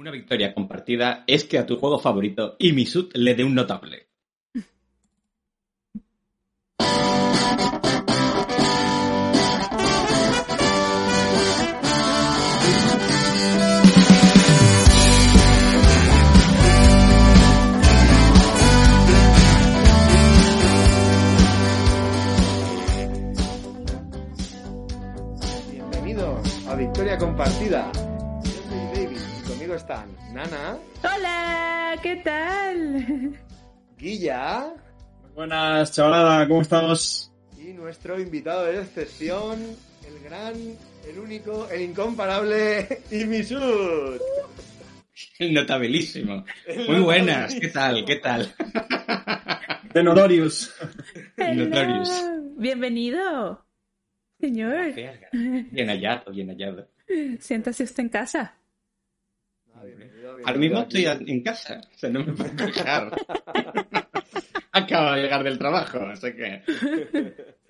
Una victoria compartida es que a tu juego favorito Imisut le dé un notable. Están Nana, Hola, ¿qué tal? Guilla Buenas, chavalada, ¿cómo estamos? y nuestro invitado de excepción, el gran, el único, el incomparable Imisud. El notabilísimo. Muy buenas, ¿qué tal? ¿Qué tal? De. Notorious. Bienvenido, señor. Bien hallado, bien hallado. Siéntase usted en casa. Ah, Ahora mismo estoy en casa, o sea, no me puedo quejar. Acabo de llegar del trabajo, así que...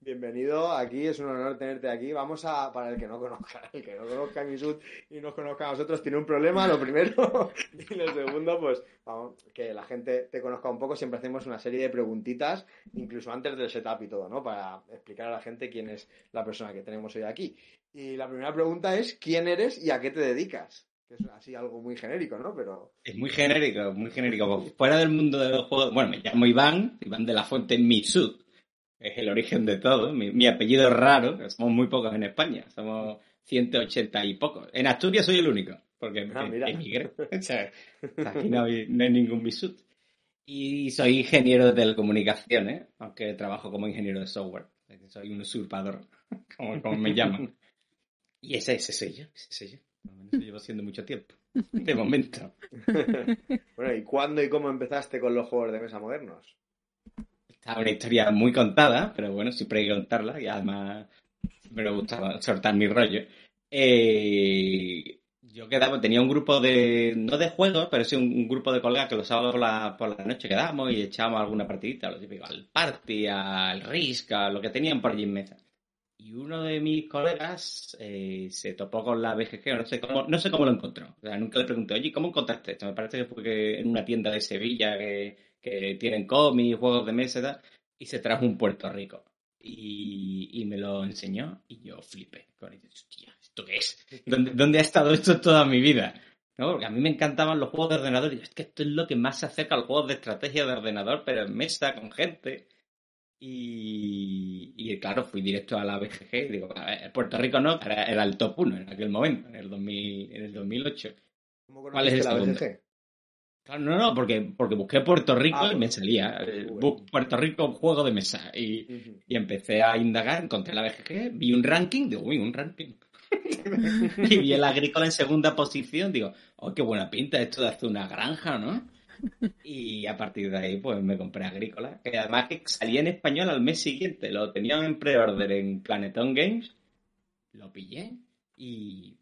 Bienvenido aquí, es un honor tenerte aquí. Vamos a, para el que no conozca, el que no conozca a Imisud y nos conozca a nosotros, tiene un problema, lo primero. Y lo segundo, pues, vamos, que la gente te conozca un poco. Siempre hacemos una serie de preguntitas, incluso antes del setup y todo, ¿no? Para explicar a la gente quién es la persona que tenemos hoy aquí. Y la primera pregunta es, ¿quién eres y a qué te dedicas? Que es así algo muy genérico, ¿no? Pero... Es muy genérico, muy genérico. Fuera del mundo de los juegos... Bueno, me llamo Iván, Iván de la Fuente Mitsud. Es el origen de todo. Mi, mi apellido es raro, somos muy pocos en España. Somos 180 y pocos. En Asturias soy el único, porque Ah, emigré. O sea, aquí no hay, no hay ningún Mitsud. Y soy ingeniero de telecomunicaciones, aunque trabajo como ingeniero de software. Soy un usurpador, como, como me llaman. Y ese, ese soy yo, ese soy yo. Eso llevo siendo mucho tiempo. De momento. Bueno, ¿y cuándo y cómo empezaste con los juegos de mesa modernos? Esta es una historia muy contada, pero bueno, siempre hay que contarla y además me gustaba soltar mi rollo. Eh, yo quedaba, tenía un grupo de, no de juegos, pero sí un, un grupo de colegas que los sábados por la, por la noche quedábamos y echábamos alguna partidita, lo típico, al party, al risk, a lo que tenían por allí en mesa. Y uno de mis colegas eh, se topó con la BGG, no sé cómo, no sé cómo lo encontró. Nunca le pregunté, oye, ¿cómo encontraste esto? Me parece que fue en una tienda de Sevilla que, tienen cómics, juegos de mesa y tal, se trajo un Puerto Rico. Y, me lo enseñó y yo flipé. Con ¿esto qué es? ¿Dónde, dónde ha estado esto toda mi vida? ¿No? Porque a mí me encantaban los juegos de ordenador y yo, es que esto es lo que más se acerca a los juegos de estrategia de ordenador, pero en mesa, con gente. Y, y claro, fui directo a la BGG y digo, a ver, Puerto Rico no, era, era el top 1 en aquel momento, en el, 2000, en el 2008. ¿Cómo ¿Cuál es el la segundo? BGG? Claro, no, no, porque, porque busqué Puerto Rico Ah, y me salía. eh, bueno. bu- Puerto Rico, juego de mesa. Y, y empecé a indagar, encontré la BGG, vi un ranking, digo, uy, un ranking. y vi el agrícola en segunda posición, digo, oh, qué buena pinta esto de hacer una granja, ¿no? Y a partir de ahí, pues me compré agrícola, que además que salía en español al mes siguiente, lo tenían en pre-order en Planeton Games, lo pillé y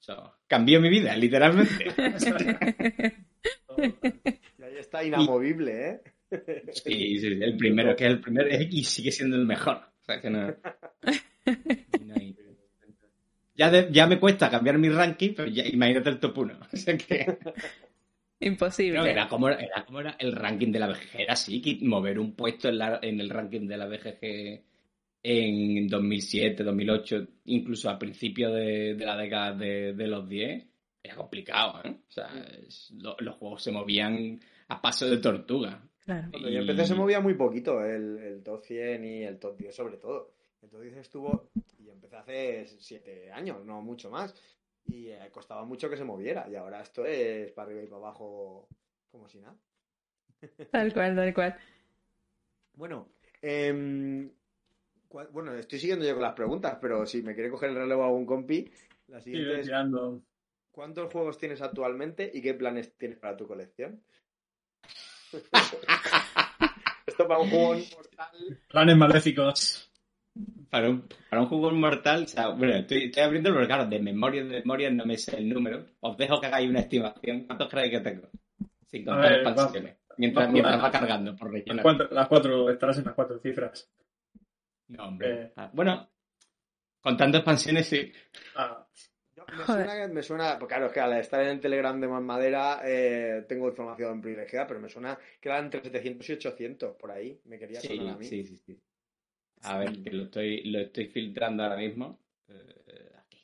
eso, cambió mi vida, literalmente. Y ahí está inamovible, ¿eh? Sí, sí, el primero, que es el primero y sigue siendo el mejor. O sea que no. no hay- Ya, de- ya me cuesta cambiar mi ranking, pero ya, imagínate el top 1. O sea que. Imposible. era, como, era como era el ranking de la BGG. Era así, que mover un puesto en, la- en el ranking de la BGG en 2007, 2008, incluso a principios de, de la década de, de los 10, era complicado, ¿eh? O sea, es- lo- los juegos se movían a paso de tortuga. Claro. Cuando yo empecé se movía muy poquito el, el top 100 y el top 10 sobre todo. El top 10 estuvo, y empecé hace 7 años, no mucho más, y eh, costaba mucho que se moviera, y ahora esto es para arriba y para abajo como si nada. Tal cual, tal cual. Bueno, em, bueno, estoy siguiendo yo con las preguntas, pero si me quiere coger el relevo algún compi, la Sí, siguiente es, tirando. ¿cuántos juegos tienes actualmente y qué planes tienes para tu colección? Esto para un juego. Planes maléficos. Para un, para un juego mortal, o sea, bueno, estoy, estoy abriendo porque claro, de memoria, de memoria no me sé el número. Os dejo que hagáis una estimación. ¿Cuántos creéis que tengo? Sin contar ver, va- expansiones. Mientras, va- mientras va- va cargando por Las rellenar. cuatro, las cuatro, estarás en las cuatro cifras. No, hombre. Eh. Ah, Bueno, contando expansiones, sí. Ah, Me suena, que- me suena, pues claro, es que al estar en el Telegram de Más Madera eh, tengo información privilegiada, pero me suena que eran entre 700 y 800 por ahí. Me quería Sí, sonar a mí. sí, sí, sí. A ver, que lo estoy, lo estoy filtrando ahora mismo. Eh, aquí.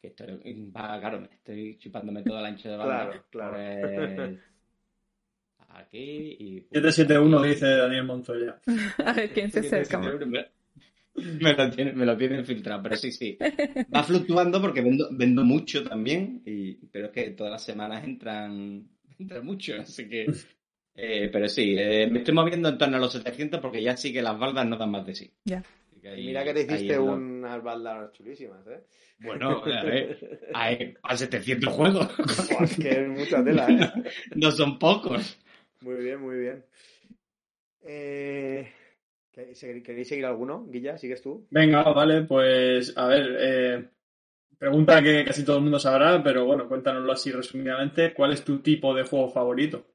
Que esto va, claro, me estoy chupándome todo el ancho de banda. Claro, claro. Pues, aquí y... 771 dice Daniel Montoya. A ver quién se acerca. Me, me lo tienen, me lo tienen filtrado, pero sí, sí. Va fluctuando porque vendo, vendo mucho también, y, pero es que todas las semanas entran, entran mucho, así que... eh, pero sí, eh, me estoy moviendo en torno a los 700 porque ya sí que las baldas no dan más de sí. Ya. Que ahí- mira que te hiciste lo- unas baldas chulísimas, ¿eh? Bueno, a ver, hay a 700 juegos. Es que es mucha tela, ¿eh? no son pocos. Muy bien, muy bien. Eh, ¿qué- se- ¿Queréis seguir alguno? Guilla, ¿sigues tú? Venga, vale, pues a ver, eh, pregunta que casi todo el mundo sabrá, pero bueno, cuéntanoslo así resumidamente. ¿Cuál es tu tipo de juego favorito?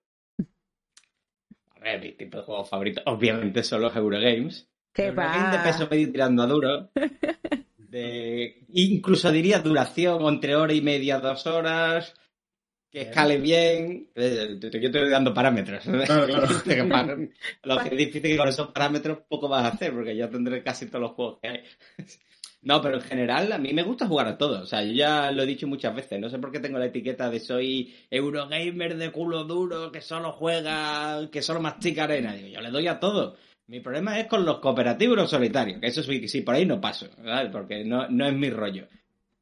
Mi tipo de juego favorito, obviamente, son los Eurogames. ¿Qué Eurogames de va? peso medio tirando a duro. De, incluso diría duración entre hora y media, dos horas. Que escale bien. Eh, te- te- Yo te estoy dando parámetros. Claro, claro. Lo que es difícil es que con esos parámetros poco vas a hacer, porque ya tendré casi todos los juegos que hay. No, pero en general a mí me gusta jugar a todo. O sea, yo ya lo he dicho muchas veces. No sé por qué tengo la etiqueta de soy Eurogamer de culo duro, que solo juega, que solo mastica arena. Digo, yo le doy a todo. Mi problema es con los cooperativos solitarios, que eso sí, sí por ahí no paso, ¿vale? porque no, no es mi rollo.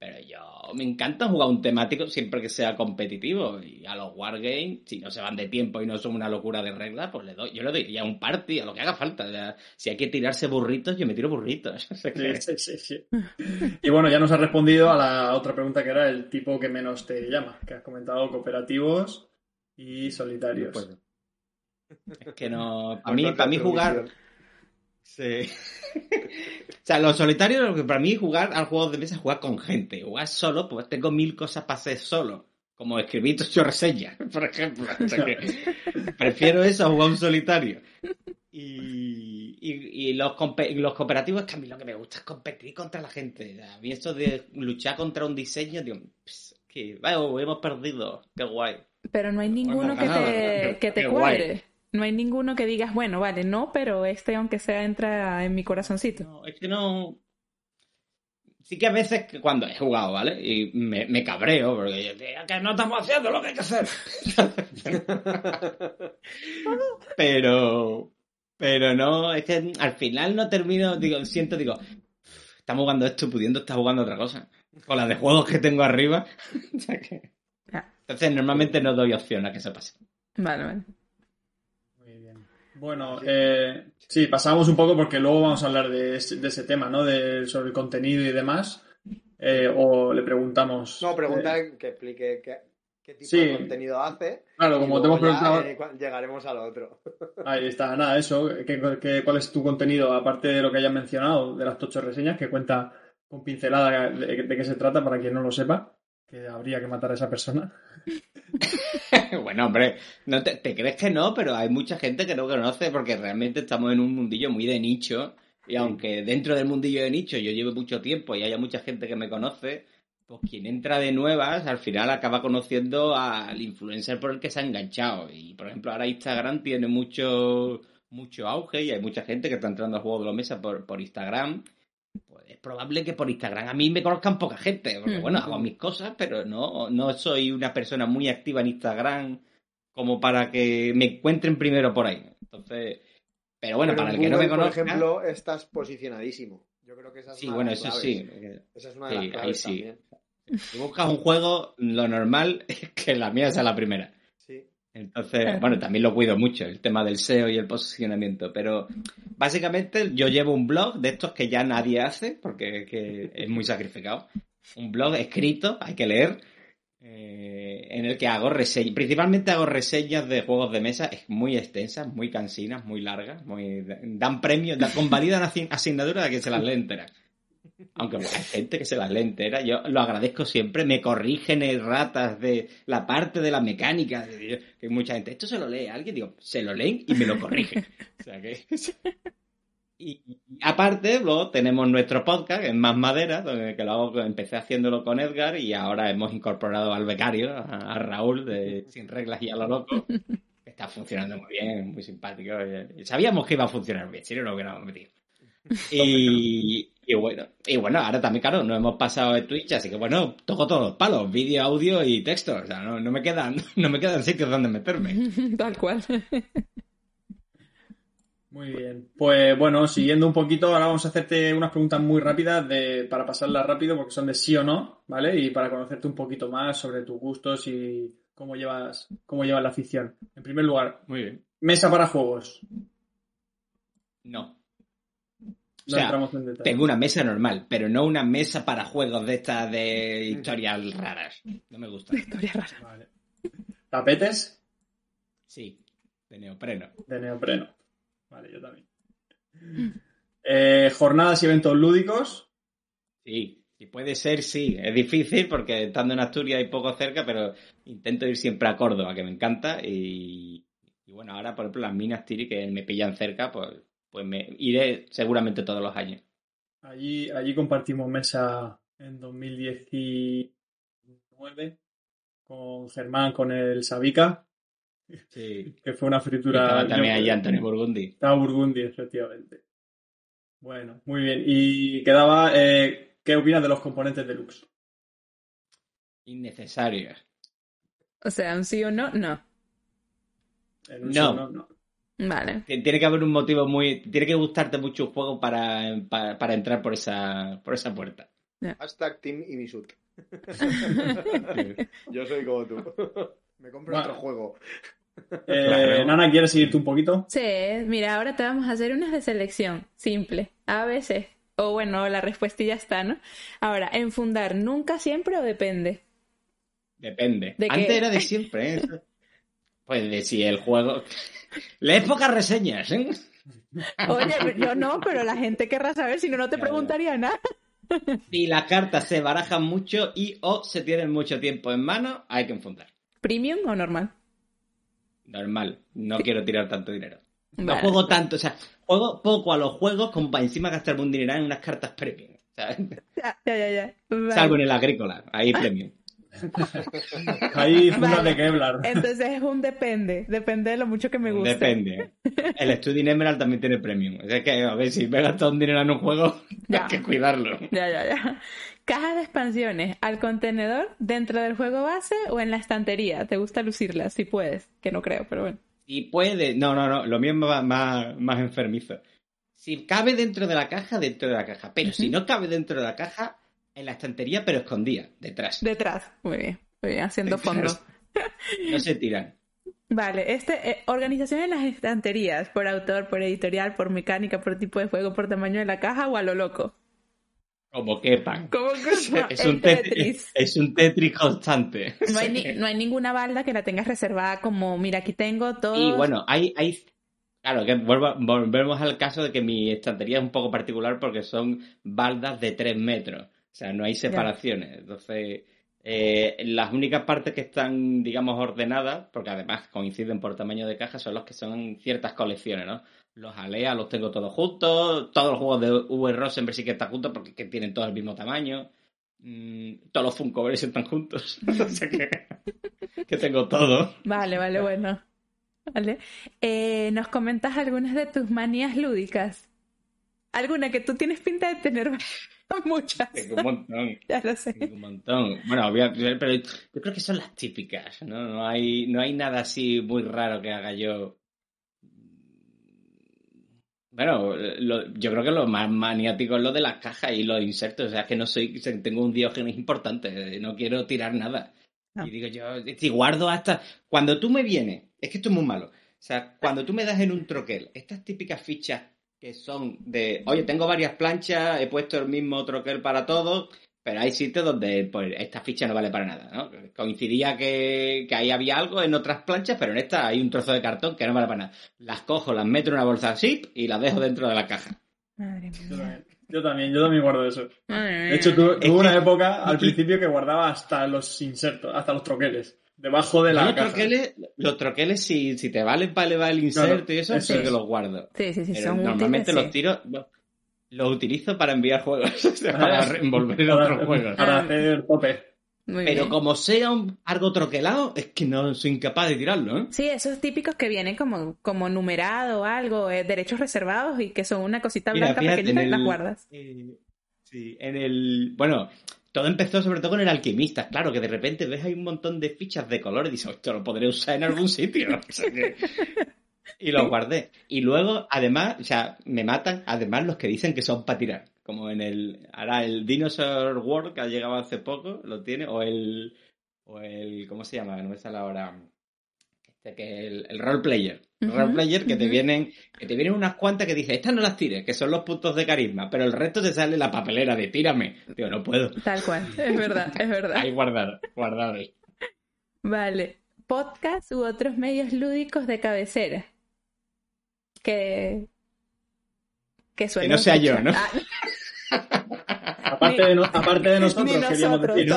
Pero yo me encanta jugar un temático siempre que sea competitivo. Y a los wargames, si no se van de tiempo y no son una locura de reglas, pues le doy, yo le doy a un party, a lo que haga falta. O sea, si hay que tirarse burritos, yo me tiro burritos. Sí, sí, sí, sí. Y bueno, ya nos has respondido a la otra pregunta que era el tipo que menos te llama, que has comentado cooperativos y solitarios. Pues, es que no. Para Por mí, para mí jugar. Sí. o sea, los solitarios, lo que para mí jugar al juego de mesa es jugar con gente. Jugar solo, pues tengo mil cosas para hacer solo. Como escribir ocho reseñas, por ejemplo. O sea que prefiero eso a jugar un solitario. Y, y, y los, los cooperativos que a mí lo que me gusta es competir contra la gente. A mí esto de luchar contra un diseño, digo, "Ps, que vaya, hemos perdido, qué guay. Pero no hay ninguno que te, que te guay. No hay ninguno que digas, bueno, vale, no, pero este aunque sea entra en mi corazoncito. No, es que no. Sí que a veces cuando he jugado, ¿vale? Y me, me cabreo, porque yo, "Tío, que no estamos haciendo lo que hay que hacer. pero. Pero no, es que al final no termino, digo, siento, digo, estamos jugando esto pudiendo estar jugando otra cosa. Con la de juegos que tengo arriba. O sea que- Ya. Entonces normalmente no doy opción a que se pase. Vale, vale. Bueno, eh, sí, pasamos un poco porque luego vamos a hablar de ese, de ese tema, ¿no? De, sobre el contenido y demás. Eh, o le preguntamos. No, pregunta eh, que explique qué, qué tipo Sí. de contenido hace. claro, como te hemos ya, preguntado. eh, llegaremos al otro. Ahí está, nada, eso. ¿Qué, qué- cuál es tu contenido? Aparte de lo que hayas mencionado, de las ocho reseñas, que cuenta con pincelada de, de qué se trata, para quien no lo sepa, que habría que matar a esa persona. bueno, hombre, no te, te crees que no, pero hay mucha gente que no conoce porque realmente estamos en un mundillo muy de nicho. Y aunque dentro del mundillo de nicho yo lleve mucho tiempo y haya mucha gente que me conoce, pues quien entra de nuevas al final acaba conociendo al influencer por el que se ha enganchado. Y por ejemplo, ahora Instagram tiene mucho, mucho auge y hay mucha gente que está entrando al juego de la mesa por, por Instagram. Pues es probable que por Instagram a mí me conozcan poca gente, porque Mm. bueno, hago mis cosas, pero no, no soy una persona muy activa en Instagram como para que me encuentren primero por ahí. Entonces, pero bueno, Pero para el que no me conozca, Por ejemplo, estás posicionadísimo. Yo creo que esa es sí, una de bueno, las eso claves. sí. Esa es una de Sí, las ahí claves sí. también. Si buscas un juego, lo normal es que la mía sea la primera. Entonces, bueno, también lo cuido mucho, el tema del SEO y el posicionamiento, pero básicamente yo llevo un blog de estos que ya nadie hace, porque que es muy sacrificado. Un blog escrito, hay que leer, eh, en el que hago reseñas, principalmente hago reseñas de juegos de mesa es muy extensas, muy cansinas, muy largas, muy dan premios, dan, convalidan asign- asignaturas a que se las lee enteras. Aunque hay gente que se las lee enteras, yo lo agradezco siempre, me corrigen erratas de la parte de la mecánica, de- que mucha gente, esto se lo lee a alguien, digo, se lo leen y me lo corrigen. O sea que... Y y aparte, luego tenemos nuestro podcast, en Más Madera, donde que lo hago- empecé haciéndolo con Edgar y ahora hemos incorporado al becario, a, a Raúl, de Sin Reglas y a lo loco, que está funcionando muy bien, muy simpático. sabíamos que iba a funcionar bien, si no lo hubiéramos metido. Y, y bueno, y bueno, ahora también, claro, nos hemos pasado de Twitch, así que bueno, toco todos los palos, vídeo, audio y texto. O sea, no, no me quedan, no me quedan sitios donde meterme. Tal cual. Muy bien. Pues bueno, siguiendo un poquito, ahora vamos a hacerte unas preguntas muy rápidas de, para pasarlas rápido, porque son de sí o no, ¿vale? Y para conocerte un poquito más sobre tus gustos y cómo llevas, cómo llevas la afición. En primer lugar, Muy bien. mesa para juegos. No. No O sea, entramos en detalle. Tengo una mesa normal, pero no una mesa para juegos de estas de historias raras. No me gusta. Historia rara. Vale. ¿Tapetes? Sí, de neopreno. De neopreno. Vale, yo también. Eh, jornadas y eventos lúdicos. Sí, si puede ser, sí. Es difícil porque estando en Asturias hay poco cerca, pero intento ir siempre a Córdoba, que me encanta. Y, y bueno, ahora, por ejemplo, las minas Tiri, que me pillan cerca, pues, pues me iré seguramente todos los años. Allí, allí compartimos mesa en 2019 con Germán, con el Sabica, Sí. que fue una Y fritura. estaba también ahí Antonio Burgundi. Estaba Burgundy, efectivamente. Bueno, muy bien. Y quedaba, eh, ¿qué opinas de los componentes deluxe? Innecesarios. O sea, un sí o no, no. En un No. sí o no, no. Vale. Ti- Tiene que haber un motivo muy. Tiene que gustarte mucho un juego para, para, para entrar por esa, por esa puerta. Hashtag Team Imisut. Yo soy como tú. Me compro otro juego. Eh, Claro. Nana, ¿quieres seguirte un poquito? Sí, mira, ahora te vamos a hacer unas de selección. Simple. A veces. O bueno, la respuesta ya está, ¿no? Ahora, enfundar nunca, siempre o depende. Depende. ¿De Antes qué? era de siempre, ¿eh? Pues de si el juego. Lees pocas reseñas, ¿eh? Oye, yo no, pero la gente querrá saber, si no, no te preguntaría nada. Si las cartas se barajan mucho y o se tienen mucho tiempo en mano, hay que enfundar. ¿Premium o normal? Normal. No quiero tirar tanto dinero. No Vale. juego tanto, o sea, juego poco a los juegos como para encima gastarme un dinero en unas cartas premium. ya, ya. ya. Vale. Salvo en el agrícola, ahí premium. Ahí fundas Vale. de Kevlar. Entonces es un depende. Depende de lo mucho que me guste. Depende. El Studying Emerald también tiene premium. O sea que, a ver, si me he gastado un dinero en un juego, Ya. hay que cuidarlo. Ya, ya, ya. Cajas de expansiones al contenedor dentro del juego base o en la estantería. ¿Te gusta lucirlas? Si puedes, que no creo, pero bueno. Si puede, no, no, no, lo mío es más, más, más enfermizo. Si cabe dentro de la caja, dentro de la caja. Pero si no cabe dentro de la caja, en la estantería, pero escondida, detrás. Detrás. Muy bien. Muy bien, haciendo fondo. No se tiran. Vale, este, eh, organización en las estanterías, por autor, por editorial, por mecánica, por tipo de juego, por tamaño de la caja o a lo loco. Como quepan. ¿Cómo que Es un, tetris, Tetris? es un Tetris constante. No hay, ni- no hay ninguna balda que la tengas reservada como, mira, aquí tengo todo. Y bueno, hay, hay claro, que vuelvo- volvemos al caso de que mi estantería es un poco particular porque son baldas de 3 metros. O sea, no hay separaciones. Entonces, eh, las únicas partes que están, digamos, ordenadas, porque además coinciden por tamaño de caja, son los que son ciertas colecciones, ¿no? Los Alea los tengo todos juntos, todos los juegos de V. Rosenberg sí que están juntos porque que tienen todos el mismo tamaño. Mm, todos los Funko Bears están juntos. o sea que, que tengo todo. Vale, vale, bueno. Vale. Eh, ¿Nos comentas algunas de tus manías lúdicas? ¿Alguna que tú tienes pinta de tener muchas? Tengo un montón. Ya lo sé. Tengo un montón. Bueno, pero yo creo que son las típicas, ¿no? No hay, no hay nada así muy raro que haga yo. Bueno, lo- yo creo que lo más maniático es lo de las cajas y los insertos. O sea, es que no soy, tengo un diógenes importante, no quiero tirar nada. No. Y digo yo, si guardo hasta... Cuando tú me vienes, es que esto es muy malo. O sea, cuando tú me das en un troquel, estas típicas fichas que son de, oye, tengo varias planchas, he puesto el mismo troquel para todos, pero hay sitios donde pues esta ficha no vale para nada, ¿no? Coincidía que, que ahí había algo en otras planchas, pero en esta hay un trozo de cartón que no vale para nada. Las cojo, las meto en una bolsa zip y las dejo dentro de la caja. Madre Yo mía. también, yo también, yo también guardo eso. Madre De hecho, tuve, una que- época al principio que guardaba hasta los insertos, hasta los troqueles. Debajo de la caja. troqueles, los troqueles si, si te valen para elevar el inserto y eso, eso sí es. que los guardo. Sí, sí, sí, Pero son normalmente útiles, los sí. tiro, los, utilizo para enviar juegos, para envolver para, otros juegos. para Ah. hacer tope. Muy Pero bien. como sea un, algo troquelado, es que no soy incapaz de tirarlo, ¿eh? Sí, esos típicos que vienen como, como numerado o algo, eh, derechos reservados y que son una cosita Mira, blanca fíjate, pequeñita en y las guardas. Eh, sí, en el. Bueno, todo empezó sobre todo con el alquimista. Claro, que de repente ves ahí un montón de fichas de color y dices, esto lo podré usar en algún sitio. Y lo guardé. Y luego, además, o sea, me matan, además, los que dicen que son para tirar. Como en el. Ahora el Dinosaur World que ha llegado hace poco, lo tiene. O el. O el. ¿Cómo se llama? No me sale ahora. Este que el, el role player. El role player que te vienen. Que te vienen unas cuantas que dices, estas no las tires, que son los puntos de carisma. Pero el resto te sale la papelera de tírame. Tío, no puedo. Tal cual, es verdad, es verdad. Ahí guardar, guardar. Vale. Podcast u otros medios lúdicos de cabecera. Que. Que, suelen no sea yo. ¿no? Ah, Aparte de, no- aparte de nosotros, queríamos decir.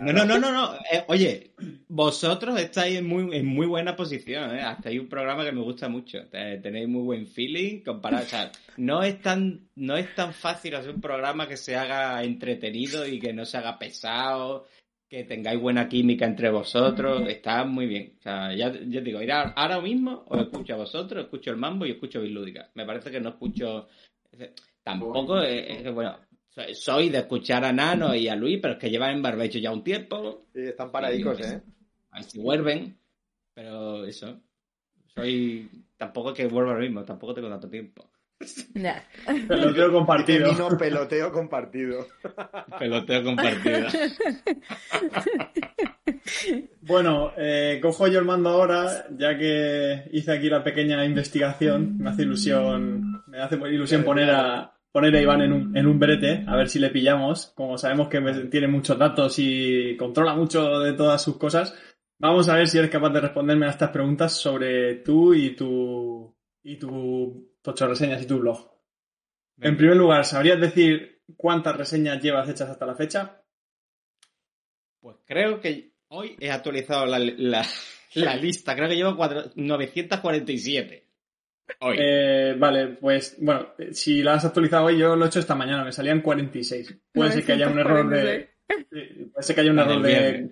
¿no? No, no, no, no. Eh, oye, vosotros estáis en muy, en muy buena posición, ¿eh? Hasta hay un programa que me gusta mucho. Te- Tenéis muy buen feeling comparado. O sea, no es tan, no es tan fácil hacer un programa que se haga entretenido y que no se haga pesado, que tengáis buena química entre vosotros. Está muy bien. O sea, ya, te digo, ir ahora mismo os escucho a vosotros, escucho el mambo y escucho Bilúdica. Me parece que no escucho. Tampoco, eh, bueno, soy- soy de escuchar a Nano y a Luis, pero es que llevan en barbecho ya un tiempo. Sí, están paradicos, Sí, ¿eh? A ver si vuelven. Pero eso. Soy. Tampoco es que vuelva ahora mismo, tampoco tengo tanto tiempo. Ya. Peloteo compartido. Peloteo compartido. Peloteo compartido. Bueno, eh, cojo yo el mando ahora, ya que hice aquí la pequeña investigación. Me hace ilusión, me hace ilusión poner a poner a Iván en un, en un brete, a ver si le pillamos. Como sabemos que tiene muchos datos y controla mucho de todas sus cosas, vamos a ver si eres capaz de responderme a estas preguntas sobre tú y tu y tu tocho reseñas y tu blog. En primer lugar, ¿sabrías decir cuántas reseñas llevas hechas hasta la fecha? Pues creo que hoy he actualizado la, la, la lista. Creo que llevo cuatro- 947. Hoy. Eh, vale, pues bueno, eh, si la has actualizado hoy, yo lo he hecho esta mañana, me salían 46. Puede ser que haya un error de. sí, Puede ser que haya un error de.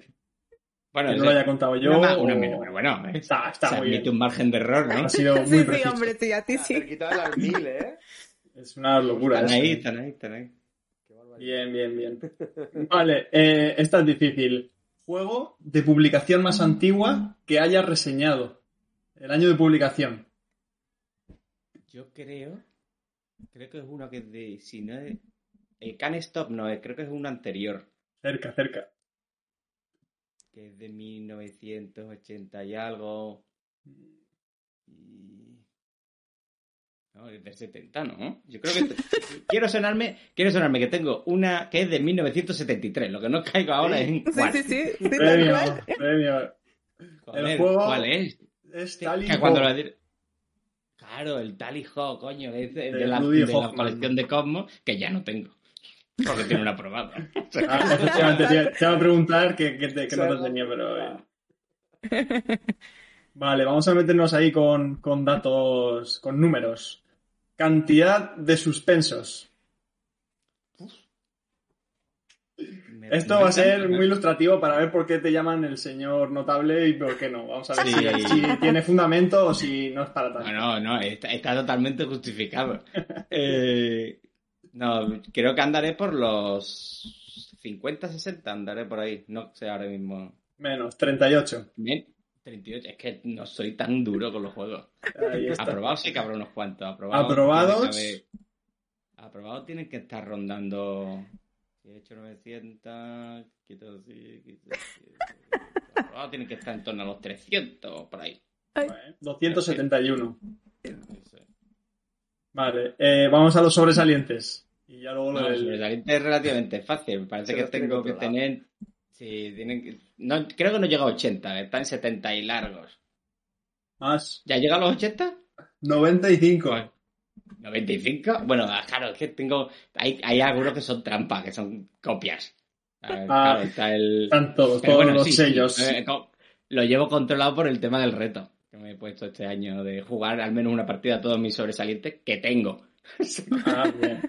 bueno, Que no lo haya contado yo. una, una o- pero bueno, ¿eh? Está, está se muy admite bien. un margen de error, ¿no? Ha sido muy Sí, sí, preciso. hombre, sí, a ti sí. Cerquita de las mil, ¿eh? Es una locura. Están ahí, están ahí, están ahí. Bien, bien, bien. Vale, eh, esta es difícil. Juego de publicación más antigua que hayas reseñado. El año de publicación. Yo creo. Creo que es uno que es de. Si no es. El Can Stop no es, creo que es uno anterior. Cerca, cerca. Que es de 1980 y algo. Y... No, es del 70, ¿no? Yo creo que. quiero sonarme. Quiero sonarme que tengo una que es de 1973. Lo que no caigo ahora es en Sí, cuál. sí, sí, sí, Premio, cual. premio. Joder, El juego- ¿Cuál es? Es cuando lo Claro, el Tally Ho, coño, es de, la, de colección de Cosmos, que ya no tengo. Porque tiene una aprobada. Ah, te, te iba a preguntar que, que, te- que no lo tenía, pero... eh. Vale, vamos a meternos ahí con, con datos, con números. Cantidad de suspensos. Me- Esto me va a ser muy ilustrativo para ver por qué te llaman el señor notable y por qué no. Vamos a ver Sí. si, si tiene fundamento o si no es para tanto. No, no, no, está, está totalmente justificado. Eh, no, creo que andaré por los 50, 60, andaré por ahí. No sé ahora mismo. Menos, 38. Bien, 38, es que no soy tan duro con los juegos. Aprobados sí habrá unos cuantos. Aprobados. Aprobados. tienen que haber- Aprobados tienen que estar rondando. He hecho 900, quito así, quito así. Aprobados tienen que estar en torno a los 300, por ahí. Vale, 271. Eso. Vale, eh, vamos a los sobresalientes. Y ya luego lo No, del- sobresaliente es relativamente fácil. Me parece Se que tiene tengo que tener. Sí, tienen que. No, creo que no llega a 80, está en 70 y largos. Más. ¿Ya llega a los 80? 95. Pues, 95. Bueno, ah, claro, es que tengo. Hay, hay algunos que son trampas, que son copias. Ver, Ah, claro, está el. Están todos, todos bueno, los sí, sellos. eh, lo llevo controlado por el tema del reto que me he puesto este año de jugar al menos una partida a todos mis sobresalientes que tengo. Ah, bien.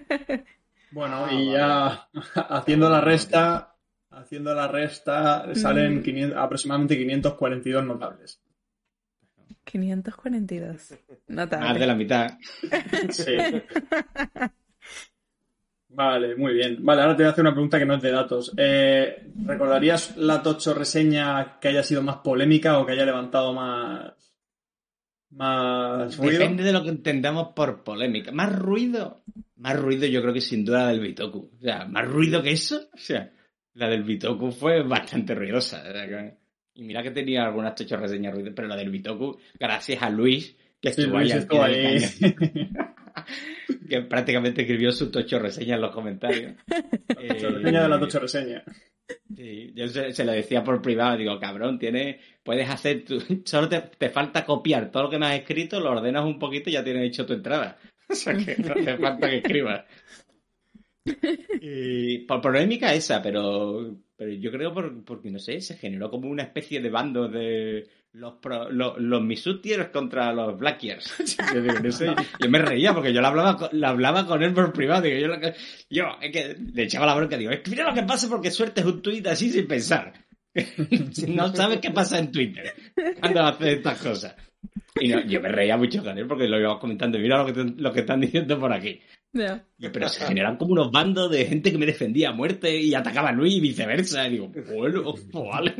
Bueno, y ya haciendo la resta, haciendo la resta, salen Mm. 500 aproximadamente 542 notables. 542. Notable. Más de la mitad. Sí. Vale, muy bien. Vale, ahora te voy a hacer una pregunta que no es de datos. Eh, ¿Recordarías la Tocho reseña que haya sido más polémica o que haya levantado más, más ruido? Depende de lo que entendamos por polémica. Más ruido. Más ruido yo creo que sin duda la del Bitoku. O sea, más ruido que eso. O sea, la del Bitoku fue bastante ruidosa. que- Y mira que tenía algunas tochos reseñas ruidosas, pero la del Bitoku, gracias a Luis, que Sí, estuvo Luis ahí, al estuvo ahí. que prácticamente escribió su tocho reseña en los comentarios. Eh, reseña de la Tocho reseña. Sí, yo se, se lo decía por privado, digo, cabrón, tienes, puedes hacer tu, solo te, te falta copiar todo lo que me has escrito, lo ordenas un poquito y ya tienes hecho tu entrada. O sea que no te falta que escribas. Y por polémica esa, pero, pero yo creo por, porque, no sé, se generó como una especie de bando de los, pro- los, los Misutiers contra los Blackiers. Yo, me reía porque yo lo hablaba, con, hablaba con él por privado. Yo, es le echaba la bronca, digo, es que mira lo que pasa porque sueltes un tuit así sin pensar. no sabes qué pasa en Twitter cuando haces estas cosas. Y no, yo me reía mucho con él porque lo íbamos comentando. Mira lo que, te- lo que están diciendo por aquí. Ya. Y- Pero se generan como unos bandos de gente que me defendía a muerte y atacaba a Luis y viceversa. Y digo, bueno, pues vale.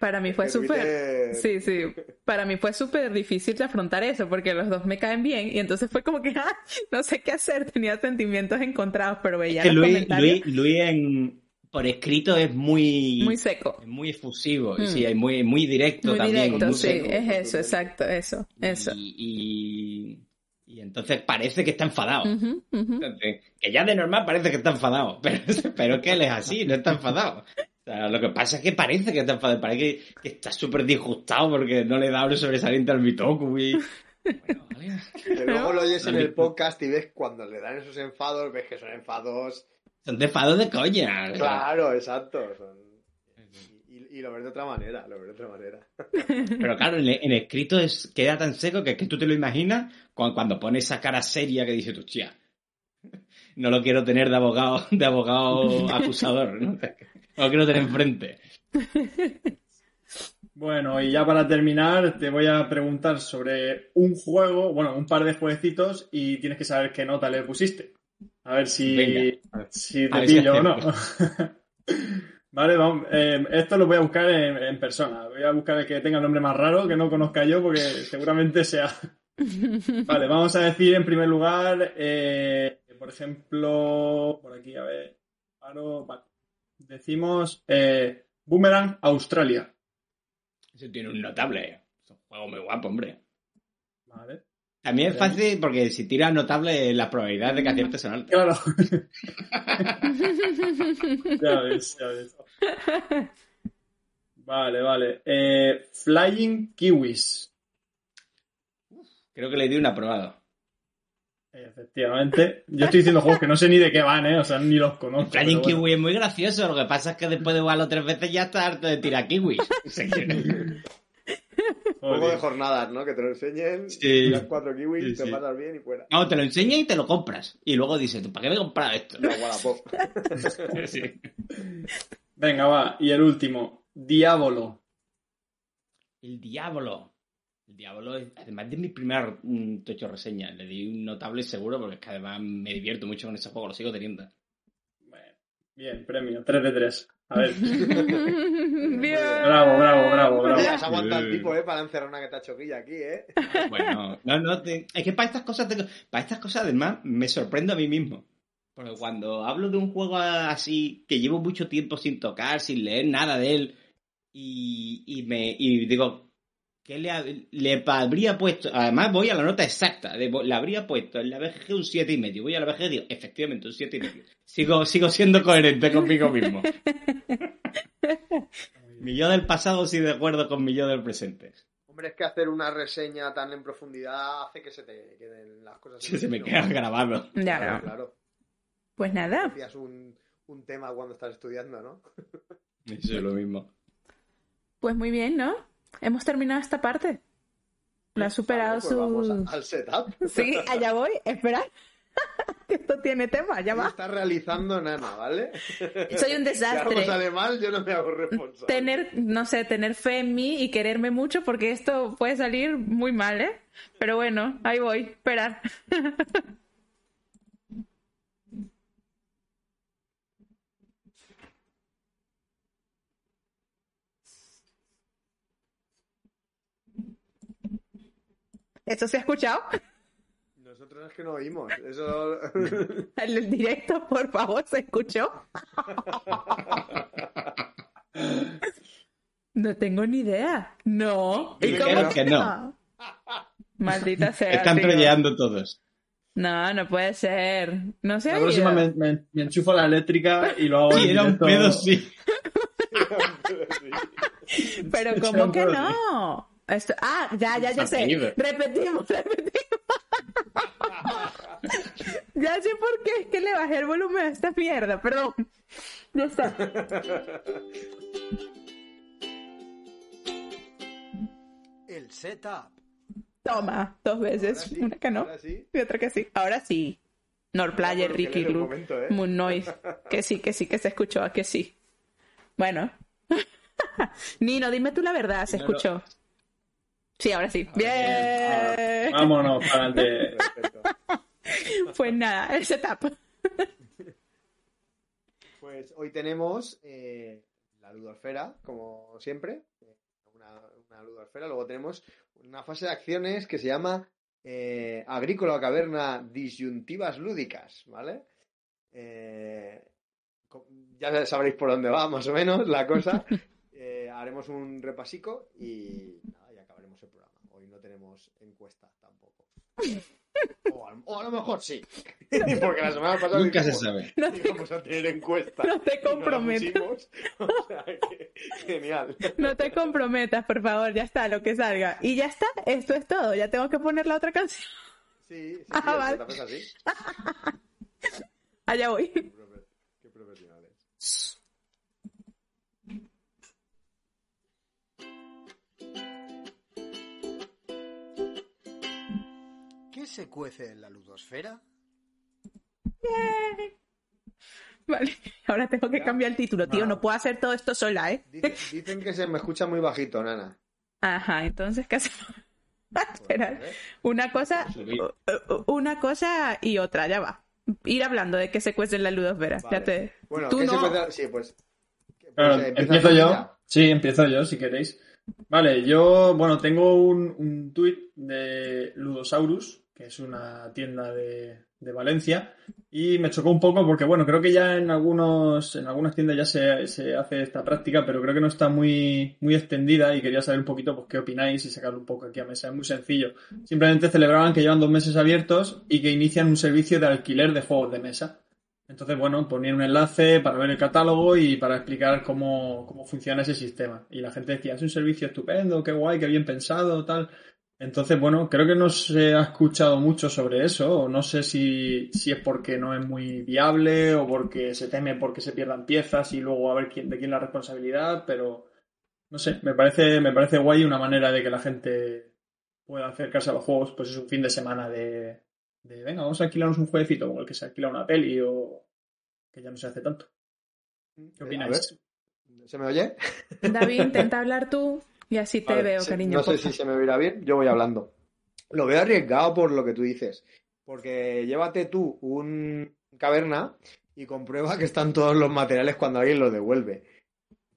Para mí fue súper... Sí, sí. Para mí fue súper difícil de afrontar eso porque los dos me caen bien y entonces fue como que ah, no sé qué hacer. Tenía sentimientos encontrados, pero veía Es que los Luis, comentarios Luis, Luis en, por escrito es muy, muy seco. es muy efusivo. Mm. Sí, es muy, muy directo Muy también. directo, muy sí. seco. Es eso, exacto, eso, eso. Y, y, y entonces parece que está enfadado. Entonces, Que ya de normal parece que está enfadado, pero, pero es que él es así, no está enfadado. O sea, lo que pasa es que parece que está enfadado, parece que, que está súper disgustado porque no le da un sobresaliente al Bitoku y... Bueno, vale. Que luego lo oyes en el podcast y ves cuando le dan esos enfados, ves que son enfados. Son de enfado de coña. Claro, exacto. son- Y, y lo ves de otra manera, lo ves de otra manera. Pero claro, en, en escrito es, queda tan seco que es que tú te lo imaginas cuando, cuando pone esa cara seria que dice, hostia, no lo quiero tener de abogado, de abogado acusador, ¿no? No lo quiero tener enfrente. Bueno, y ya para terminar, te voy a preguntar sobre un juego, bueno, un par de jueguecitos y tienes que saber qué nota le pusiste. A ver si, Venga. si A te ver si pillo o no. Vale, vamos. eh, esto lo voy a buscar en, en persona. Voy a buscar el que tenga el nombre más raro, que no conozca yo, porque seguramente sea. Vale, vamos a decir en primer lugar, eh, por ejemplo, por aquí, a ver. Paro, vale. Decimos eh, Boomerang Australia. Eso tiene un notable. Es un juego muy guapo, hombre. Vale. También es fácil porque si tiras notable, las probabilidades de que aciertes son altas. Claro. ya ves, ya ves. Vale, vale. Eh, Flying Kiwis. Creo que le di un aprobado. Efectivamente. Yo estoy diciendo juegos que no sé ni de qué van, ¿eh? O sea, ni los conozco. Flying bueno. Kiwi es muy gracioso. Lo que pasa es que después de jugarlo tres veces ya está harto de tirar kiwis. Juego de jornadas, ¿no? Que te lo enseñen, Sí. tiras cuatro kiwis, Sí, te sí. pasas bien y fuera. No, te lo enseña y te lo compras. Y luego dices, ¿para qué me he comprado esto? No, Wallapop. Sí. Venga, va. Y el último. Diablo. El Diablo. El Diablo, es- además de mi primera mm, tocho reseña, le di un notable seguro porque es que además me divierto mucho con ese juego, lo sigo teniendo. Bueno, bien, premio. 3 de 3. A ver. Bien. Bravo, bravo, bravo, bravo. Ya has aguantado el tipo, ¿eh? Para encerrar una que te ha choquilla aquí, ¿eh? Bueno, no, no, te- es que para estas cosas, tengo- para estas cosas además me sorprendo a mí mismo. Porque cuando hablo de un juego así que llevo mucho tiempo sin tocar, sin leer nada de él, y, y me y digo, ¿qué le, le habría puesto? Además voy a la nota exacta, de- le habría puesto en la BGG un siete y medio. Voy a la BGG y digo, efectivamente, un siete y medio. Sigo, sigo siendo coherente conmigo mismo. Mi yo del pasado sí de acuerdo con mi yo del presente. Hombre, es que hacer una reseña tan en profundidad hace que se te queden las cosas. en Se me el queda tino. grabado. Ya, Claro, claro. Pues nada. Hacías un, un tema cuando estás estudiando, ¿no? Eso es lo mismo. Pues muy bien, ¿no? Hemos terminado esta parte. Lo ha superado Vale, pues vamos su... a- al setup. Sí, allá voy. Espera. Esto tiene tema, ya va. está realizando Nana, ¿vale? Soy un Si algo desastre. sale mal, yo no me hago responsable. Tener, no sé, tener fe en mí y quererme mucho porque esto puede salir muy mal, ¿eh? Pero bueno, ahí voy. Esperar. ¿Eso se ha escuchado? Nosotros es que no oímos. Eso. El directo, por favor, ¿se escuchó? No tengo ni idea. No. ¿Y cómo que no. Maldita sea. Están tío. trolleando todos. No, no puede ser. No se La próxima me, me- me enchufo la eléctrica y lo hago Sí, era un pedo, sí. Pero ¿cómo que no? Esto... Ah, ya, ya, ya sé. Repetimos, repetimos. ya sé por qué es que le bajé el volumen a esta mierda, perdón. Ya está. El setup. Toma, dos veces. Sí, Una que no sí. y otra que sí. Ahora sí. Norplayer, Ricky momento, ¿eh? Moon Noise. Que sí, que sí, que se escuchó, que sí. Bueno. Nino, dime tú la verdad, se No, no. escuchó. Sí, ahora sí. Bien. Vámonos para adelante. Pues nada, el setup. Pues hoy tenemos eh, la ludosfera, como siempre. Una, una ludosfera. Luego tenemos una fase de acciones que se llama eh, Agrícola Caverna Disyuntivas Lúdicas, ¿vale? Eh, ya sabréis por dónde va, más o menos, la cosa. Eh, haremos un repasico y nada, ya acabaremos el programa. Hoy no tenemos encuesta tampoco. O a, o a lo mejor sí. Porque la semana pasada Nunca se sabe. No te, íbamos a tener encuesta. no te no comprometas. pusimos. O sea que, genial. No te comprometas, por favor, ya está, lo que salga. Y ya está, esto es todo. Ya tengo que poner la otra canción. Sí, sí, sí, Ah, el vale. así. Allá voy. Qué profesionales. ¿Qué se cuece en la ludosfera? Vale, ahora tengo que Ya. cambiar el título, tío. No puedo hacer todo esto sola, ¿eh? Dicen, dicen que se me escucha muy bajito, Nana. Ajá, entonces, ¿qué hacemos? Espera, Pues, ¿eh? una cosa, u- una cosa y otra, ya va. Ir hablando de que se cuece en la ludosfera. Vale. Ya te... Bueno, Tú ¿qué se no. Sí, pues. pues, eh, empiezo yo. ya. Sí, empiezo yo, si queréis. Vale, yo, bueno, tengo un, un tuit de Ludosaurus, que es una tienda de, de Valencia, y me chocó un poco porque, bueno, creo que ya en algunos, en algunas tiendas ya se, se hace esta práctica, pero creo que no está muy, muy extendida y quería saber un poquito pues, qué opináis y sacarlo un poco aquí a mesa. Es muy sencillo. Simplemente celebraban que llevan dos meses abiertos y que inician un servicio de alquiler de juegos de mesa. Entonces, bueno, ponía un enlace para ver el catálogo y para explicar cómo, cómo funciona ese sistema. Y la gente decía, es un servicio estupendo, qué guay, qué bien pensado, tal. Entonces, bueno, creo que no se ha escuchado mucho sobre eso, o no sé si, si es porque no es muy viable o porque se teme porque se pierdan piezas y luego a ver quién, de quién la responsabilidad, pero no sé, me parece, me parece guay una manera de que la gente pueda acercarse a los juegos, pues es un fin de semana de, de venga, vamos a alquilarnos un jueguecito como el que se alquila una peli o que ya no se hace tanto. ¿Qué Eh, opináis? ¿Se me oye? David, intenta hablar tú y así te veo, cariño. No sé si se me oirá bien, yo voy hablando. Lo veo arriesgado por lo que tú dices. Porque llévate tú un caverna y comprueba que están todos los materiales cuando alguien los devuelve.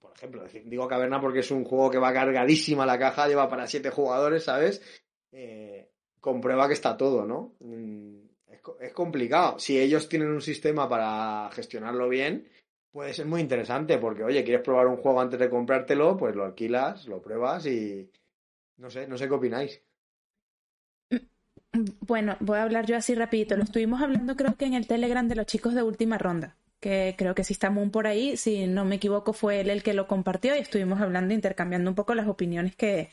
Por ejemplo, digo caverna porque es un juego que va cargadísima la caja, lleva para siete jugadores, ¿sabes? Eh, comprueba que está todo, ¿no? Mm, es complicado. Si ellos tienen un sistema para gestionarlo bien, puede ser muy interesante porque, oye, quieres probar un juego antes de comprártelo, pues lo alquilas, lo pruebas y no sé, no sé qué opináis. Bueno, voy a hablar yo así rapidito. Lo estuvimos hablando creo que en el Telegram de los chicos de última ronda, que creo que si está Moon por ahí, si no me equivoco fue él el que lo compartió y estuvimos hablando, intercambiando un poco las opiniones que,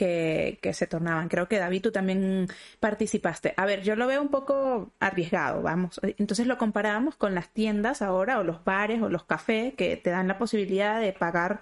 que, que se tornaban. Creo que David, tú también participaste. A ver, yo lo veo un poco arriesgado, vamos. Entonces lo comparábamos con las tiendas ahora, o los bares, o los cafés, que te dan la posibilidad de pagar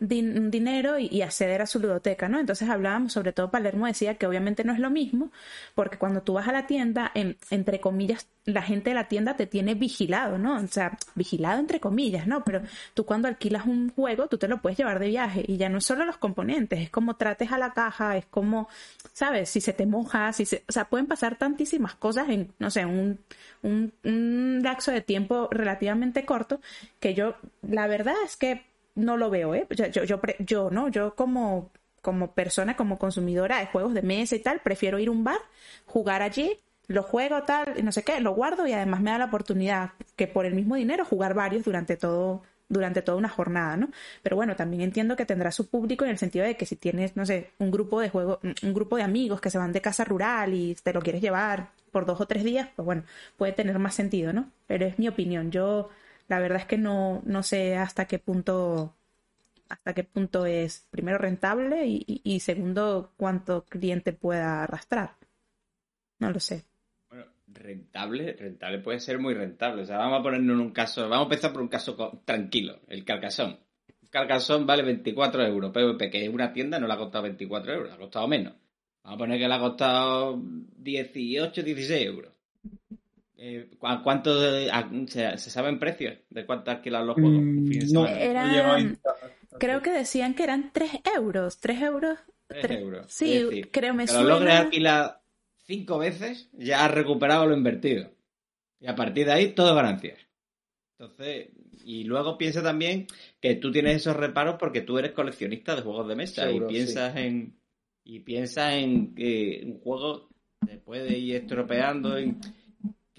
dinero y, acceder a su ludoteca, ¿no? Entonces hablábamos, sobre todo Palermo decía que obviamente no es lo mismo, porque cuando tú vas a la tienda, en- entre comillas, la gente de la tienda te tiene vigilado, ¿no? O sea, vigilado entre comillas, ¿no? Pero tú cuando alquilas un juego, tú te lo puedes llevar de viaje y ya no es solo los componentes, es como trates a la caja, es como, ¿sabes? Si se te moja, si se... O sea, pueden pasar tantísimas cosas en, no sé, un, un, un lapso de tiempo relativamente corto que yo, la verdad es que no lo veo, ¿eh? Yo, yo, yo, yo, ¿no? Yo como, como persona, como consumidora de juegos de mesa y tal, prefiero ir a un bar, jugar allí, lo juego tal, y no sé qué, lo guardo y además me da la oportunidad que por el mismo dinero jugar varios durante todo durante toda una jornada, ¿no? Pero bueno, también entiendo que tendrá su público en el sentido de que si tienes, no sé, un grupo de juego, un grupo de amigos que se van de casa rural y te lo quieres llevar por dos o tres días, pues bueno, puede tener más sentido, ¿no? Pero es mi opinión. Yo, la verdad es que no, no sé hasta qué punto, hasta qué punto es primero rentable y, segundo cuánto cliente pueda arrastrar. No lo sé. Bueno, rentable, rentable puede ser muy rentable. O sea, vamos a ponernos en un caso, vamos a empezar por un caso tranquilo, el Carcasón. El Carcasón vale 24 euros, PvP, que es una tienda, no le ha costado 24 euros, le ha costado menos. Vamos a poner que le ha costado 18, 16 euros. Eh, ¿cu- ¿Cuánto a- se, se saben precios de cuánto alquilan los juegos? Mm, no, a. Creo que decían que eran 3 euros. 3 euros. Tres tres- euros. Sí, decir, creo me que lo logres suena. alquilar cinco veces, ya has recuperado lo invertido. Y a partir de ahí, todo ganancias. Entonces, y luego piensa también que tú tienes esos reparos porque tú eres coleccionista de juegos de mesa Seguro, y piensas en y piensas en que un juego se puede ir estropeando y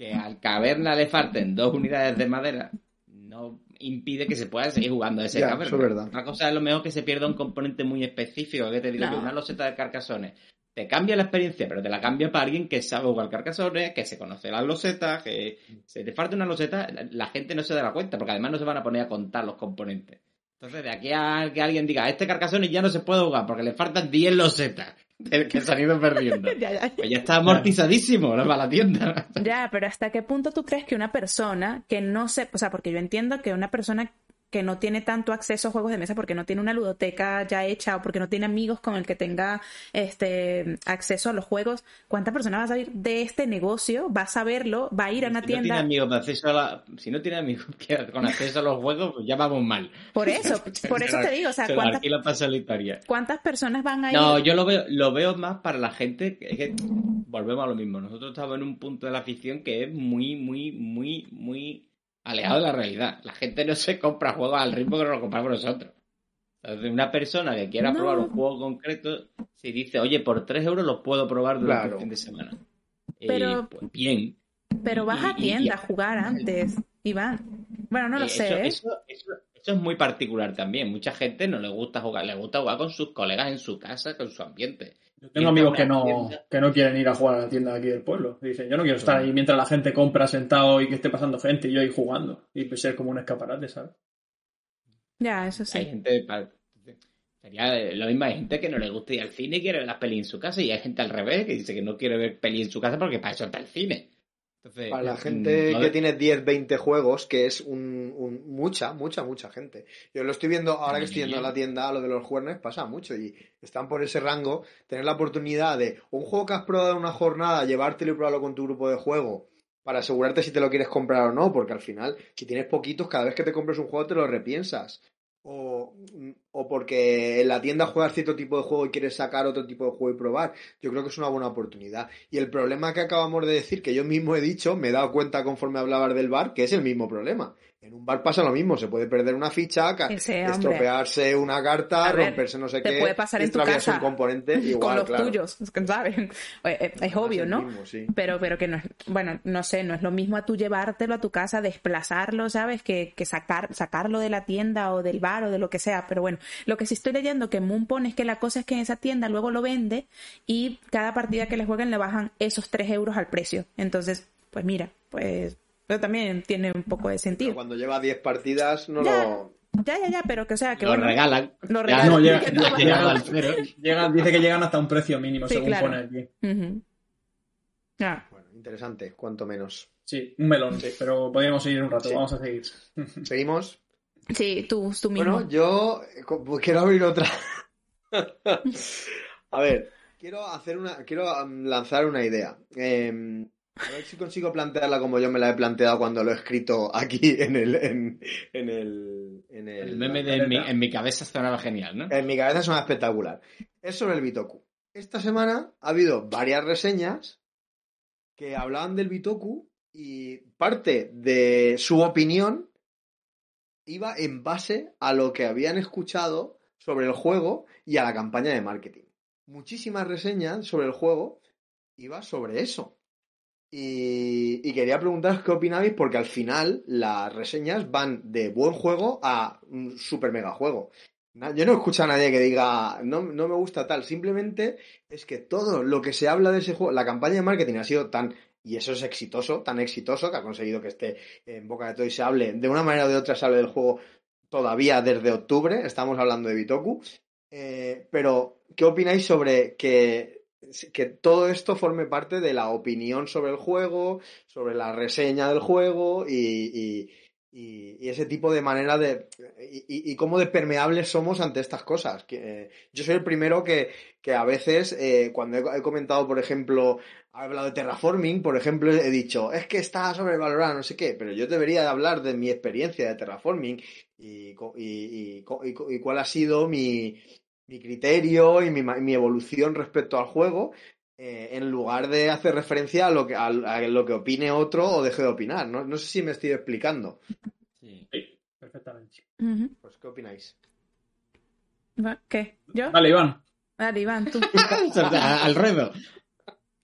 que al caverna le falten dos unidades de madera no impide que se pueda seguir jugando a ese Ya, caverna. eso es verdad. Una cosa es lo mejor que se pierda un componente muy específico, que te digo No. que una loseta de carcasones te cambia la experiencia, pero te la cambia para alguien que sabe jugar carcasones, que se conoce las losetas, que se te falta una loseta, la, la gente no se dará cuenta, porque además no se van a poner a contar los componentes. Entonces, de aquí a que alguien diga, este carcasones ya no se puede jugar porque le faltan 10 losetas del que se han ido perdiendo. Ya, ya. Pues ya está amortizadísimo, la tienda. Ya, pero ¿hasta qué punto tú crees que una persona que no se, o sea, porque yo entiendo que una persona que no tiene tanto acceso a juegos de mesa porque no tiene una ludoteca ya hecha o porque no tiene amigos con el que tenga este acceso a los juegos, ¿cuántas personas va a salir de este negocio? Va a saberlo, va a ir a una si no tiene tienda. amigos de acceso a la- si no tiene amigos con acceso a los juegos, pues ya vamos mal. Por eso, por eso te digo, o sea, Se ¿cuántas, para personas van a ir? No, yo lo veo, lo veo más para la gente es que volvemos a lo mismo. Nosotros estamos en un punto de la afición que es muy, muy, muy, muy alejado de la realidad. La gente no se compra juegos al ritmo que nos lo compramos nosotros. Entonces, una persona que quiera No. probar un juego concreto, si dice, oye, por 3 euros lo puedo probar durante Claro. el fin de semana. Eh, Pero- pues bien. Pero vas a Y- tienda y- a jugar antes, Iván. Bueno, no lo Eh, sé, Eso, ¿eh? eso, eso- eso es muy particular también. Mucha gente no le gusta jugar, le gusta jugar con sus colegas en su casa, con su ambiente. Yo tengo amigos que no, que no quieren ir a jugar a la tienda de aquí del pueblo. Dicen, yo no quiero estar ahí mientras la gente compra sentado y que esté pasando gente y yo ahí jugando. Y pues ser como un escaparate, ¿sabes? Ya, eso sí. Hay gente. Sería lo mismo, hay gente que no le gusta ir al cine y quiere ver las pelis en su casa, y hay gente al revés que dice que no quiere ver pelis en su casa porque para eso está el cine. Entonces, Para la mm, gente no que de- tiene 10, 20 juegos, que es un, un- mucha, mucha, mucha gente. Yo lo estoy viendo, ahora que estoy yendo a la tienda, lo de los jueves pasa mucho y están por ese rango. Tener la oportunidad de un juego que has probado en una jornada, llevártelo y probarlo con tu grupo de juego para asegurarte si te lo quieres comprar o no, porque al final, si tienes poquitos, cada vez que te compres un juego te lo repiensas. O, o porque en la tienda juegas cierto tipo de juego y quieres sacar otro tipo de juego y probar. Yo creo que es una buena oportunidad. Y el problema que acabamos de decir, que yo mismo he dicho, me he dado cuenta conforme hablabas del bar, que es el mismo problema. En un bar pasa lo mismo, se puede perder una ficha, Ese, estropearse una carta, ver, romperse no sé te qué, puede pasar en tu casa un componente igual, con los claro. tuyos, ¿saben? Eh, eh, Es obvio, ¿no? mismo, sí. Pero, pero que no es, bueno, no sé, no es lo mismo a tú llevártelo a tu casa, desplazarlo, ¿sabes? Que, que sacar, sacarlo de la tienda o del bar o de lo que sea. Pero bueno, lo que sí estoy leyendo que Moon pone es que la cosa es que en esa tienda luego lo vende y cada partida que le jueguen le bajan esos 3 euros al precio. Entonces, pues mira, pues eso también tiene un poco de Pero sentido. cuando lleva 10 partidas no Ya. lo... Ya, ya, ya, pero que o sea, que lo bueno, regalan. lo Ya, regalan. No, llega- llega- al cero. Dice que llegan hasta un precio mínimo, Sí, según claro. pone aquí. Ya. Bueno, interesante, cuanto menos. Sí, un melón, pero podríamos seguir un rato. Sí. Vamos a seguir. ¿Seguimos? Sí, tú, tú mismo. Bueno, yo eh, pues quiero abrir otra. A ver, quiero hacer una, quiero um, lanzar una idea. Eh, a ver si consigo plantearla como yo me la he planteado cuando lo he escrito aquí en el, en, en el, en el, El meme de en mi, en mi cabeza sonaba genial, ¿no? En mi cabeza suena espectacular. Es sobre el Bitoku. Esta semana ha habido varias reseñas que hablaban del Bitoku y parte de su opinión iba en base a lo que habían escuchado sobre el juego y a la campaña de marketing. Muchísimas reseñas sobre el juego iba sobre eso. Y, y quería preguntaros qué opinabais porque al final las reseñas van de buen juego a un super mega juego. Yo no escucho a nadie que diga, no, no me gusta tal, simplemente es que todo lo que se habla de ese juego, la campaña de marketing ha sido tan, y eso es exitoso, tan exitoso que ha conseguido que esté en boca de todo y se hable, de una manera o de otra se hable del juego todavía desde octubre, estamos hablando de Bitoku, Eh, pero ¿qué opináis sobre que, que todo esto forme parte de la opinión sobre el juego, sobre la reseña del juego y, y- ese tipo de manera de... Y, cómo de permeables somos ante estas cosas. Que, eh, yo soy el primero que, que a veces, eh, cuando he, comentado, por ejemplo, he hablado de terraforming, por ejemplo, he dicho, es que está sobrevalorado, no sé qué, pero yo debería de hablar de mi experiencia de terraforming y, y, y cuál ha sido mi, mi criterio y mi, ma- mi evolución respecto al juego, eh, en lugar de hacer referencia a lo que, a, a lo que opine otro o deje de opinar. ¿no? no sé si me estoy explicando. Sí. Perfectamente. Pues, ¿qué opináis? ¿Qué? ¿Yo? Vale, Iván. Dale, Iván, tú. Al ruedo.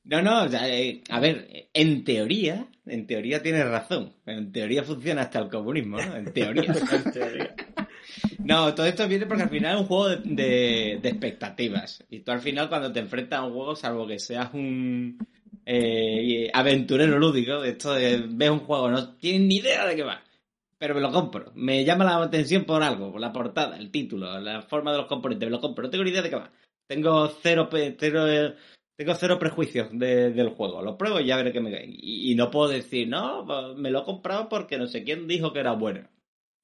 No, no, o sea, eh, a ver, en teoría, en teoría tienes razón. En teoría funciona hasta el comunismo, ¿no? En teoría. En teoría. No, todo esto viene porque al final es un juego de, expectativas. Y tú al final cuando te enfrentas a un juego, salvo que seas un eh, aventurero lúdico, esto de ves un juego, no tienes ni idea de qué va. Pero me lo compro. Me llama la atención por algo, por la portada, el título, la forma de los componentes, me lo compro. No tengo ni idea de qué va. Tengo cero, tengo cero prejuicios de- del juego. Lo pruebo y ya veré qué me cae. Y, no puedo decir, no, me lo he comprado porque no sé quién dijo que era bueno.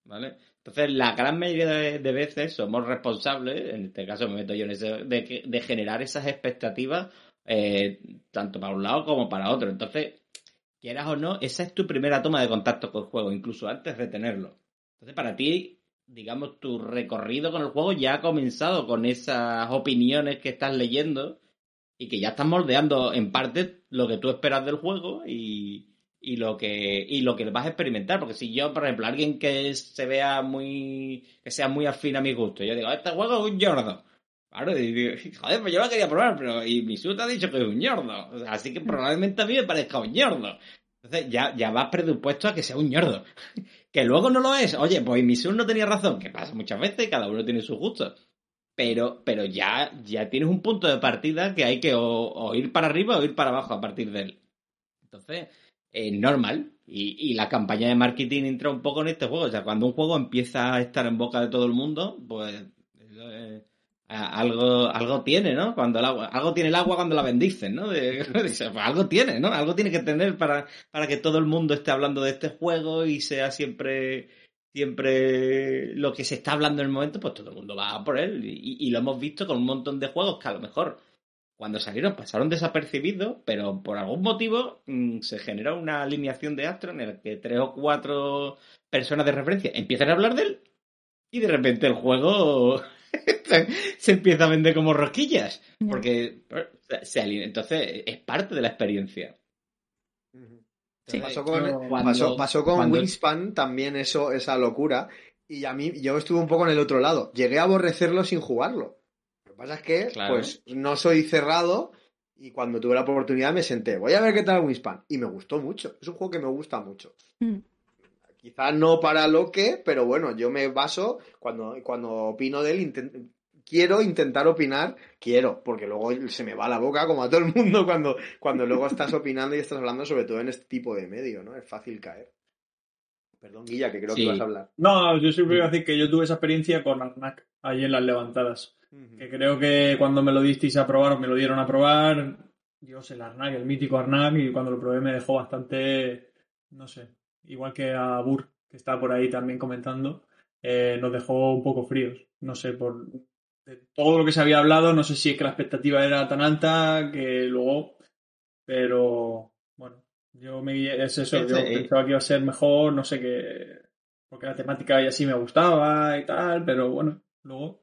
¿Vale? Entonces, la gran mayoría de, veces somos responsables, en este caso me meto yo en eso, de, de generar esas expectativas, eh, tanto para un lado como para otro. Entonces, quieras o no, esa es tu primera toma de contacto con el juego, incluso antes de tenerlo. Entonces, para ti, digamos, tu recorrido con el juego ya ha comenzado con esas opiniones que estás leyendo y que ya estás moldeando en parte lo que tú esperas del juego y, y lo que y lo que vas a experimentar porque si yo por ejemplo alguien que se vea muy que sea muy afín a mi gusto yo digo este juego es un ñordo claro y digo, joder pues yo lo quería probar pero y mi te ha dicho que es un ñordo O sea, así que probablemente a mí me parezca un ñordo. Entonces ya, ya vas predispuesto a que sea un ñordo. Que luego no lo es. Oye pues mi no tenía razón que pasa muchas veces cada uno tiene sus gustos. Pero, pero ya, ya tienes un punto de partida que hay que o, o ir para arriba o ir para abajo a partir de él. Entonces, es normal. Y, y la campaña de marketing entra un poco en este juego. O sea, cuando un juego empieza a estar en boca de todo el mundo, pues eh, algo, algo tiene, ¿no? Cuando el agua, algo tiene el agua cuando la bendicen, ¿no? Pues algo tiene, ¿no? Algo tiene que tener para, para que todo el mundo esté hablando de este juego y sea siempre siempre lo que se está hablando en el momento, pues todo el mundo va por él. Y, y lo hemos visto con un montón de juegos que a lo mejor cuando salieron pasaron desapercibidos, pero por algún motivo mm, se generó una alineación de astros en la que tres o cuatro personas de referencia empiezan a hablar de él y de repente el juego se, empieza a vender como rosquillas. Porque se- alinea. Entonces es parte de la experiencia. Sí. Pasó con, Yo- Cuando- pasó, pasó con cuando- Wingspan también eso, esa locura. Y a mí, yo estuve un poco en el otro lado. Llegué a aborrecerlo sin jugarlo. Lo que pasa es que, Claro. pues, no soy cerrado. Y cuando tuve la oportunidad me senté. Voy a ver qué tal Wingspan. Y me gustó mucho. Es un juego que me gusta mucho. Mm. Quizás no para lo que, pero bueno, yo me baso, cuando, cuando opino de él, inten- quiero intentar opinar, quiero, porque luego se me va la boca, como a todo el mundo, cuando, cuando luego estás opinando y estás hablando, sobre todo en este tipo de medio, ¿no? Es fácil caer. Perdón, Guilla, que creo Sí. que ibas a hablar. No, yo siempre iba a decir que yo tuve esa experiencia con Arnak, ahí en las levantadas. Que creo que cuando me lo disteis a probar o me lo dieron a probar, Dios, el Arnak, el mítico Arnak, y cuando lo probé me dejó bastante, no sé, igual que a Bur, que está por ahí también comentando, eh, nos dejó un poco fríos. No sé, por de todo lo que se había hablado, no sé si es que la expectativa era tan alta que luego, pero bueno, yo me guié- es eso, yo Este, eh, pensaba que iba a ser mejor, no sé qué, porque la temática ya sí me gustaba y tal, pero bueno, luego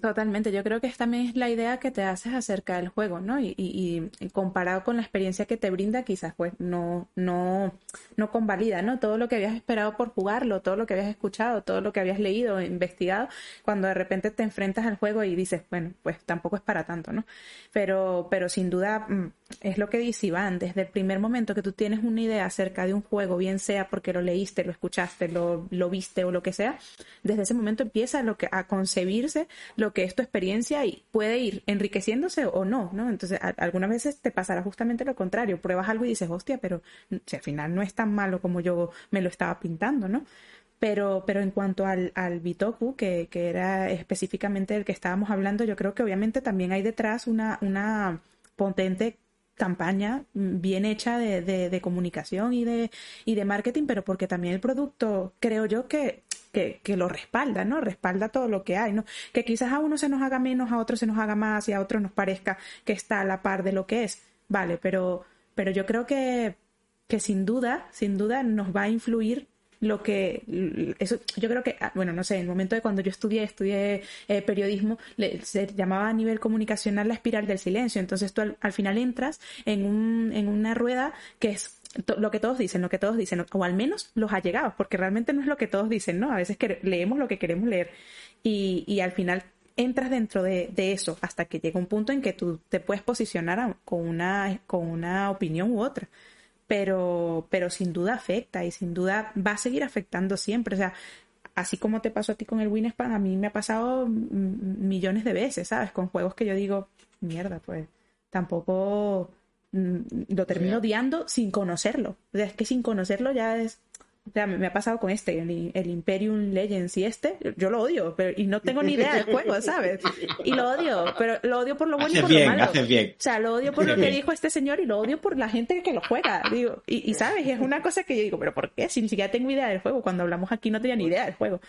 Totalmente, yo creo que esta también es la idea que te haces acerca del juego, ¿no? Y, y- comparado con la experiencia que te brinda, quizás pues no, no, no convalida, ¿no? Todo lo que habías esperado por jugarlo, todo lo que habías escuchado, todo lo que habías leído, investigado, cuando de repente te enfrentas al juego y dices, bueno, pues tampoco es para tanto, ¿no? Pero, pero sin duda mm, es lo que dice Iván, desde el primer momento que tú tienes una idea acerca de un juego, bien sea porque lo leíste, lo escuchaste, lo, lo viste o lo que sea, desde ese momento empieza lo que, a concebirse lo que es tu experiencia y puede ir enriqueciéndose o no, ¿no? Entonces, a- algunas veces te pasará justamente lo contrario, pruebas algo y dices, hostia, pero si al final no es tan malo como yo me lo estaba pintando, ¿no? Pero, pero en cuanto al, al Bitoku, que, que era específicamente el que estábamos hablando, yo creo que obviamente también hay detrás una, una potente campaña bien hecha de, de, de comunicación y de, y de marketing, pero porque también el producto, creo yo que, que, que lo respalda, ¿no? Respalda todo lo que hay, ¿no? Que quizás a uno se nos haga menos, a otro se nos haga más y a otro nos parezca que está a la par de lo que es, vale, pero, pero yo creo que, que sin duda, sin duda nos va a influir lo que eso yo creo que ah, bueno no sé en el momento de cuando yo estudié estudié eh, periodismo le- se llamaba a nivel comunicacional la espiral del silencio entonces tú al, al final entras en un en una rueda que es lo que todos dicen lo que todos dicen o al menos los allegados porque realmente no es lo que todos dicen no a veces que leemos lo que queremos leer y, y al final entras dentro de, de eso hasta que llega un punto en que tú te puedes posicionar con una con una opinión u otra pero, pero sin duda afecta y sin duda va a seguir afectando siempre. O sea, así como te pasó a ti con el Winspan, a mí me ha pasado millones de veces, ¿sabes? Con juegos que yo digo, mierda, pues tampoco lo termino odiando sin conocerlo. O sea, es que sin conocerlo ya es... O sea, me, me ha pasado con este, el, el Imperium Legends y este, yo lo odio, pero, y no tengo ni idea del juego, ¿sabes? Y lo odio, pero lo odio por lo bueno y por bien, lo malo. haces bien. O sea, lo odio por lo que bien. dijo este señor y lo odio por la gente que lo juega. Digo, y, y sabes, es una cosa que yo digo, pero ¿por qué? Si ni siquiera tengo idea del juego. Cuando hablamos aquí no tenía ni idea del juego.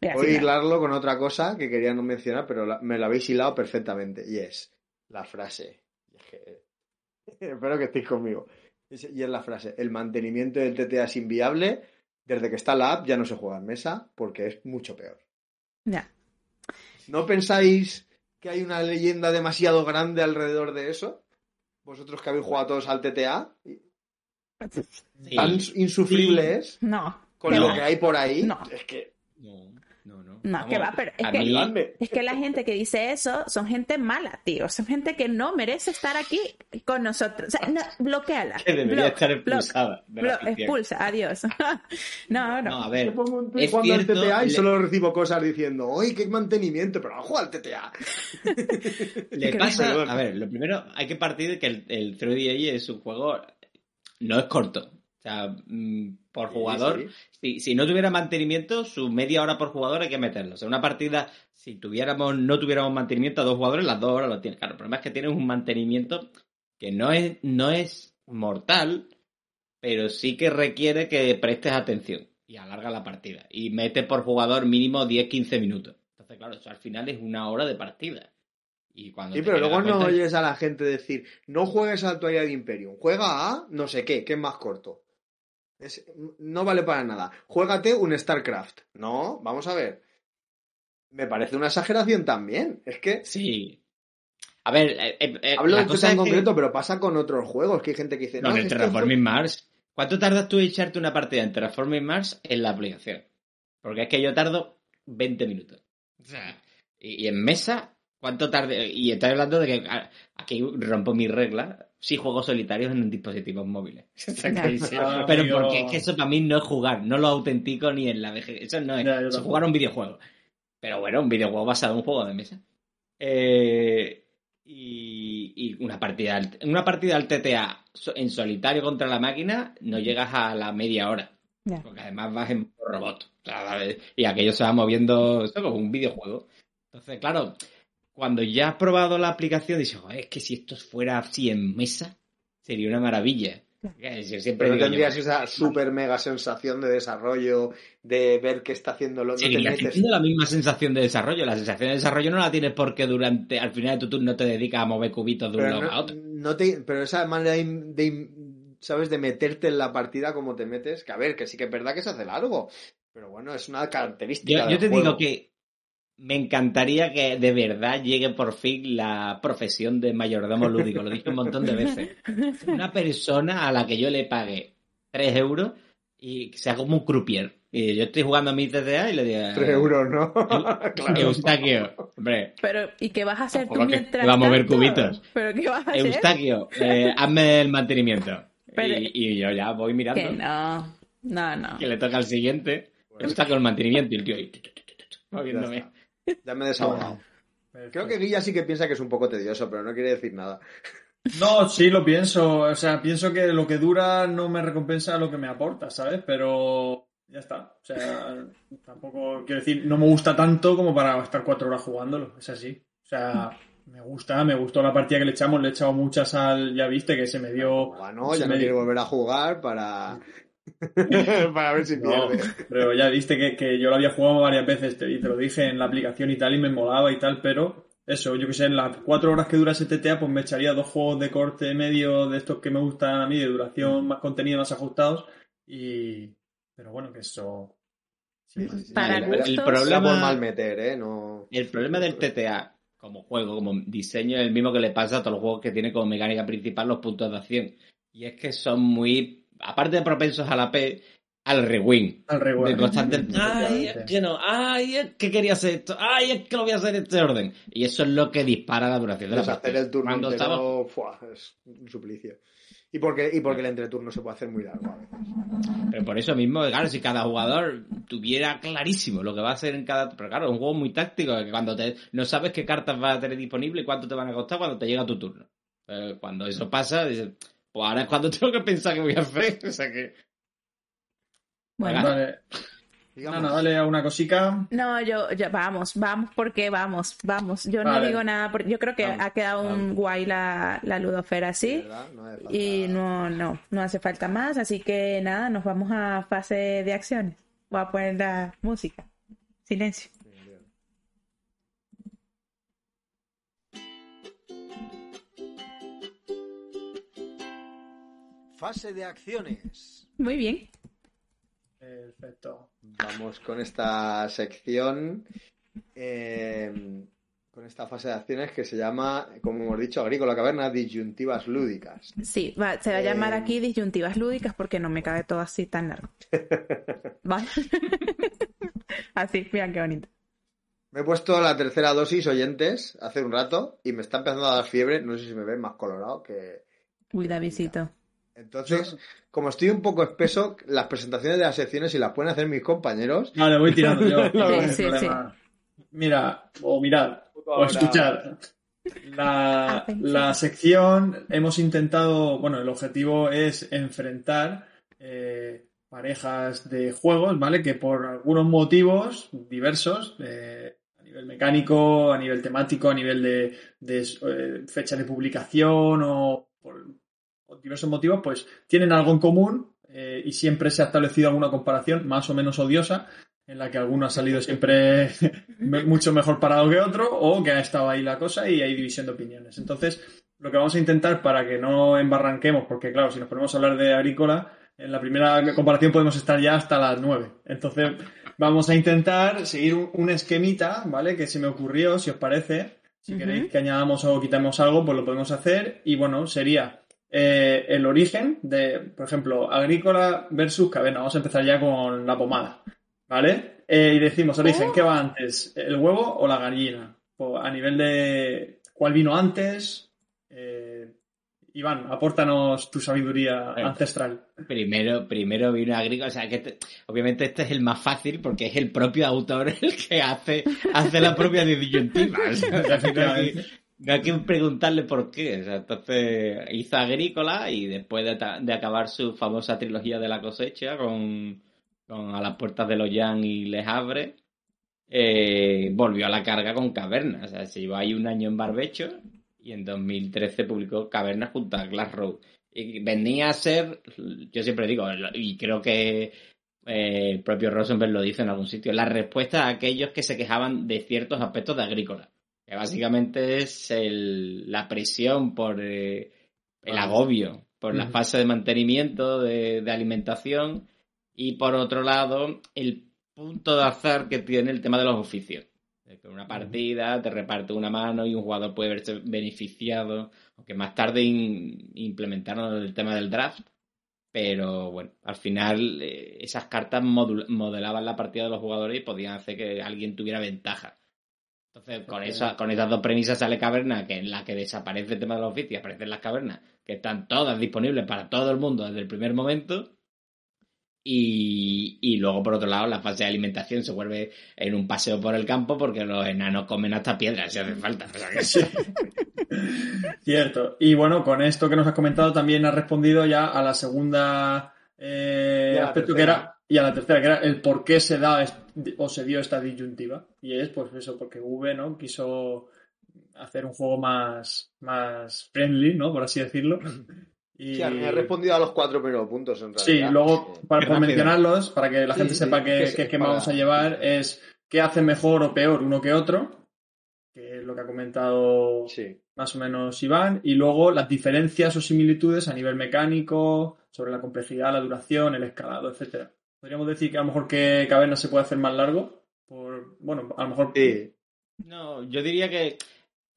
Mira, Voy a hilarlo con otra cosa que quería no mencionar, pero la- me la habéis hilado perfectamente. Y es la frase. Y es que- Espero que estéis conmigo. Y es la frase. El mantenimiento del TTA es inviable. Desde que está la app ya no se juega en mesa porque es mucho peor. Ya. ¿No pensáis que hay una leyenda demasiado grande alrededor de eso? Vosotros que habéis jugado todos al TTA. Sí. ¿Tan insufrible es No. con lo que hay por ahí? No. Es que... No, no, que va, pero es que-. Es que la gente que dice eso son gente mala, tío. Son gente que no merece estar aquí con nosotros. O sea, no, bloqueala. que debería Block, estar block, expulsada. block, expulsa, adiós. no, no. No, a Yo ver. pongo un tweet es jugando al cierto, TTA y le- solo recibo cosas diciendo, ¡Uy, qué mantenimiento! Pero no juego al TTA. Le pasa, a ver, lo primero hay que partir de que el, el 3DA es un juego, no es corto. O sea, mm, por jugador, sí. Si, si no tuviera mantenimiento, su media hora por jugador hay que meterlo. O sea, una partida, si tuviéramos, no tuviéramos mantenimiento a dos jugadores, las dos horas lo tienes. Claro, el problema es que tienes un mantenimiento que no es, no es mortal, pero sí que requiere que prestes atención y alarga la partida. Y mete por jugador mínimo 10-15 minutos. Entonces, claro, eso al final es una hora de partida. Y cuando Sí, pero luego la no oyes a la gente decir, no juegues al Twilight Imperium, juega a no sé qué, que es más corto. Es- no vale para nada. Juégate un StarCraft. No, vamos a ver. Me parece una exageración también. Es que Sí. A ver, eh, eh, eh, hablo la de cosa en es que- concreto, pero pasa con otros juegos que hay gente que dice, No, no, en el Terraforming Mars. ¿Cuánto tardas tú en echarte una partida en Terraforming Mars en la aplicación? Porque es que yo tardo 20 minutos. O sea, y, y en mesa, ¿cuánto tarde? Y estoy hablando de que a- aquí rompo mi regla si juego solitarios en dispositivos móviles. Ah, Pero porque es que eso para mí no es jugar, no lo autentico ni en la VG. Eso no es, eso jugar a un videojuego. Pero bueno, un videojuego basado en un juego de mesa. Eh, y, y una partida al- una partida al TTA en solitario contra la máquina no llegas a la media hora. Porque además vas en robot. O sea, ¿sabes? y aquello se va moviendo eso como un videojuego. Entonces, claro, cuando ya has probado la aplicación, dices, "Joder, es que si esto fuera así en mesa, sería una maravilla. Que yo siempre Pero no yo, tendrías esa super mega sensación de desarrollo, de ver qué está haciendo lo no te Seguirías metes. teniendo la misma sensación de desarrollo. La sensación de desarrollo no la tienes porque durante al final de tu turno te dedicas a mover cubitos de un lado a no, otro. no te, pero esa manera de, de- ¿sabes? De meterte en la partida como te metes, que a ver, que sí que es verdad que se hace largo. Pero bueno, es una característica Yo, te juego. digo que me encantaría que de verdad llegue por fin la profesión de mayordomo lúdico. Lo dije un montón de veces. Una persona a la que yo le pague 3 euros y que sea como un croupier. Y yo estoy jugando a mi TDA y le digo... 3 euros, ¿no? claro. Eustaquio, hombre, Pero, ¿y qué vas a hacer tú mientras va a mover cubitos. ¿Pero qué vas a hacer? Eustaquio, eh, hazme el mantenimiento. Pero- Y, y yo ya voy mirando. Que no, no, no. Que le toca al siguiente. Eustaquio el mantenimiento y el tío ahí, moviéndome. Ya me he desahogado. Creo que Guilla sí que piensa que es un poco tedioso, pero no quiere decir nada. No, sí, lo pienso. O sea, pienso que lo que dura no me recompensa lo que me aporta, ¿sabes? Pero ya está. O sea, tampoco quiero decir, no me gusta tanto como para estar cuatro horas jugándolo. Es así. O sea, me gusta, me gustó la partida que le echamos. Le he echado muchas al, ya viste, que se me dio. Bueno, se ya me no dio- quiere volver a jugar para. para ver si No, pierde. pero ya viste que, que yo lo había jugado varias veces te- y te lo dije en la aplicación y tal y me molaba y tal, pero eso, yo que sé, en las cuatro horas que dura ese TTA pues me echaría dos juegos de corte medio de estos que me gustan a mí, de duración más contenido, más ajustados y... Pero bueno, que eso... Para el, gustos. el Está por problema, mal meter, ¿eh? No. el problema del TTA como juego, como diseño, es el mismo que le pasa a todos los juegos que tiene como mecánica principal los puntos de acción. Y es que son muy, aparte de propensos a la P, al rewind. Al De reward. constante, ay, es que no, ay, es que quería hacer esto, ay, es que lo voy a hacer en este orden. Y eso es lo que dispara la duración de la Deshacer partida. el turno Cuando entero, es un suplicio. Y porque, y porque el entreturno se puede hacer muy largo a veces. Pero por eso mismo, claro, si cada jugador tuviera clarísimo lo que va a hacer en cada... Pero claro, es un juego muy táctico, que cuando te... no sabes qué cartas vas a tener disponible y cuánto te van a costar cuando te llega tu turno. Eh, cuando eso pasa, dices, pues ahora es cuando tengo que pensar qué voy a hacer. O sea que... Bueno, Vale. Digamos, dale a una cosica. no, yo, yo, vamos, vamos, porque vamos, vamos. Yo no digo nada, porque yo creo que Vamos, ha quedado un guay la, la ludosfera así. Y no, no, no hace falta más, así que nada, nos vamos a fase de acciones. Voy a poner la música. Silencio. Fase de acciones. Muy bien. Perfecto. Vamos con esta sección, eh, con esta fase de acciones que se llama, como hemos dicho, Agrícola Caverna, disyuntivas lúdicas. Sí, va- se va a llamar Eh, aquí disyuntivas lúdicas porque no me cabe todo así tan largo. ¿Vale? así, mira qué bonito. Me he puesto la tercera dosis, oyentes, hace un rato, y me está empezando a dar fiebre, no sé si me ven más colorado que... Uy, Davidcito. Entonces, como estoy un poco espeso, las presentaciones de las secciones, si las pueden hacer mis compañeros, Vale, voy tirando yo. Sí, no sí, problema. Mira, o mirad, o escuchar. La, Atención. la sección hemos intentado, bueno, el objetivo es enfrentar eh, parejas de juegos, ¿vale? Que por algunos motivos diversos, eh, a nivel mecánico, a nivel temático, a nivel de, de, eh, fecha de publicación o por diversos motivos, pues tienen algo en común eh, y siempre se ha establecido alguna comparación más o menos odiosa en la que alguno ha salido siempre mucho mejor parado que otro o que ha estado ahí la cosa y hay división de opiniones. Entonces, lo que vamos a intentar para que no embarranquemos, porque claro, si nos ponemos a hablar de agrícola, en la primera comparación podemos estar ya hasta las 9. Entonces, vamos a intentar seguir un, esquemita, ¿vale? Que se me ocurrió, si os parece. Si queréis que añadamos o quitamos algo, pues lo podemos hacer. Y bueno, sería eh, el origen de, por ejemplo, agrícola versus caverna. Vamos a empezar ya con la pomada, ¿vale? Eh, y decimos, origen. ¿qué va antes? ¿El huevo o la gallina? Pues a nivel de cuál vino antes. Eh, Iván, apórtanos tu sabiduría Bueno. ancestral. Primero, primero vino agrícola, o sea que obviamente este es el más fácil porque es el propio autor el que hace, hace la propia disyuntiva. O sea, no, hay que, preguntarle por qué. Entonces hizo agrícola y después de, acabar su famosa trilogía de la cosecha con, con A las puertas de Loyan y Les Abre, eh, volvió a la carga con Caverna. O sea, se llevó ahí un año en barbecho y en 2013 publicó Caverna junto a Glass Road. Y venía a ser, yo siempre digo, y creo que eh, el propio Rosenberg lo dice en algún sitio, la respuesta a aquellos que se quejaban de ciertos aspectos de agrícola. Que básicamente es el, la presión por eh, el agobio, por la fase de mantenimiento, de, de alimentación, y por otro lado, el punto de azar que tiene el tema de los oficios. Que una partida te reparte una mano y un jugador puede verse beneficiado, aunque más tarde in- implementaron el tema del draft. Pero bueno, al final eh, esas cartas modelaban la partida de los jugadores y podían hacer que alguien tuviera ventaja. Entonces, con, esa, con esas dos premisas sale Caverna, que en la que desaparece el tema de los oficios, aparecen las cavernas, que están todas disponibles para todo el mundo desde el primer momento. Y, y luego, por otro lado, la fase de alimentación se vuelve en un paseo por el campo porque los enanos comen hasta piedras si hace falta. O sea que sí. Cierto. Y bueno, con esto que nos has comentado también has respondido ya a la segunda eh, Y a la aspecto que tercera. era y a la tercera que era el por qué se da o se dio esta disyuntiva. Y es pues eso porque V no quiso hacer un juego más más friendly no por así decirlo. Y Sí, me he respondido a los cuatro primeros puntos en Sí, realidad. luego, Eh, para por mencionarlos, para que la Sí, gente sí, sepa qué, que para- vamos a llevar, es qué hace mejor o peor uno que otro, que es lo que ha comentado Sí. más o menos Iván, y luego las diferencias o similitudes a nivel mecánico, sobre la complejidad, la duración, el escalado, etcétera. Podríamos decir que a lo mejor que Caverna se puede hacer más largo, por, bueno, a lo mejor Sí. No, yo diría que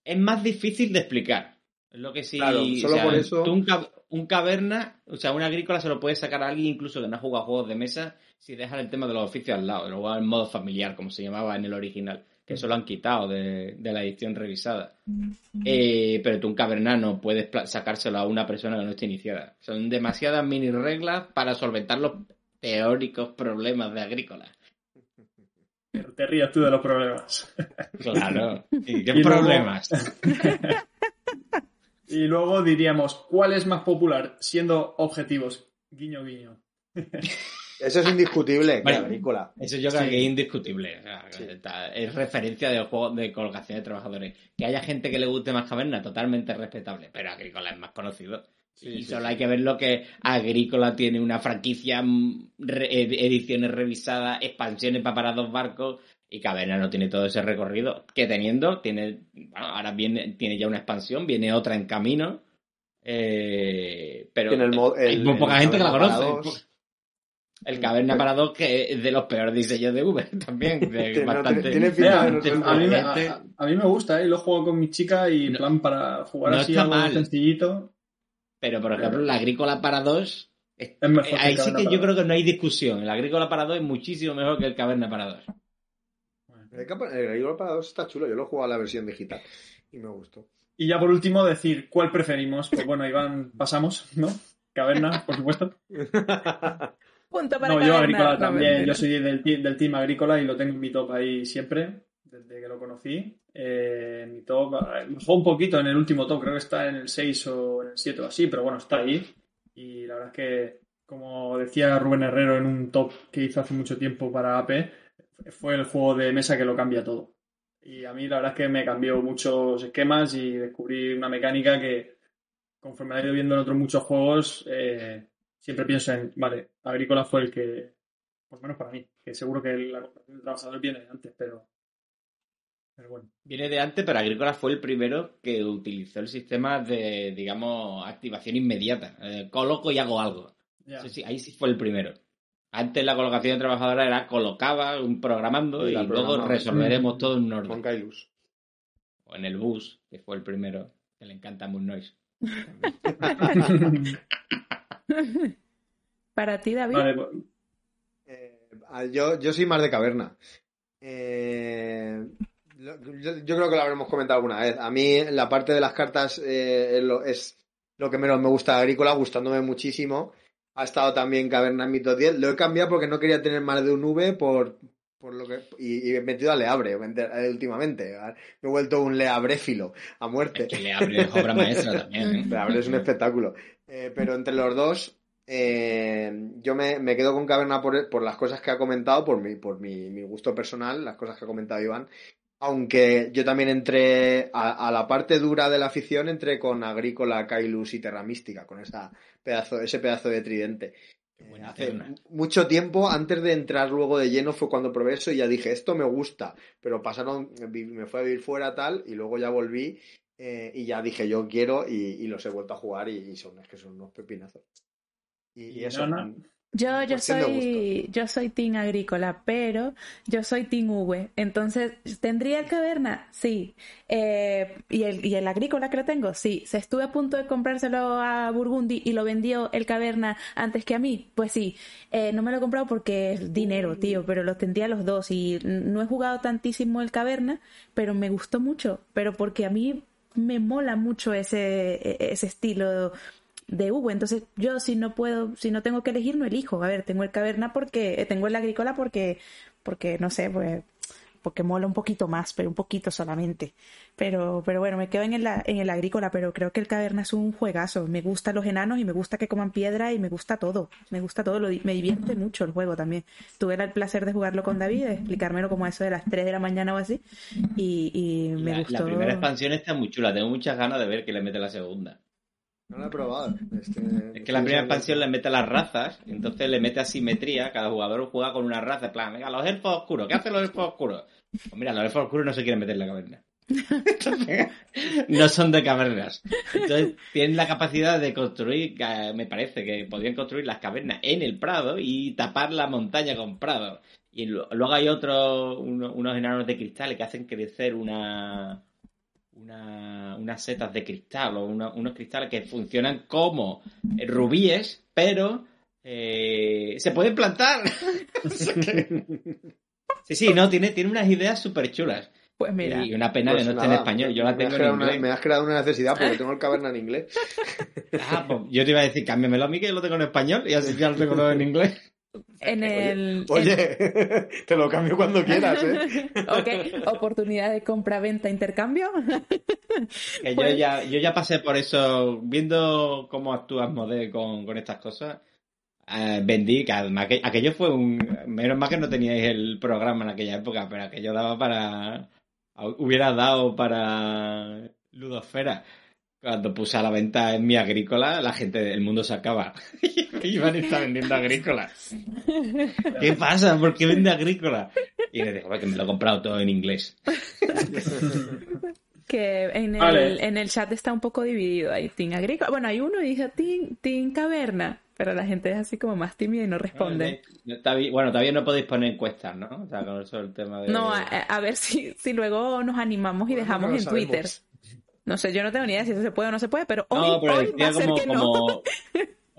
es más difícil de explicar. Es lo que sí. Claro, solo o sea, por eso- tú un, ca- un caverna, o sea, una agrícola se lo puede sacar a alguien incluso que no ha jugado juegos de mesa si dejan el tema de los oficios al lado, luego en modo familiar, como se llamaba en el original, que eso lo han quitado de, de la edición revisada. Eh, pero tú un caverna no puedes sacárselo a una persona que no esté iniciada. Son demasiadas mini reglas para solventar los teóricos problemas de agrícola. te rías tú de los problemas. Claro. ¿Y qué Y luego- problemas? Y luego diríamos, ¿cuál es más popular? Siendo objetivos, guiño, guiño. Eso es indiscutible, que Vale. agrícola. Eso yo creo Sí. que es indiscutible. O sea, Sí. está- es referencia del juego de colocación de trabajadores. Que haya gente que le guste más Caverna, totalmente respetable. Pero Agrícola es más conocido. Sí, y sí, solo sí. hay que ver lo que Agrícola tiene una franquicia, mm, re- ed- ediciones revisadas, expansiones para parar dos barcos. Y Caverna no tiene todo ese recorrido. Que teniendo, tiene. Bueno, ahora viene, tiene ya una expansión, viene otra en camino. Eh, pero Tiene el mo- hay muy el poca gente que la conoce. dos. El Caverna para dos, que es de los peores diseños de V también. de Tiene- bastante... tiene Mira, a, mí me, gente- a- a mí me gusta, ¿eh? Lo juego con mi chica y No- plan para jugar no así algo mal. sencillito. Pero, por ejemplo, la agrícola para dos. es- Es mejor que ahí sí que yo creo que no hay discusión. El agrícola para dos es muchísimo mejor que el caverna para dos. El agrícola para dos está chulo. Yo lo he jugado a la versión digital y me gustó. Y ya por último decir cuál preferimos. Pues bueno, Iván, pasamos, ¿no? Caverna, por supuesto. Punto para No, yo agrícola No, también. Yo soy del, del team agrícola y lo tengo en mi top ahí siempre, desde que lo conocí. Eh, mi top, eh, bajó un poquito en el último top, creo que está en el 6 o en el 7 o así, pero bueno, está ahí. Y la verdad es que, como decía Rubén Herrero en un top que hizo hace mucho tiempo para AP, fue el juego de mesa que lo cambia todo. Y a mí la verdad es que me cambió muchos esquemas y descubrí una mecánica que, conforme he ido viendo en otros muchos juegos, eh, siempre pienso en, vale, Agrícola fue el que, por menos para mí, que seguro que la comparación del trabajador viene antes, pero, pero bueno. Viene de antes, pero Agrícola fue el primero que utilizó el sistema de, digamos, activación inmediata. Eh, coloco y hago algo. Ya. Sí, sí, ahí sí fue el primero. Antes la colocación de trabajadora era colocaba, un programando Y luego resolveremos todo en un orden. Con Kailus. O en el bus, que fue el primero, que le encanta Moon Noise. Para ti, David. Vale, pues, Eh, ah, yo, yo soy más de caverna. Eh, yo, yo creo que lo habremos comentado alguna vez. A mí la parte de las cartas eh, es, lo, es que menos me gusta de Agrícola, gustándome muchísimo. Ha estado también Caverna en mi top 10. Lo he cambiado porque no quería tener más de un V por, por lo que y, y he metido a Leabre eh, últimamente. Me he vuelto un leabréfilo a muerte. Que le abre obra maestra también. ¿eh? Leabre es un espectáculo. Eh, pero entre los dos, eh, yo me, me quedo con Caverna por, por las cosas que ha comentado, por mi, por mi, mi gusto personal, las cosas que ha comentado Iván. Aunque yo también entré a, a la parte dura de la afición, entré con Agrícola, Kailus y Terra Mística, con esa pedazo, ese pedazo de tridente. Buena Hace terna. mucho tiempo, antes de entrar luego de lleno, fue cuando probé eso y ya dije, esto me gusta, pero pasaron, me fue a vivir fuera tal, y luego ya volví eh, y ya dije, yo quiero, y, y los he vuelto a jugar y, y son, es que son unos pepinazos. Y, y Y eso, Nona. Yo, yo soy, yo soy Team Agrícola, pero yo soy Team V. Entonces, ¿tendría el Caverna? Sí. Eh, ¿y, el, ¿Y el Agrícola que lo tengo? Sí. ¿Se estuve a punto de comprárselo a Burgundy y lo vendió el Caverna antes que a mí? Pues sí. Eh, no me lo he comprado porque es dinero, tío, pero los tendría los dos. Y no he jugado tantísimo el Caverna, pero me gustó mucho. Pero porque a mí me mola mucho ese, ese estilo de Hugo. Entonces, yo si no puedo, si no tengo que elegir, no elijo. A ver, tengo el caverna porque, eh, tengo el agrícola porque, porque no sé, pues, porque mola un poquito más, pero un poquito solamente. Pero, pero bueno, me quedo en el, en el agrícola, pero creo que el caverna es un juegazo. Me gustan los enanos y me gusta que coman piedra y me gusta todo. Me gusta todo, lo, me divierte mucho el juego también. Tuve el placer de jugarlo con David, de explicármelo como eso de las 3 de la mañana o así. Y, y me La, gustó. la primera expansión está muy chula. Tengo muchas ganas de ver que le mete la segunda. No lo he probado. Este, Es que la primera expansión le mete las razas, entonces le mete asimetría. Cada jugador juega con una raza. En plan, venga, los elfos oscuros. ¿Qué hacen los elfos oscuros? Pues mira, los elfos oscuros no se quieren meter en la caverna. Entonces, no son de cavernas. Entonces, tienen la capacidad de construir, me parece que podrían construir las cavernas en el prado y tapar la montaña con prado. Y luego hay otros, uno- unos enanos de cristales que hacen crecer una, una, unas setas de cristal o una- unos cristales que funcionan como rubíes, pero eh, se pueden plantar. Sí, sí, no, tiene, tiene unas ideas súper chulas. Pues mira. Y una pena Pues que no esté en español. Yo la tengo en una- inglés. me has creado una necesidad porque tengo el caverna en inglés. Ah, pues yo te iba a decir, cámbiamelo a mí que yo lo tengo en español y así ya lo tengo todo en inglés. En el, Oye, te lo cambio cuando quieras, ¿eh? ok, oportunidad de compra-venta, intercambio. Que yo Pues- ya, yo ya pasé por eso, viendo cómo actúas Modé con, con estas cosas, eh, vendí, que además que- aquello fue un... Menos mal que no teníais el programa en aquella época, pero aquello daba para... Hubiera dado para Ludosfera. Cuando puse a la venta en mi agrícola, la gente del mundo se acaba. Iban y está vendiendo agrícola. ¿Qué pasa? ¿Por qué vende agrícola? Y le digo, "Pues que me lo he comprado todo en inglés. Que en el, Vale. en el chat está un poco dividido. Hay Team Agrícola. Bueno, hay uno y dice Team, team Caverna. Pero la gente es así como más tímida y no responde. Bueno, todavía no podéis poner encuestas, ¿no? O sea, con eso el tema de... No, a, a ver si, si luego nos animamos y Bueno, dejamos no en sabemos. Twitter. No sé, yo no tengo ni idea si eso se puede o no se puede, pero hoy, No, pero hoy va decía a ser como... que no. como...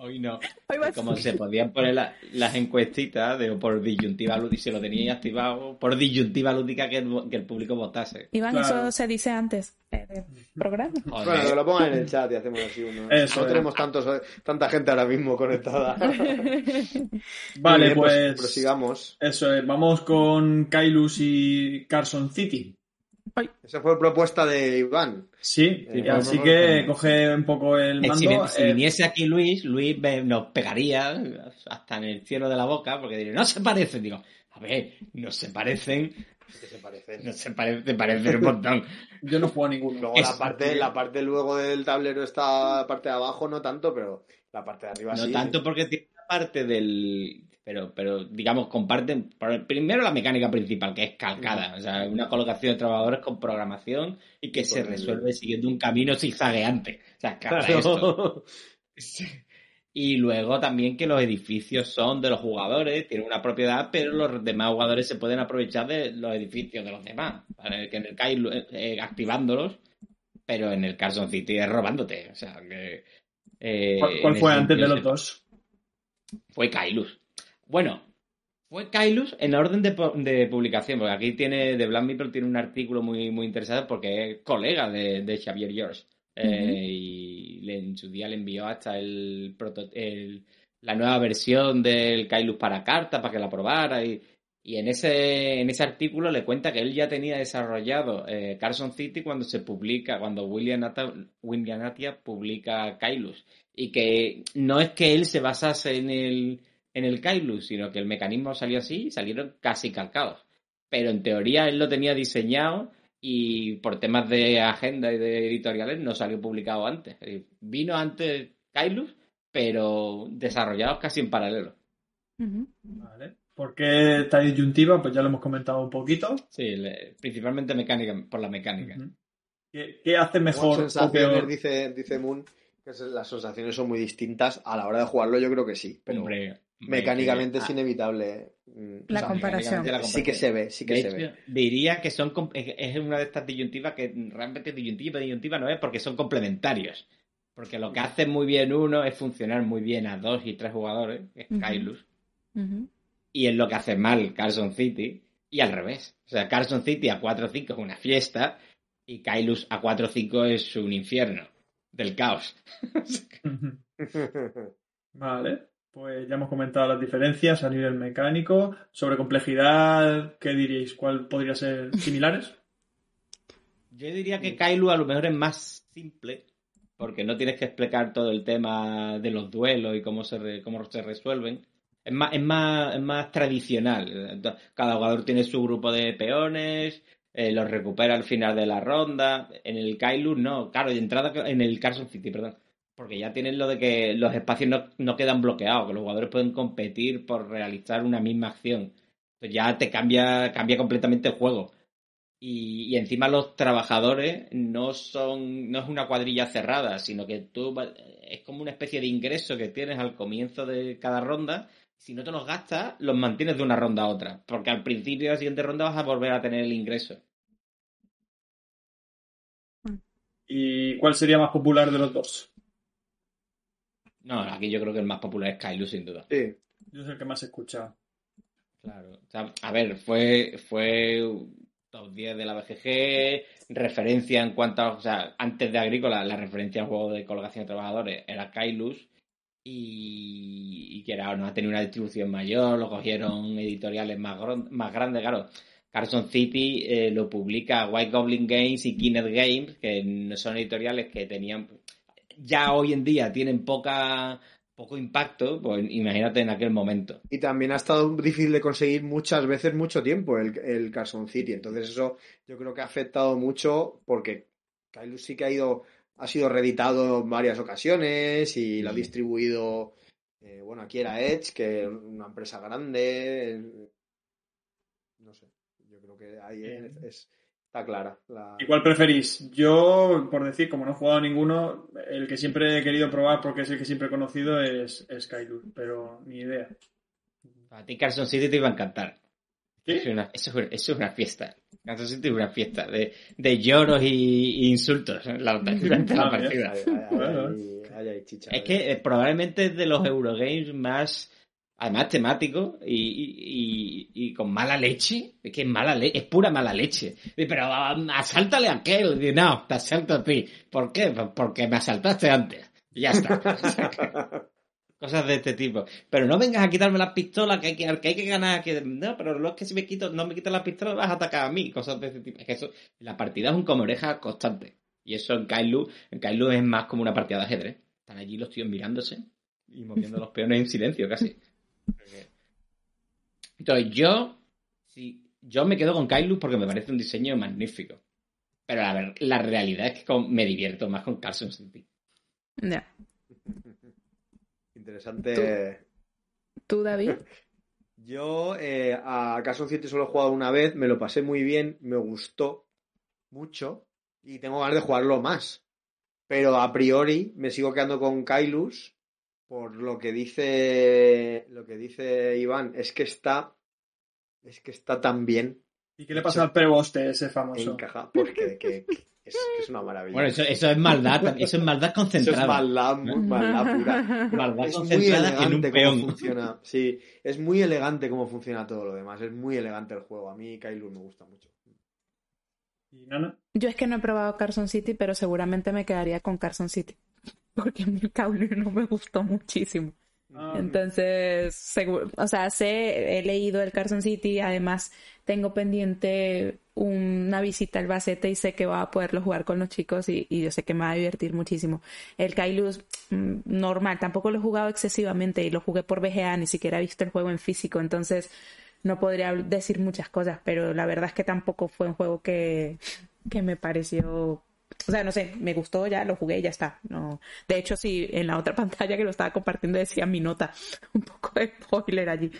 Hoy no. Hoy va a Como ser- se podían poner la- las encuestitas de, por disyuntiva lúdica, si lo teníais activado, por disyuntiva lúdica que el, que el público votase. Iván, Claro. eso se dice antes eh, del programa. Joder. Bueno, que lo pongan en el chat y hacemos así uno. Eso no tenemos tantos, tanta gente ahora mismo conectada. Vale, bien, pues. prosigamos. Eso es, vamos con Kailus y Carson City. Esa fue propuesta de Iván. Sí, Eh, así que coge un poco el Eh, mando. si, eh, viniese aquí Luis, Luis me- nos pegaría hasta en el cielo de la boca porque diría, no se parecen. Digo, a ver, no se parecen, Que se parecen. no se parecen, parecen un montón. yo no juego a ninguno. Luego Es- la parte, la parte luego del tablero está la parte de abajo, no tanto, pero la parte de arriba No sí. tanto porque tiene una parte del. Pero, pero digamos, comparten. Primero la mecánica principal, que es calcada. O sea, una colocación de trabajadores con programación y que se resuelve siguiendo un camino zigzagueante. O sea, habrá esto. Y luego también que los edificios son de los jugadores, tienen una propiedad, pero los demás jugadores se pueden aprovechar de los edificios de los demás. ¿vale? Que en el Kyle eh, activándolos, pero en el Carson City es robándote. O sea, que. eh, ¿Cuál, fue antes de los dos? fue Kailus. Bueno, fue Kailus en orden de, de publicación, porque aquí tiene, de Black Meeple tiene un artículo muy, muy interesante porque es colega de, de Xavier George. Eh, y le- en su día le envió hasta el, proto- el- la nueva versión del Kailus para carta para que la probara y, y en ese, en ese artículo le cuenta que él ya tenía desarrollado eh, Carson City cuando se publica, cuando William, Atta- William Atia publica Kailus y que no es que él se basase en el, en el Kailus, sino que el mecanismo salió así y salieron casi calcados. pero en teoría él lo tenía diseñado y por temas de agenda y de editoriales no salió publicado antes. Vino antes Kailus, pero desarrollados casi en paralelo. Vale. ¿Por qué esta disyuntiva? Pues ya lo hemos comentado un poquito. Sí, principalmente mecánica, por la mecánica. ¿Qué, hace mejor sensaciones, Dice, dice Moon que las sensaciones son muy distintas. A la hora de jugarlo yo creo que sí. Pero mecánicamente es inevitable. Mm, la, comparación. Sí que se ve, sí que se ve. Diría que son es una de estas disyuntivas que realmente disyuntiva, disyuntiva no es porque son complementarios. Porque lo que hace muy bien uno es funcionar muy bien a dos y tres jugadores, que es Kailus. Y es lo que hace mal Carson City. Y al revés. O sea, Carson City a 4-5 es una fiesta y Kailus a 4-5 es un infierno del caos. vale, pues ya hemos comentado las diferencias a nivel mecánico. Sobre complejidad, ¿qué diríais? ¿Cuál podría ser similares? Yo diría que Kailu a lo mejor es más simple, porque no tienes que explicar todo el tema de los duelos y cómo se, cómo se resuelven. Es más, es, más, es más tradicional. Cada jugador tiene su grupo de peones, eh, los recupera al final de la ronda. En el Kailu no, claro, de entrada en el Carson City, perdón. Porque ya tienen lo de que los espacios no, quedan bloqueados, que los jugadores pueden competir por realizar una misma acción. Entonces ya te cambia, cambia completamente el juego. Y, encima los trabajadores no son, no es una cuadrilla cerrada, sino que tú es como una especie de ingreso que tienes al comienzo de cada ronda. Si no te los gastas, los mantienes de una ronda a otra. Porque al principio de la siguiente ronda vas a volver a tener el ingreso. ¿Y cuál sería más popular de los dos? No, aquí yo creo que el más popular es Kailu, sin duda. Sí. Yo soy el que más he escuchado. Claro. a ver, fue, fue top 10 de la BGG, referencia en cuanto a, o sea, antes de Agrícola, la referencia al juego de colocación de trabajadores era Kailus y, que era, no ha tenido una distribución mayor, lo cogieron editoriales más, más grandes, claro. Carson City eh, lo publica White Goblin Games y Kinect Games, que no son editoriales que tenían, ya hoy en día tienen poca poco impacto, pues imagínate en aquel momento. Y también ha estado difícil de conseguir muchas veces mucho tiempo el, el Carson City. Entonces eso yo creo que ha afectado mucho porque Kailus sí que ha ido, ha sido reeditado en varias ocasiones y lo ha distribuido, eh, bueno, aquí era Edge, que es una empresa grande. No sé, yo creo que ahí es, está clara. La... ¿Y cuál preferís? Yo, por decir, como no he jugado ninguno, el que siempre he querido probar porque es el que siempre he conocido es, es pero ni idea. A ti Carson City te iba a encantar. Eso, es una, fiesta. Carson City es una fiesta de, de lloros y, insultos durante la partida. es que eh, probablemente es de los Eurogames más además temático y, y, con mala leche. Es que es mala leche, es pura mala leche. Pero um, asáltale a aquel. no, te asalto a ti. ¿Por qué? Pues porque me asaltaste antes. Y ya está. Cosas de este tipo. Pero no vengas a quitarme las pistolas, que hay que, hay que ganar. Que, no, pero lo es que si me quito, no me quitas las pistolas, vas a atacar a mí. Cosas de este tipo. Es que eso, la partida es un comoreja constante. Y eso en Kailu, en Kailu es más como una partida de ajedrez. Están allí los tíos mirándose y moviendo los peones en silencio casi. Entonces yo, sí, yo me quedo con Kailu porque me parece un diseño magnífico. Pero la, la realidad es que me divierto más con Carson City. Interesante. ¿Tú, David? Yo eh, a Carson City solo he jugado una vez, me lo pasé muy bien, me gustó mucho y tengo ganas de jugarlo más. Pero a priori me sigo quedando con Kailus por lo que dice lo que dice Iván, es que está es que está tan bien. ¿Y qué le pasa al preboste ese famoso? Encaja, porque que, es, es, una maravilla. Bueno, eso, eso, es maldad, eso es maldad concentrada. Eso es maldad, maldad pura. Maldad es concentrada muy en un peón. Cómo funciona. Sí, es muy elegante cómo funciona todo lo demás. Es muy elegante el juego. A mí Kailu me gusta mucho. ¿Y Nana? Yo es que no he probado Carson City, pero seguramente me quedaría con Carson City porque mi cable no me gustó muchísimo. Ah, Entonces, o sea, sé, he leído el Carson City, además tengo pendiente una visita al Bacete y sé que va a poderlo jugar con los chicos y, yo sé que me va a divertir muchísimo. El Kailus, mm, normal, tampoco lo he jugado excesivamente y lo jugué por BGA, ni siquiera he visto el juego en físico, entonces no podría decir muchas cosas, pero la verdad es que tampoco fue un juego que, que me pareció o sea, no sé, me gustó, ya lo jugué y ya está. No. De hecho, sí, en la otra pantalla que lo estaba compartiendo decía mi nota. Un poco de spoiler allí.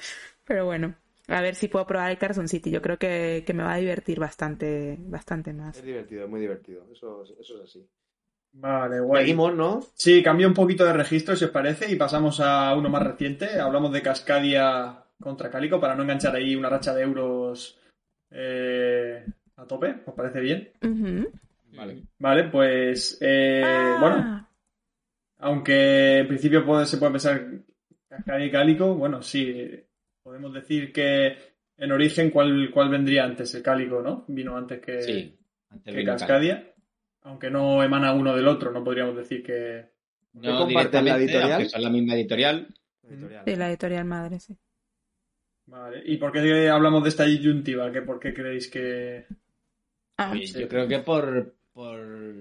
Pero bueno, a ver si puedo probar el Carson City. Yo creo que, que me va a divertir bastante, bastante más. Es divertido, es muy divertido. Eso, eso es así. Vale, guay. Seguimos, ¿no? Sí, cambio un poquito de registro, si os parece, y pasamos a uno más reciente. Hablamos de Cascadia contra Cálico para no enganchar ahí una racha de euros eh, a tope. ¿Os parece bien? Vale. Vale, pues eh, Ah, bueno, aunque en principio puede, se puede pensar Cascadia y Cálico, bueno, sí, podemos decir que en origen cuál, cuál vendría antes, el Cálico, ¿no? Vino antes que, Sí. Antes que Cascadia, aunque no emana uno del otro, no podríamos decir que... ¿Qué No comparten la directamente, editorial? aunque son la misma editorial. Editorial. Sí, la editorial madre, sí. Vale, ¿y por qué hablamos de esta disyuntiva? ¿Que ¿Por qué creéis que...? Ah, Oye, Yo creo que por, por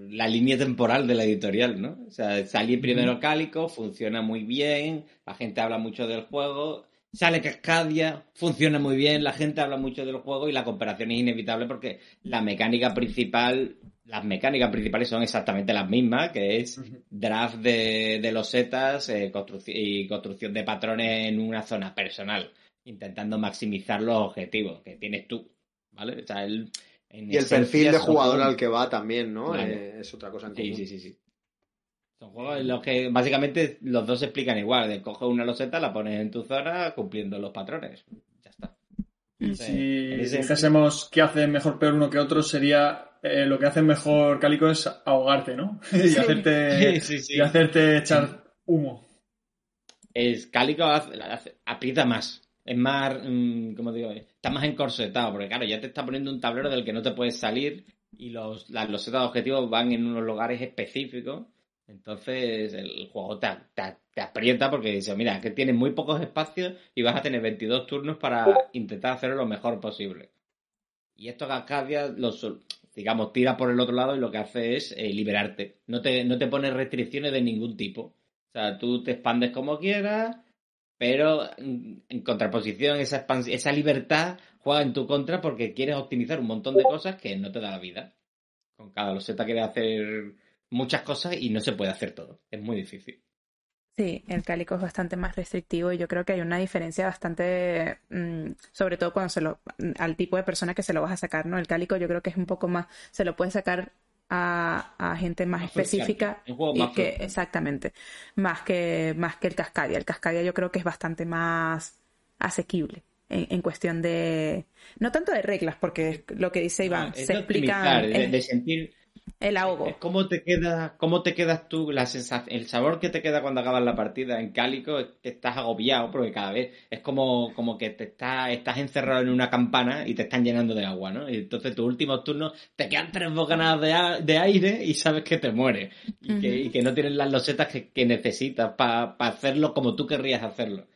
la línea temporal de la editorial, ¿no? O sea, sale primero Cálico, funciona muy bien, la gente habla mucho del juego, sale Cascadia, funciona muy bien, la gente habla mucho del juego y la comparación es inevitable porque la mecánica principal, las mecánicas principales son exactamente las mismas, que es draft de, de losetas eh, construc- y construcción de patrones en una zona personal, intentando maximizar los objetivos que tienes tú, ¿vale? O sea, el, en Y el perfil de jugador al que va también, ¿no? Claro. Eh, es otra cosa en Sí, común. sí, sí, sí. Son juegos en los que básicamente los dos se explican igual. De coges una loseta, la pones en tu zona cumpliendo los patrones. Ya está. Sí. Si ese- dijésemos que hace mejor peor uno que otro, sería eh, lo que hace mejor Cálico es ahogarte, ¿no? y, Sí. hacerte, Sí, sí. y hacerte echar humo. Es Cálico hace- hace- aprieta más. Es más, mm, como digo, está más encorsetado. Porque claro, ya te está poniendo un tablero del que no te puedes salir. Y los, las de objetivos van en unos lugares específicos. Entonces el juego te, te- te aprieta porque dice, mira, que tienes muy pocos espacios y vas a tener 22 turnos para intentar hacerlo lo mejor posible. Y esto Cascadia, lo sol- digamos, tira por el otro lado y lo que hace es eh, liberarte. No te, no te restricciones de ningún tipo. O sea, tú te expandes como quieras, pero en, contraposición, esa, esa libertad juega en tu contra porque quieres optimizar un montón de cosas que no te da la vida. Con cada loseta quieres hacer muchas cosas y no se puede hacer todo. Es muy difícil. Sí, el cálico es bastante más restrictivo y yo creo que hay una diferencia bastante, mm, sobre todo cuando se lo, al tipo de persona que se lo vas a sacar, ¿no? El cálico yo creo que es un poco más, se lo puede sacar a, a gente más específica juego y más que, exactamente, más que, más que el Cascadia. El Cascadia yo creo que es bastante más asequible en, en cuestión de, no tanto de reglas, porque lo que dice Iván, No, es se explica de sentir el ahogo. Es cómo te queda, cómo te quedas tú, la sensación, el sabor que te queda cuando acabas la partida en Cálico es que estás agobiado porque cada vez es como, como que te está, estás encerrado en una campana y te están llenando de agua, ¿no? Y entonces tus últimos turnos te quedan tres bocanadas de, de aire y sabes que te mueres y, que, Ujú. y que no tienes las losetas que, que necesitas para hacerlo como tú querrías hacerlo.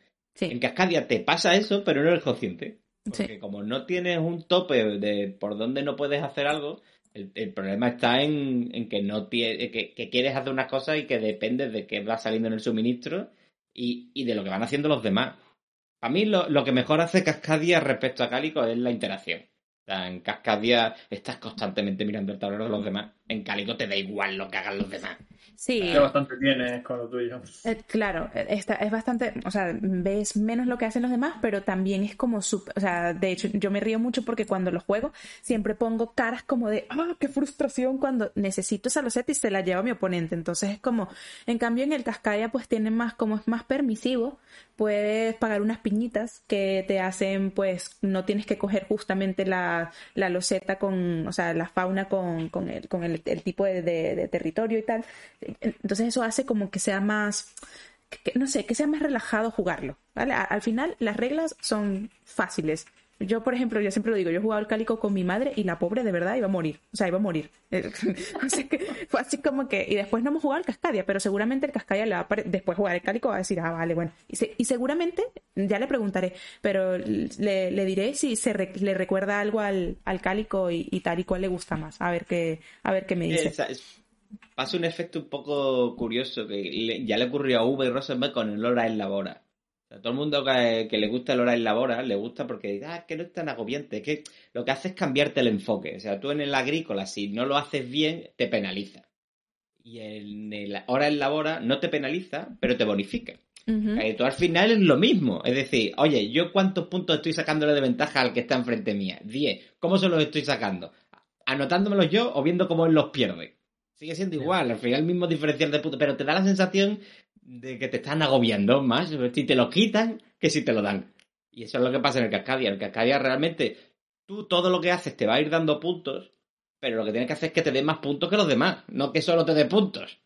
En Sí, Cascadia te pasa eso, pero no eres consciente. Porque sí, como no tienes un tope de por dónde no puedes hacer algo, el, problema está en, que no tie- que, que quieres hacer unas cosas y que dependes de qué va saliendo en el suministro y, de lo que van haciendo los demás. Para mí lo, que mejor hace Cascadia respecto a Cálico es la interacción. En Cascadia estás constantemente mirando el tablero de los demás. En Cálico te da igual lo que hagan los demás. sí. Que bastante tienes con lo tuyo. Eh, claro, eh, esta, es bastante, o sea, ves menos lo que hacen los demás, pero también es como súper, o sea, de hecho, yo me río mucho porque cuando lo juego siempre pongo caras como de, ah, qué frustración cuando necesito esa loseta y se la lleva mi oponente. Entonces es como, en cambio en el Cascadia pues tiene más, como es más permisivo, puedes pagar unas piñitas que te hacen, pues, no tienes que coger justamente la, la loseta con, o sea, la fauna con, con el, con el, el tipo de, de- territorio y tal. Entonces eso hace como que sea más, que- no sé, que sea más relajado jugarlo, al final las reglas son fáciles. Yo, por ejemplo, yo siempre lo digo, yo he jugado el cálico con mi madre y la pobre de verdad iba a morir. O sea, iba a morir. sea que fue así como que... Y después no hemos jugado el Cascadia, pero seguramente el Cascadia le va a después jugar el cálico va a decir, ah, vale, bueno. Y, se- y seguramente, ya le preguntaré, pero le, le diré si se re- le recuerda algo al, al cálico y, y tal y cuál le gusta más. A ver qué, a ver qué me dice. Esa- es- pasa un efecto un poco curioso que le- ya le ocurrió a Uwe Rosenberg con el Hora en la Bora. Sea, todo el mundo que, que le gusta el hora en labora, le gusta porque ah, es que no es tan agobiante, es que lo que hace es cambiarte el enfoque. O sea, tú en el agrícola, si no lo haces bien, te penaliza. Y en el hora en labora no te penaliza, pero te bonifica. Eh, tú al final es lo mismo. Es decir, oye, ¿yo cuántos puntos estoy sacándole de ventaja al que está enfrente mía? 10. ¿Cómo se los estoy sacando? ¿Anotándomelos yo o viendo cómo él los pierde? Sigue siendo igual, al final el mismo diferencial de puntos, pero te da la sensación de que te están agobiando más si te lo quitan que si te lo dan. Y eso es lo que pasa en el Cascadia. El Cascadia realmente tú todo lo que haces te va a ir dando puntos, pero lo que tienes que hacer es que te dé más puntos que los demás, no que solo te dé puntos.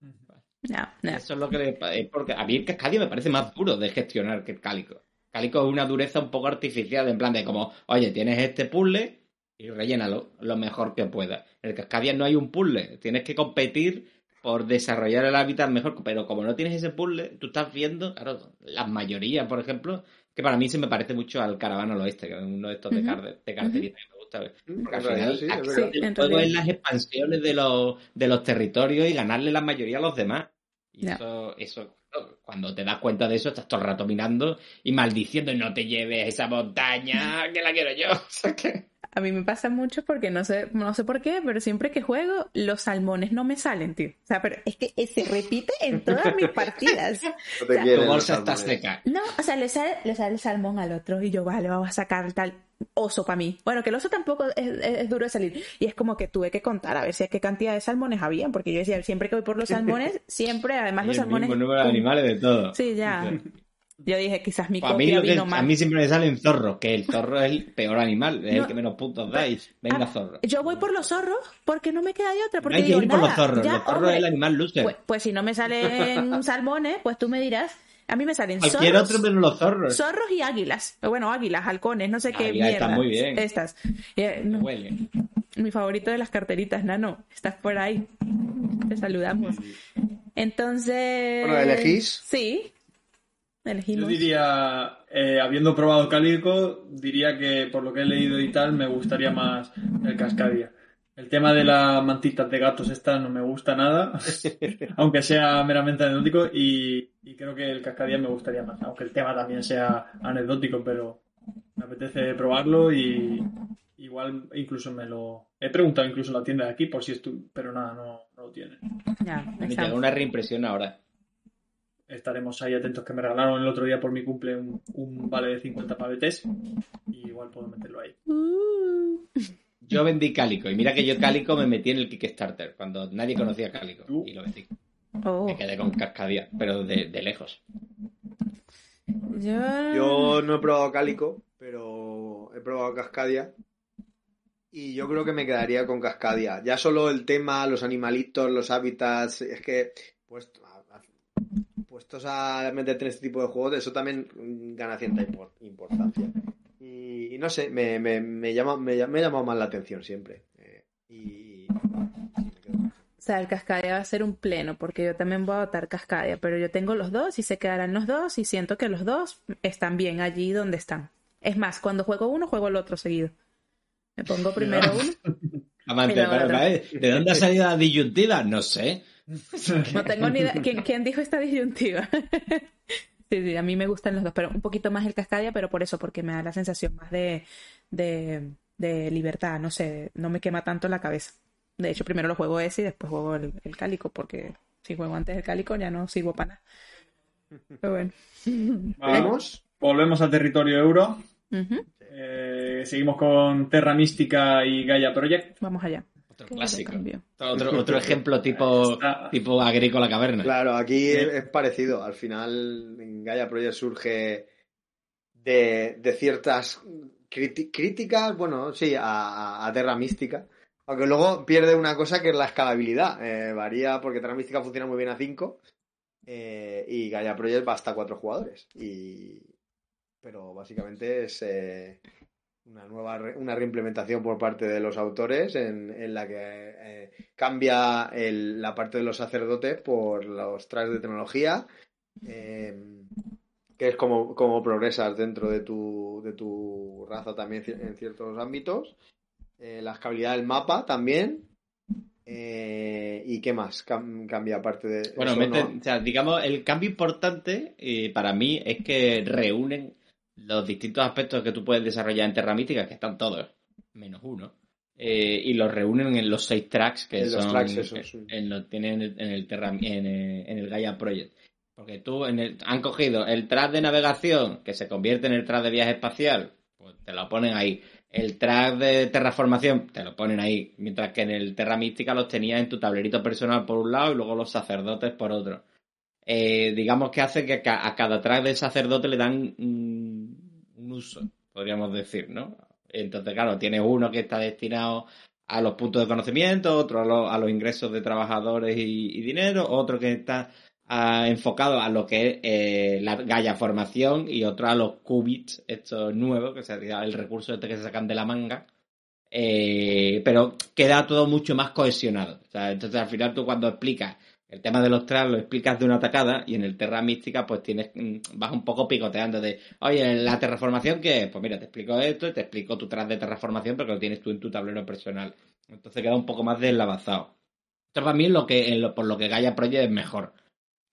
No, no. Eso es lo que le porque a mí el Cascadia me parece más duro de gestionar que el Cálico. Cálico es una dureza un poco artificial, en plan de como, oye, tienes este puzzle y rellénalo lo mejor que puedas. En el Cascadia no hay un puzzle, tienes que competir por desarrollar el hábitat mejor, pero como no tienes ese puzzle, tú estás viendo, claro, las mayorías, por ejemplo, que para mí se me parece mucho al Caravana al Oeste, que es uno de estos de, Ujú. car- de características que me gusta. Mm, Porque al final sí, aquí. Sí, el juego es las expansiones de los, de los territorios y ganarle la mayoría a los demás. Y eso, eso, cuando te das cuenta de eso, estás todo el rato mirando y maldiciendo, no te lleves esa montaña, que la quiero yo. O sea que- A mí me pasa mucho porque no sé, no sé por qué, pero siempre que juego, los salmones no me salen, tío. O sea, pero es que se repite en todas mis partidas. No O te sea, quieren tu los bolsa está seca. No, o sea, le sale, le sale el salmón al otro y yo, vale, vamos a sacar tal oso para mí. Bueno, que el oso tampoco es, es- es duro de salir. Y es como que tuve que contar a ver si qué cantidad de salmones había, porque yo decía, siempre que voy por los salmones, siempre, además Y los el salmones... mismo número de animales de todo. Sí, ya. Yo dije, quizás mi Pues a, mí copia que- vino a mal. mí siempre me salen zorros, que el zorro es el peor animal, es No. el que menos puntos dais. Venga, Ah, zorro. Yo voy por los zorros porque no me queda de otra. No Porque hay que digo, ir por los zorros, ya, los zorros hombre, es el animal loser. Pues, pues si no me salen salmones, pues tú me dirás. A mí me salen Cualquier zorros, otro menos los zorros. zorros y águilas. Bueno, águilas, halcones, no sé qué mierda. están muy bien. Estas. Eh, no, Huele. mi favorito de las carteritas, Nano. Estás por ahí. Te saludamos. Entonces. Bueno, ¿elegís? Sí. Yo diría, eh, habiendo probado Cálico, diría que por lo que he leído y tal, me gustaría más el Cascadia. El tema de las mantitas de gatos esta no me gusta nada, aunque sea meramente anecdótico, y, y creo que el Cascadia me gustaría más, aunque el tema también sea anecdótico, pero me apetece probarlo y igual incluso me lo... He preguntado incluso en la tienda de aquí por si estu... pero nada, no, no lo tienen. Ya, Me llega una reimpresión ahora. Estaremos ahí atentos que me regalaron el otro día por mi cumple un, un vale de 50 pavetes y igual puedo meterlo ahí. Uh. Yo vendí Cálico, y mira que yo Cálico me metí en el Kickstarter, cuando nadie conocía Cálico, Uh. y lo vendí. Oh. Me quedé con Cascadia, pero de, de lejos. Yo... Yo no he probado Cálico, pero he probado Cascadia. Y yo creo que me quedaría con Cascadia. Ya solo el tema, los animalitos, los hábitats, es que pues, puestos a meterte en este tipo de juegos, eso también mm, gana cierta impor- importancia. Y, y no sé, me, me, me llama, me, llama- me ha llamado más la atención siempre. Eh, y sí, me quedo con- O sea, el Cascadia va a ser un pleno, porque yo también voy a votar Cascadia, pero yo tengo los dos y se quedarán los dos y siento que los dos están bien allí donde están. Es más, cuando juego uno, juego el otro seguido. Me pongo primero uno. Amante, pero. ¿de dónde ha salido la disyuntiva? No sé. No tengo ni idea. ¿Quién, quién dijo esta disyuntiva? Sí, sí, a mí me gustan los dos, pero un poquito más el Cascadia, pero por eso, porque me da la sensación más de, de, de libertad, no sé, no me quema tanto la cabeza. De hecho, primero lo juego ese y después juego el, el Cálico, porque si juego antes el Cálico ya no sirvo para nada. Pero bueno. ¿Seguimos? Volvemos al territorio euro. Eh, seguimos con Terra Mística y Gaia Project. Vamos allá. Otro clásico. Otro, otro ejemplo tipo, Está- tipo agrícola caverna. Claro, aquí Sí. es, es parecido. Al final, en Gaia Project surge de, de ciertas críticas, bueno, sí, a, Terra Mística. Aunque luego pierde una cosa que es la escalabilidad. Eh, varía porque Terra Mística funciona muy bien a 5 y Gaia Project va hasta 4 jugadores. Y... Pero básicamente es eh, una nueva re- una reimplementación por parte de los autores en, en la que eh, cambia el- la parte de los sacerdotes por los trajes de tecnología, eh, que es como, como progresas dentro de tu, de tu raza también en ciertos ámbitos. Eh, la escalabilidad del mapa también. Eh, ¿Y qué más cam- cambia aparte de Bueno, eso, mete- no? o sea, digamos, el cambio importante eh, para mí es que reúnen los distintos aspectos que tú puedes desarrollar en Terra Mística, que están todos, menos uno, eh, y los reúnen en los seis tracks que En los son tracks esos, en- sí. en lo tienen en el, en el Terra en, eh, en el Gaia Project. Porque tú en el- han cogido el track de navegación, que se convierte en el track de viaje espacial, pues te lo ponen ahí. El track de terraformación, te lo ponen ahí. Mientras que en el Terra Mística los tenías en tu tablerito personal por un lado y luego los sacerdotes por otro. Eh, digamos que hace que a cada track del sacerdote le dan mm, un uso, podríamos decir, ¿no? Entonces, claro, tienes uno que está destinado a los puntos de conocimiento, otro a, lo- a los ingresos de trabajadores y, dinero, otro que está ah, enfocado a lo que es eh, la Gaia formación y otro a los qubits, estos nuevos, que sería el recurso este que se sacan de la manga. Eh, pero queda todo mucho más cohesionado. O sea, entonces al final tú cuando explicas el tema de los tracks lo explicas de una tacada y en el Terra Mística pues tienes mm, vas un poco picoteando de, oye, la terraformación qué es? Pues mira, te explico esto y te explico tu track de terraformación porque lo tienes tú en tu tablero personal. Entonces queda un poco más deslavazado. Esto para mí es lo que, en lo- por lo que Gaia Project es mejor.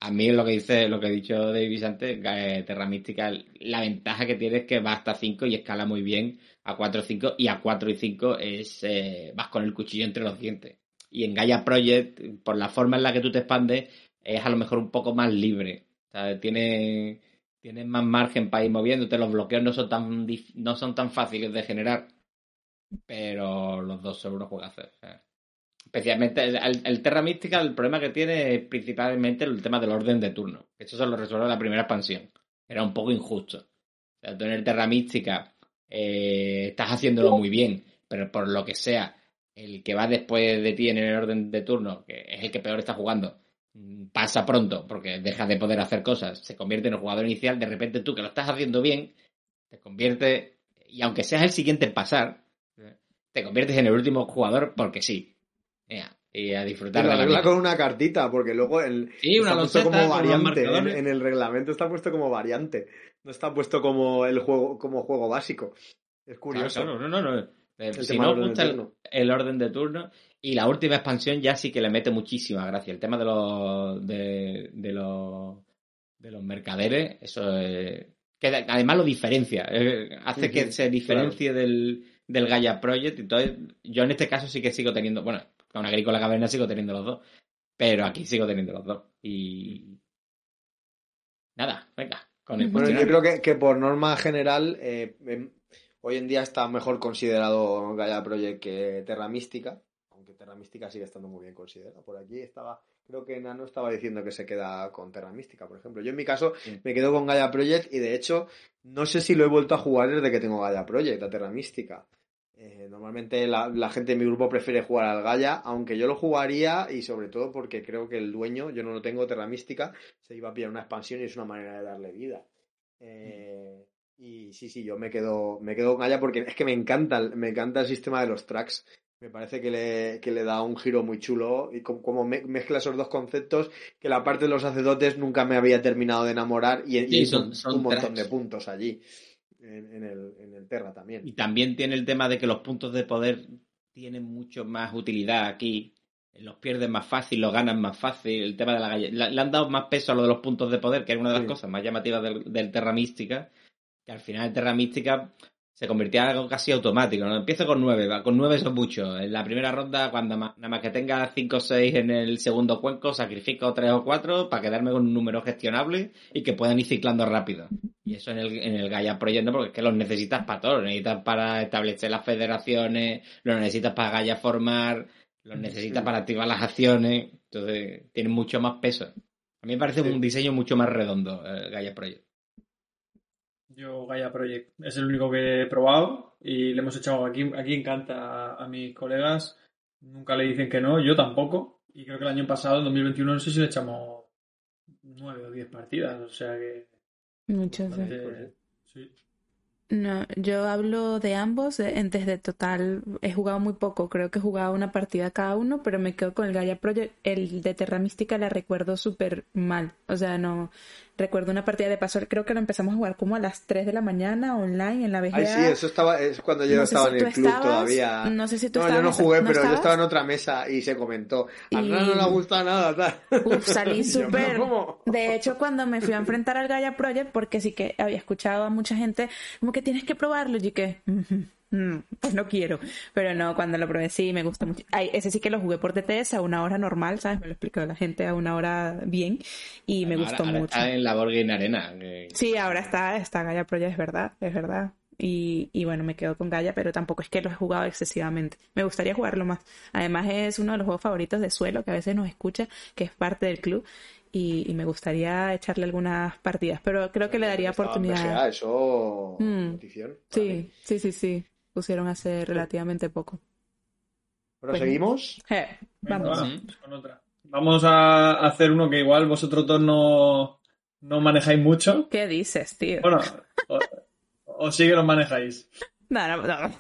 A mí lo que dice, lo que he dicho Davis antes, Ga- Terra Mística, la ventaja que tiene es que va hasta 5 y escala muy bien a 4 y 5 y a 4 y 5 es eh, vas con el cuchillo entre los dientes. Y en Gaia Project, por la forma en la que tú te expandes, es a lo mejor un poco más libre. O sea, tiene, tienes más margen para ir moviéndote, los bloqueos no son tan no son tan fáciles de generar, pero los dos son unos juegazos. o sea. Especialmente el, Terra Mística, el problema que tiene es principalmente el tema del orden de turno. Eso se lo resuelve la primera expansión. Era un poco injusto. O sea, tú en el Terra Mística eh, estás haciéndolo muy bien, pero por lo que sea, el que va después de ti en el orden de turno, que es el que peor está jugando, pasa pronto porque deja de poder hacer cosas, se convierte en el jugador inicial, de repente tú que lo estás haciendo bien, te convierte, y aunque seas el siguiente en pasar, te conviertes en el último jugador porque sí. Ea, y a Y disfrutar lo de la vida. con una cartita, porque luego el, Sí, una está puesto como variante. En, el reglamento está puesto como variante. No está puesto como el juego, como juego básico. Es Claro, curioso. claro, no, no, no. Eh, si no os gusta el, orden de turno y la última expansión ya sí que le mete muchísima gracia. El tema de los de, de los de los mercaderes, eso es- que además lo diferencia, eh, hace que se diferencie del, del Gaia Project. Entonces, yo en este caso sí que sigo teniendo, bueno, con Agrícola Caverna sigo teniendo los dos, pero aquí sigo teniendo los dos. Y nada, venga, con el Ujú. Bueno, yo creo que, que por norma general, eh, em, hoy en día está mejor considerado Gaia Project que Terra Mística, aunque Terra Mística sigue estando muy bien considerado. Por aquí estaba, creo que Nano estaba diciendo que se queda con Terra Mística, por ejemplo. Yo en mi caso me quedo con Gaia Project y de hecho no sé si lo he vuelto a jugar desde que tengo Gaia Project, a Terra Mística. Eh, normalmente la, la gente de mi grupo prefiere jugar al Gaia, aunque yo lo jugaría y sobre todo porque creo que el dueño, yo no lo tengo, Terra Mística, se iba a pillar una expansión y es una manera de darle vida. Eh, y sí, sí, yo me quedo, me quedo con Gaia porque es que me encanta, el- me encanta el sistema de los tracks. Me parece que le, que le da un giro muy chulo y com- como, me- mezcla esos dos conceptos que la parte de los sacerdotes nunca me había terminado de enamorar y, Sí, son- un, son un montón tracks. de puntos allí en, en el, en el Terra también. Y también tiene el tema de que los puntos de poder tienen mucho más utilidad aquí. Los pierdes más fácil, los ganas más fácil. El tema de la galleta. Le, le han dado más peso a lo de los puntos de poder, que es una de las Sí. cosas más llamativas del, del Terra Mística. Que al final Terra Mística se convertía en algo casi automático. ¿no? Empiezo con nueve, va, con nueve son mucho. En la primera ronda, cuando nada más que tenga cinco o seis en el segundo cuenco, sacrifico tres o cuatro para quedarme con un número gestionable y que puedan ir ciclando rápido. Y eso en el, en el Gaia Project, no, porque es que los necesitas para todo. Los necesitas para establecer las federaciones, los necesitas para Gaia formar, los necesitas Sí. para activar las acciones. Entonces, tienen mucho más peso. A mí me parece Sí. un diseño mucho más redondo, el Gaia Project. Yo Gaia Project es el único que he probado y le hemos echado aquí, aquí encanta a, a mis colegas. Nunca le dicen que no, yo tampoco. Y creo que el año pasado, en 2021, no sé si le echamos nueve o diez partidas. O sea que. Sí. parece- sí. No, yo hablo de ambos, de- en- desde total, he jugado muy poco, creo que he jugado una partida cada uno, pero me quedo con el Gaia Project, el de Terra Mística la recuerdo súper mal, o sea, no, Recuerdo una partida de paso, creo que lo empezamos a jugar como a las 3 de la mañana online en la VGA. Ay, sí, eso estaba, es cuando yo No sé estaba si en el club estabas, todavía. no sé si tú No, yo estabas no en esa- jugué, ¿no pero yo estaba en otra mesa y se comentó. A Y- no le ha gustado nada, tal. Uf, salí yo, ¿pero súper. De hecho, cuando me fui a enfrentar al Gaia Project, porque sí que había escuchado a mucha gente como que tienes que probarlo, y que "Ujú, mm, pues no quiero. Pero no, cuando lo probé sí me gustó mucho. Ay, ese sí que lo jugué por TTS a una hora normal, ¿sabes? Me lo explicó la gente a una hora bien y me gustó ahora mucho. Está en la Game Arena. que- Sí, ahora está, está Gaia Project, es verdad, es verdad. Y, y bueno, me quedo con Gaia, pero tampoco es que lo he jugado excesivamente. Me gustaría jugarlo más. Además es uno de los juegos favoritos de Suelo, que a veces nos escucha, que es parte del club. Y, y me gustaría echarle algunas partidas, pero creo que le daría oportunidad. Eso. Mm. Sí, sí, sí, sí. Pusieron hace relativamente poco. Bueno, Pues-. Eh, Venga, vamos. va, con otra. Vamos a hacer uno que igual vosotros dos no, no manejáis mucho. ¿Qué dices, tío? Bueno, o, o sí que los manejáis. No, no, no.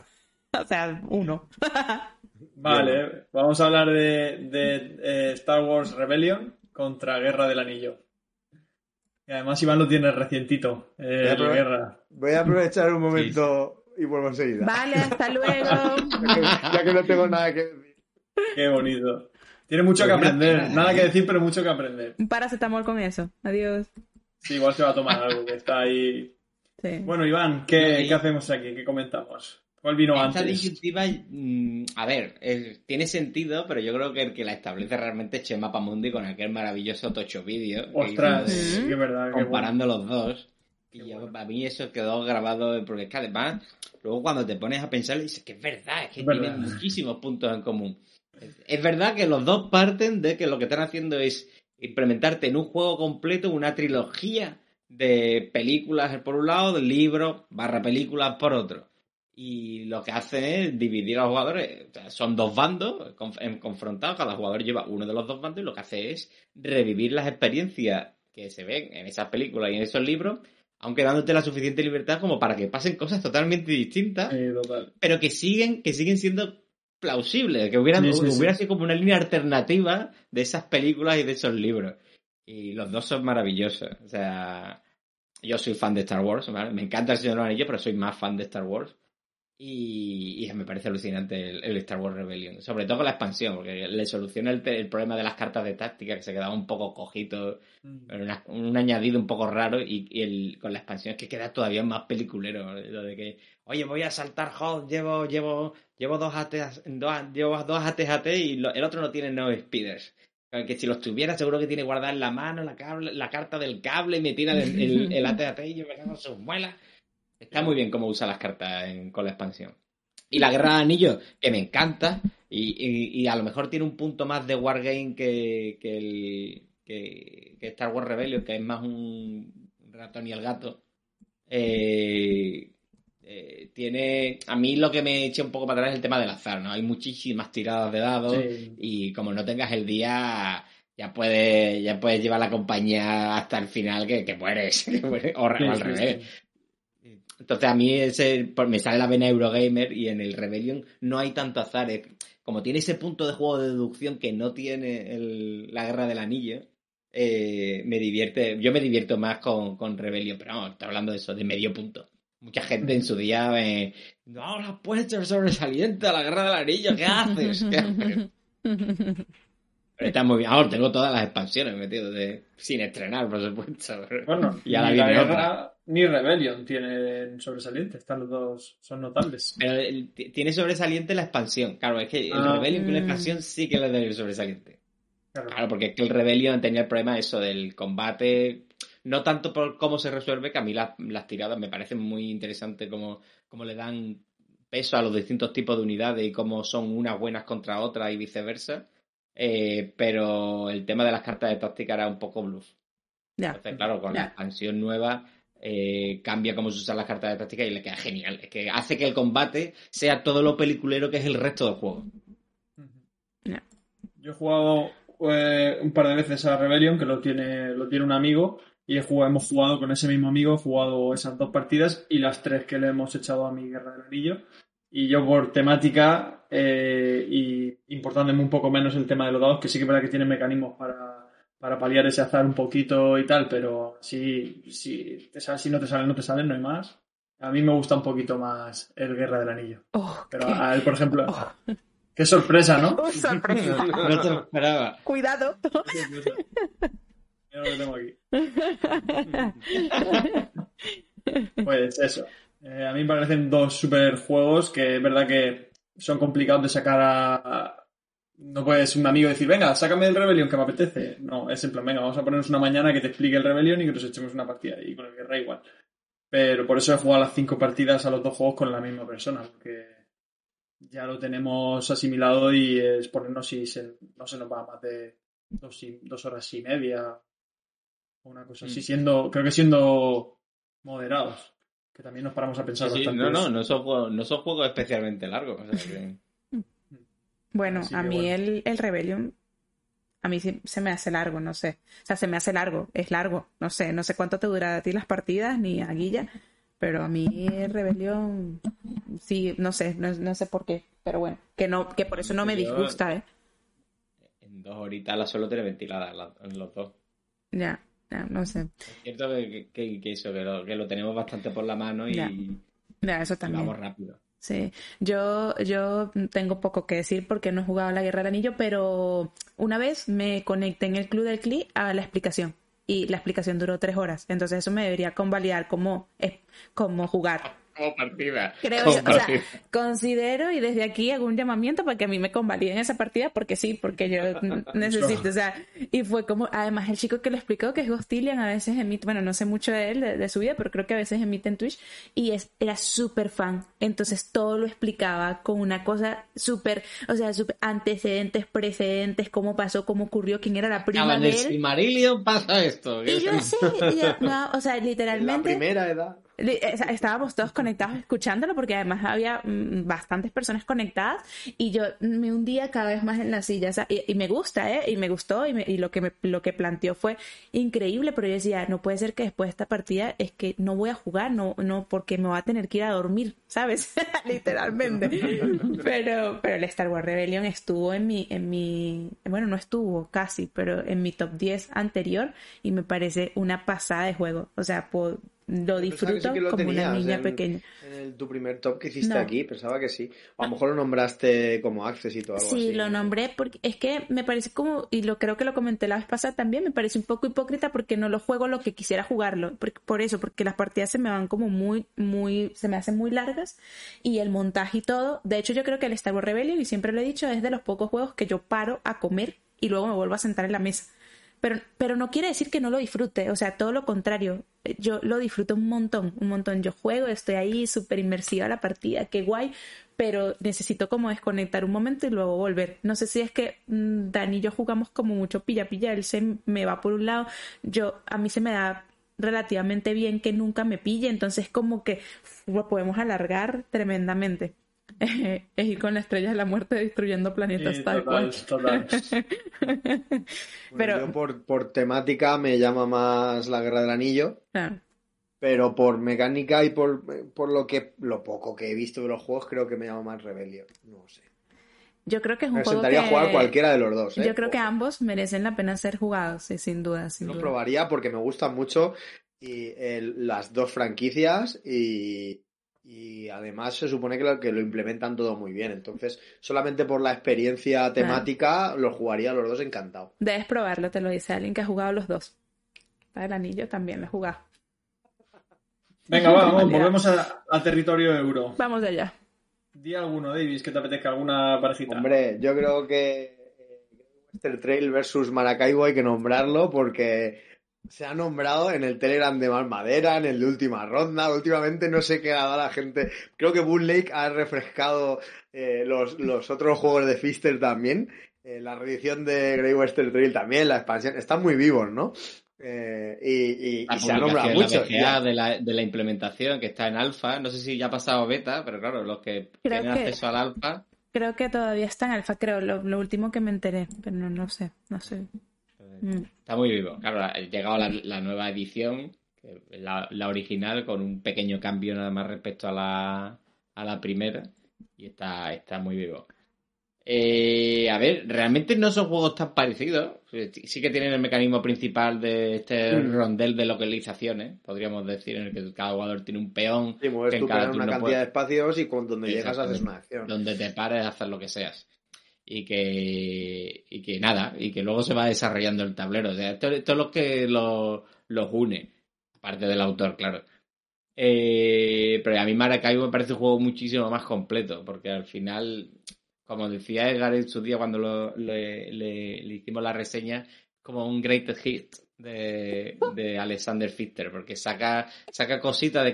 O sea, uno. Vale, vamos a hablar de, de, eh, Star Wars Rebellion contra Guerra del Anillo. Y además Iván lo tiene recientito, eh, Voy a la probar. guerra. Voy a aprovechar un momento y vuelvo enseguida. Vale, hasta luego. ya que no tengo nada que decir. Qué bonito. Tiene mucho Pues que una aprender, nada que decir, pero mucho que aprender. Un paracetamol con eso. Adiós. Sí, igual se va a tomar algo que está ahí. Sí. Bueno, Iván, ¿qué, Sí. ¿qué hacemos aquí? ¿Qué comentamos? ¿Cuál vino Esta antes? disyuntiva, mm, a ver, es- tiene sentido, pero yo creo que el que la establece realmente es Chema Pamundi con aquel maravilloso tocho vídeo. que Ostras, hizo de- sí que es verdad. qué bueno. comparando los dos. Y yo, bueno. para mí eso quedó grabado, porque es que además, luego cuando te pones a pensar, dices que es verdad, es que Es tienen verdad. muchísimos puntos en común. Es- Es verdad que los dos parten de que lo que están haciendo es implementarte en un juego completo una trilogía de películas por un lado, de libros barra películas por otro. Y lo que hace es dividir a los jugadores. O sea, son dos bandos conf- confrontados, cada jugador lleva uno de los dos bandos y lo que hace es revivir las experiencias que se ven en esas películas y en esos libros, aunque dándote la suficiente libertad como para que pasen cosas totalmente distintas, Sí, total. pero que siguen, que siguen siendo plausibles, que hubieran, Sí, sí, sí. hubiera sido como una línea alternativa de esas películas y de esos libros. Y los dos son maravillosos. O sea, yo soy fan de Star Wars, ¿vale? me encanta el Señor de los Anillos, pero soy más fan de Star Wars. Y, y me parece alucinante el, el Star Wars Rebellion, sobre todo con la expansión, porque le soluciona el, el problema de las cartas de táctica, que se quedaba un poco cojito, Mm. una- un añadido un poco raro, y, y el, con la expansión es que queda todavía más peliculero, lo de que, oye, voy a saltar hot, llevo, llevo, llevo dos ATs, dos, llevo dos ATGT y lo- el otro no tiene no speeders. Que si los tuviera, seguro que tiene guardada en la mano la, cable, la carta del cable y me tira el, el, el AT-AT y yo me cago en sus muelas. Está muy bien cómo usa las cartas en- con la expansión. Y la Guerra de Anillos, que me encanta, y, y- y a lo mejor tiene un punto más de Wargame que, que, el, que, que Star Wars Rebellion, que es más un ratón y el gato. Eh, eh, tiene. A mí lo que me echa un poco para atrás es el tema del azar, ¿no? Hay muchísimas tiradas de dados Sí. y como no tengas el día. Ya puedes, ya puedes llevar la compañía hasta el final que, que mueres, que mueres, o, Sí, al sí, revés. Entonces a mí ese, pues, me sale la vena Eurogamer y en el Rebellion no hay tanto azar. Es- Como tiene ese punto de juego de deducción que no tiene el- la Guerra del Anillo, eh, me divierte, yo me divierto más con, con Rebellion, pero vamos, está hablando de eso, de medio punto. Mucha gente en su día me... No, la has puesto el sobresaliente a la Guerra del Anillo, ¿qué haces? ¿Qué haces? Está muy bien. Ahora tengo todas las expansiones metido de... sin estrenar, por supuesto. Bueno, Y ahora ni la guerra ni Rebellion tienen sobresaliente. Están los dos, son notables. Pero el- tiene sobresaliente la expansión. Claro, es que el Ah. Rebellion con la expansión sí que le da el sobresaliente. Claro. Claro, porque es que el Rebellion tenía el problema eso del combate, no tanto por cómo se resuelve, que a mí las, las tiradas me parecen muy interesantes como, como le dan peso a los distintos tipos de unidades y cómo son unas buenas contra otras y viceversa. Eh, pero el tema de las cartas de táctica era un poco bluff. Entonces, claro, con la expansión nueva eh, cambia cómo se usan las cartas de táctica y le queda genial. Es que hace que el combate sea todo lo peliculero que es el resto del juego. Yo he jugado eh, un par de veces a Rebellion, que lo tiene, lo tiene un amigo, y he jugado- hemos jugado con ese mismo amigo, he jugado esas dos partidas y las tres que le hemos echado a mi Guerra del Anillo. Y yo por temática eh, y importándome un poco menos el tema de los dados, que sí que es verdad que tiene mecanismos para, para paliar ese azar un poquito y tal, pero si, si, te sale, si no te sale, no te sale, no hay más. A mí me gusta un poquito más el Guerra del Anillo. Oh, Pero qué- a él, por ejemplo, oh, qué sorpresa, ¿no? oh, sorpresa. No te lo esperaba. Cuidado. Mira lo que tengo aquí. Pues eso. Eh, a mí me parecen dos super juegos que es verdad que son complicados de sacar a. No puedes un amigo decir, venga, sácame el Rebellion que me apetece. No, es en plan, venga, vamos a ponernos una mañana que te explique el Rebellion y que nos echemos una partida. Y con el Guerra igual. Pero por eso he jugado las cinco partidas a los dos juegos con la misma persona, porque ya lo tenemos asimilado y es ponernos si se- no se nos va más de dos, y- dos horas y media o una cosa así, Mm. siendo, creo que siendo moderados, que también nos paramos a pensar Sí, bastante. no, no, no son, juegos, no son juegos especialmente largos. o sea que- Bueno, Así a mí bueno. el, el Rebellion, a mí sí se me hace largo, no sé. O sea, se me hace largo, es largo. No sé, no sé cuánto te dura a ti las partidas, ni a Guilla, pero a mí el Rebellion, sí, no sé, no, no sé por qué. Pero bueno, que no, que por eso no me disgusta, ¿eh? En dos horitas la suelo tener ventilada la- en los dos. Ya, no sé. Es cierto que, que- que eso, que lo, que lo tenemos bastante por la mano y, Ya. y Ya, eso también. vamos rápido. Sí, yo, yo tengo poco que decir porque no he jugado a la Guerra del Anillo, pero una vez me conecté en el Club del CLI a la explicación y la explicación duró tres horas, entonces eso me debería convalidar como, eh, como jugar. Como partida. Creo, Como yo, o sea, considero y desde aquí hago un llamamiento para que a mí me convaliden esa partida porque sí, porque yo necesito, o sea, y fue como, además el chico que lo explicó que es Gostilian, a veces emite, bueno, no sé mucho de él, de, de su vida, pero creo que a veces emite en Twitch y es, era súper fan, entonces todo lo explicaba con una cosa súper, o sea, súper antecedentes, precedentes, cómo pasó, cómo ocurrió, quién era la prima Acaba en de el él. Silmarillion pasa esto. Y yo yo, no, o sea, En la literalmente... primera edad. Sea, Estábamos todos conectados escuchándolo porque además había mm, bastantes personas conectadas y yo me hundía cada vez más en la silla. y, y me gusta, ¿eh? Y me gustó y, me- y lo, que me, lo que planteó fue increíble, pero yo decía, no puede ser que después de esta partida es que no voy a jugar, no, no porque me va a tener que ir a dormir, ¿sabes? Literalmente. pero, pero el Star Wars Rebellion estuvo en mi, en mi, bueno, no estuvo casi, pero en mi top 10 anterior y me parece una pasada de juego. O sea, po- lo disfruto sí que lo como una niña en- pequeña. En el- tu primer top que hiciste No. aquí, pensaba que sí. O a lo mejor lo nombraste como Access o algo Sí, así. lo nombré porque es que me parece como, y lo creo que lo comenté la vez pasada también, me parece un poco hipócrita porque no lo juego lo que quisiera jugarlo. Por, por eso, porque las partidas se me van como muy, muy, se me hacen muy largas y el montaje y todo. De hecho, yo creo que el Star Wars Rebellion, y siempre lo he dicho, es de los pocos juegos que yo paro a comer y luego me vuelvo a sentar en la mesa. Pero, pero no quiere decir que no lo disfrute, o sea, todo lo contrario. Yo lo disfruto un montón, un montón. Yo juego, estoy ahí súper inmersiva a la partida, qué guay, pero necesito como desconectar un momento y luego volver. No sé si es que mm, Dani y yo jugamos como mucho pilla-pilla, él se me va por un lado, yo a mí se me da relativamente bien que nunca me pille, entonces como que lo podemos alargar tremendamente. es ir con la estrella de la muerte destruyendo planetas Sí, tal total, cual. total. Bueno, Pero- yo por, por temática me llama más la Guerra del Anillo, Claro. pero por mecánica y por, por lo que lo poco que he visto de los juegos creo que me llama más Rebellion. No sé. Yo creo que es un Me juego sentaría que... a jugar cualquiera de los dos. ¿eh? Yo creo que ambos merecen la pena ser jugados, sí, sin duda, sin Lo duda. probaría porque me gustan mucho y, el- las dos franquicias y, y además se supone que lo, que lo implementan todo muy bien. Entonces, solamente por la experiencia temática, los jugaría los dos encantado. Debes probarlo, te lo dice alguien que ha jugado los dos. Para el anillo también lo he jugado. Venga, va, vamos, volvemos a, a territorio euro. Vamos allá. Di alguno, Davis, que te apetezca alguna parejita. Hombre, yo creo que eh, Western Trail versus Maracaibo hay que nombrarlo porque se ha nombrado en el Telegram de Más Madera, en el de Última Ronda. Últimamente no sé qué ha dado la gente. Creo que Bull Lake ha refrescado eh, los, los otros juegos de Fister también. Eh, la reedición de Grey Western Trail también, la expansión. Están muy vivos, ¿no? Eh, y y- y se ha nombrado mucho. la de la, de la implementación que está en alfa. No sé si ya ha pasado beta, pero claro, los que Creo tienen que- acceso al alfa. Creo que todavía está en alfa, creo, lo, lo último que me enteré, pero no, no sé, no sé. Mm. Está muy vivo. Claro, ha llegado la, la nueva edición, la, la original, con un pequeño cambio nada más respecto a la, a la primera. Y está, está muy vivo. Eh, a ver, realmente no son juegos tan parecidos. Sí que tienen el mecanismo principal de este Mm. rondel de localizaciones, podríamos decir, en el que cada jugador tiene un peón Sí, mueves que en tu cada peón en una cantidad puede- de espacios y con donde llegas haces una acción. donde te pares a hacer lo que seas. Y que, y que nada, y que luego se va desarrollando el tablero. O sea, esto, esto es lo que lo- los une, aparte del autor, claro. Eh, pero a mí Maracaibo me parece un juego muchísimo más completo, porque al final, como decía Edgar en su día cuando lo- le, le- le hicimos la reseña, como un greatest hit de, de Alexander Fichter, porque saca, saca cositas de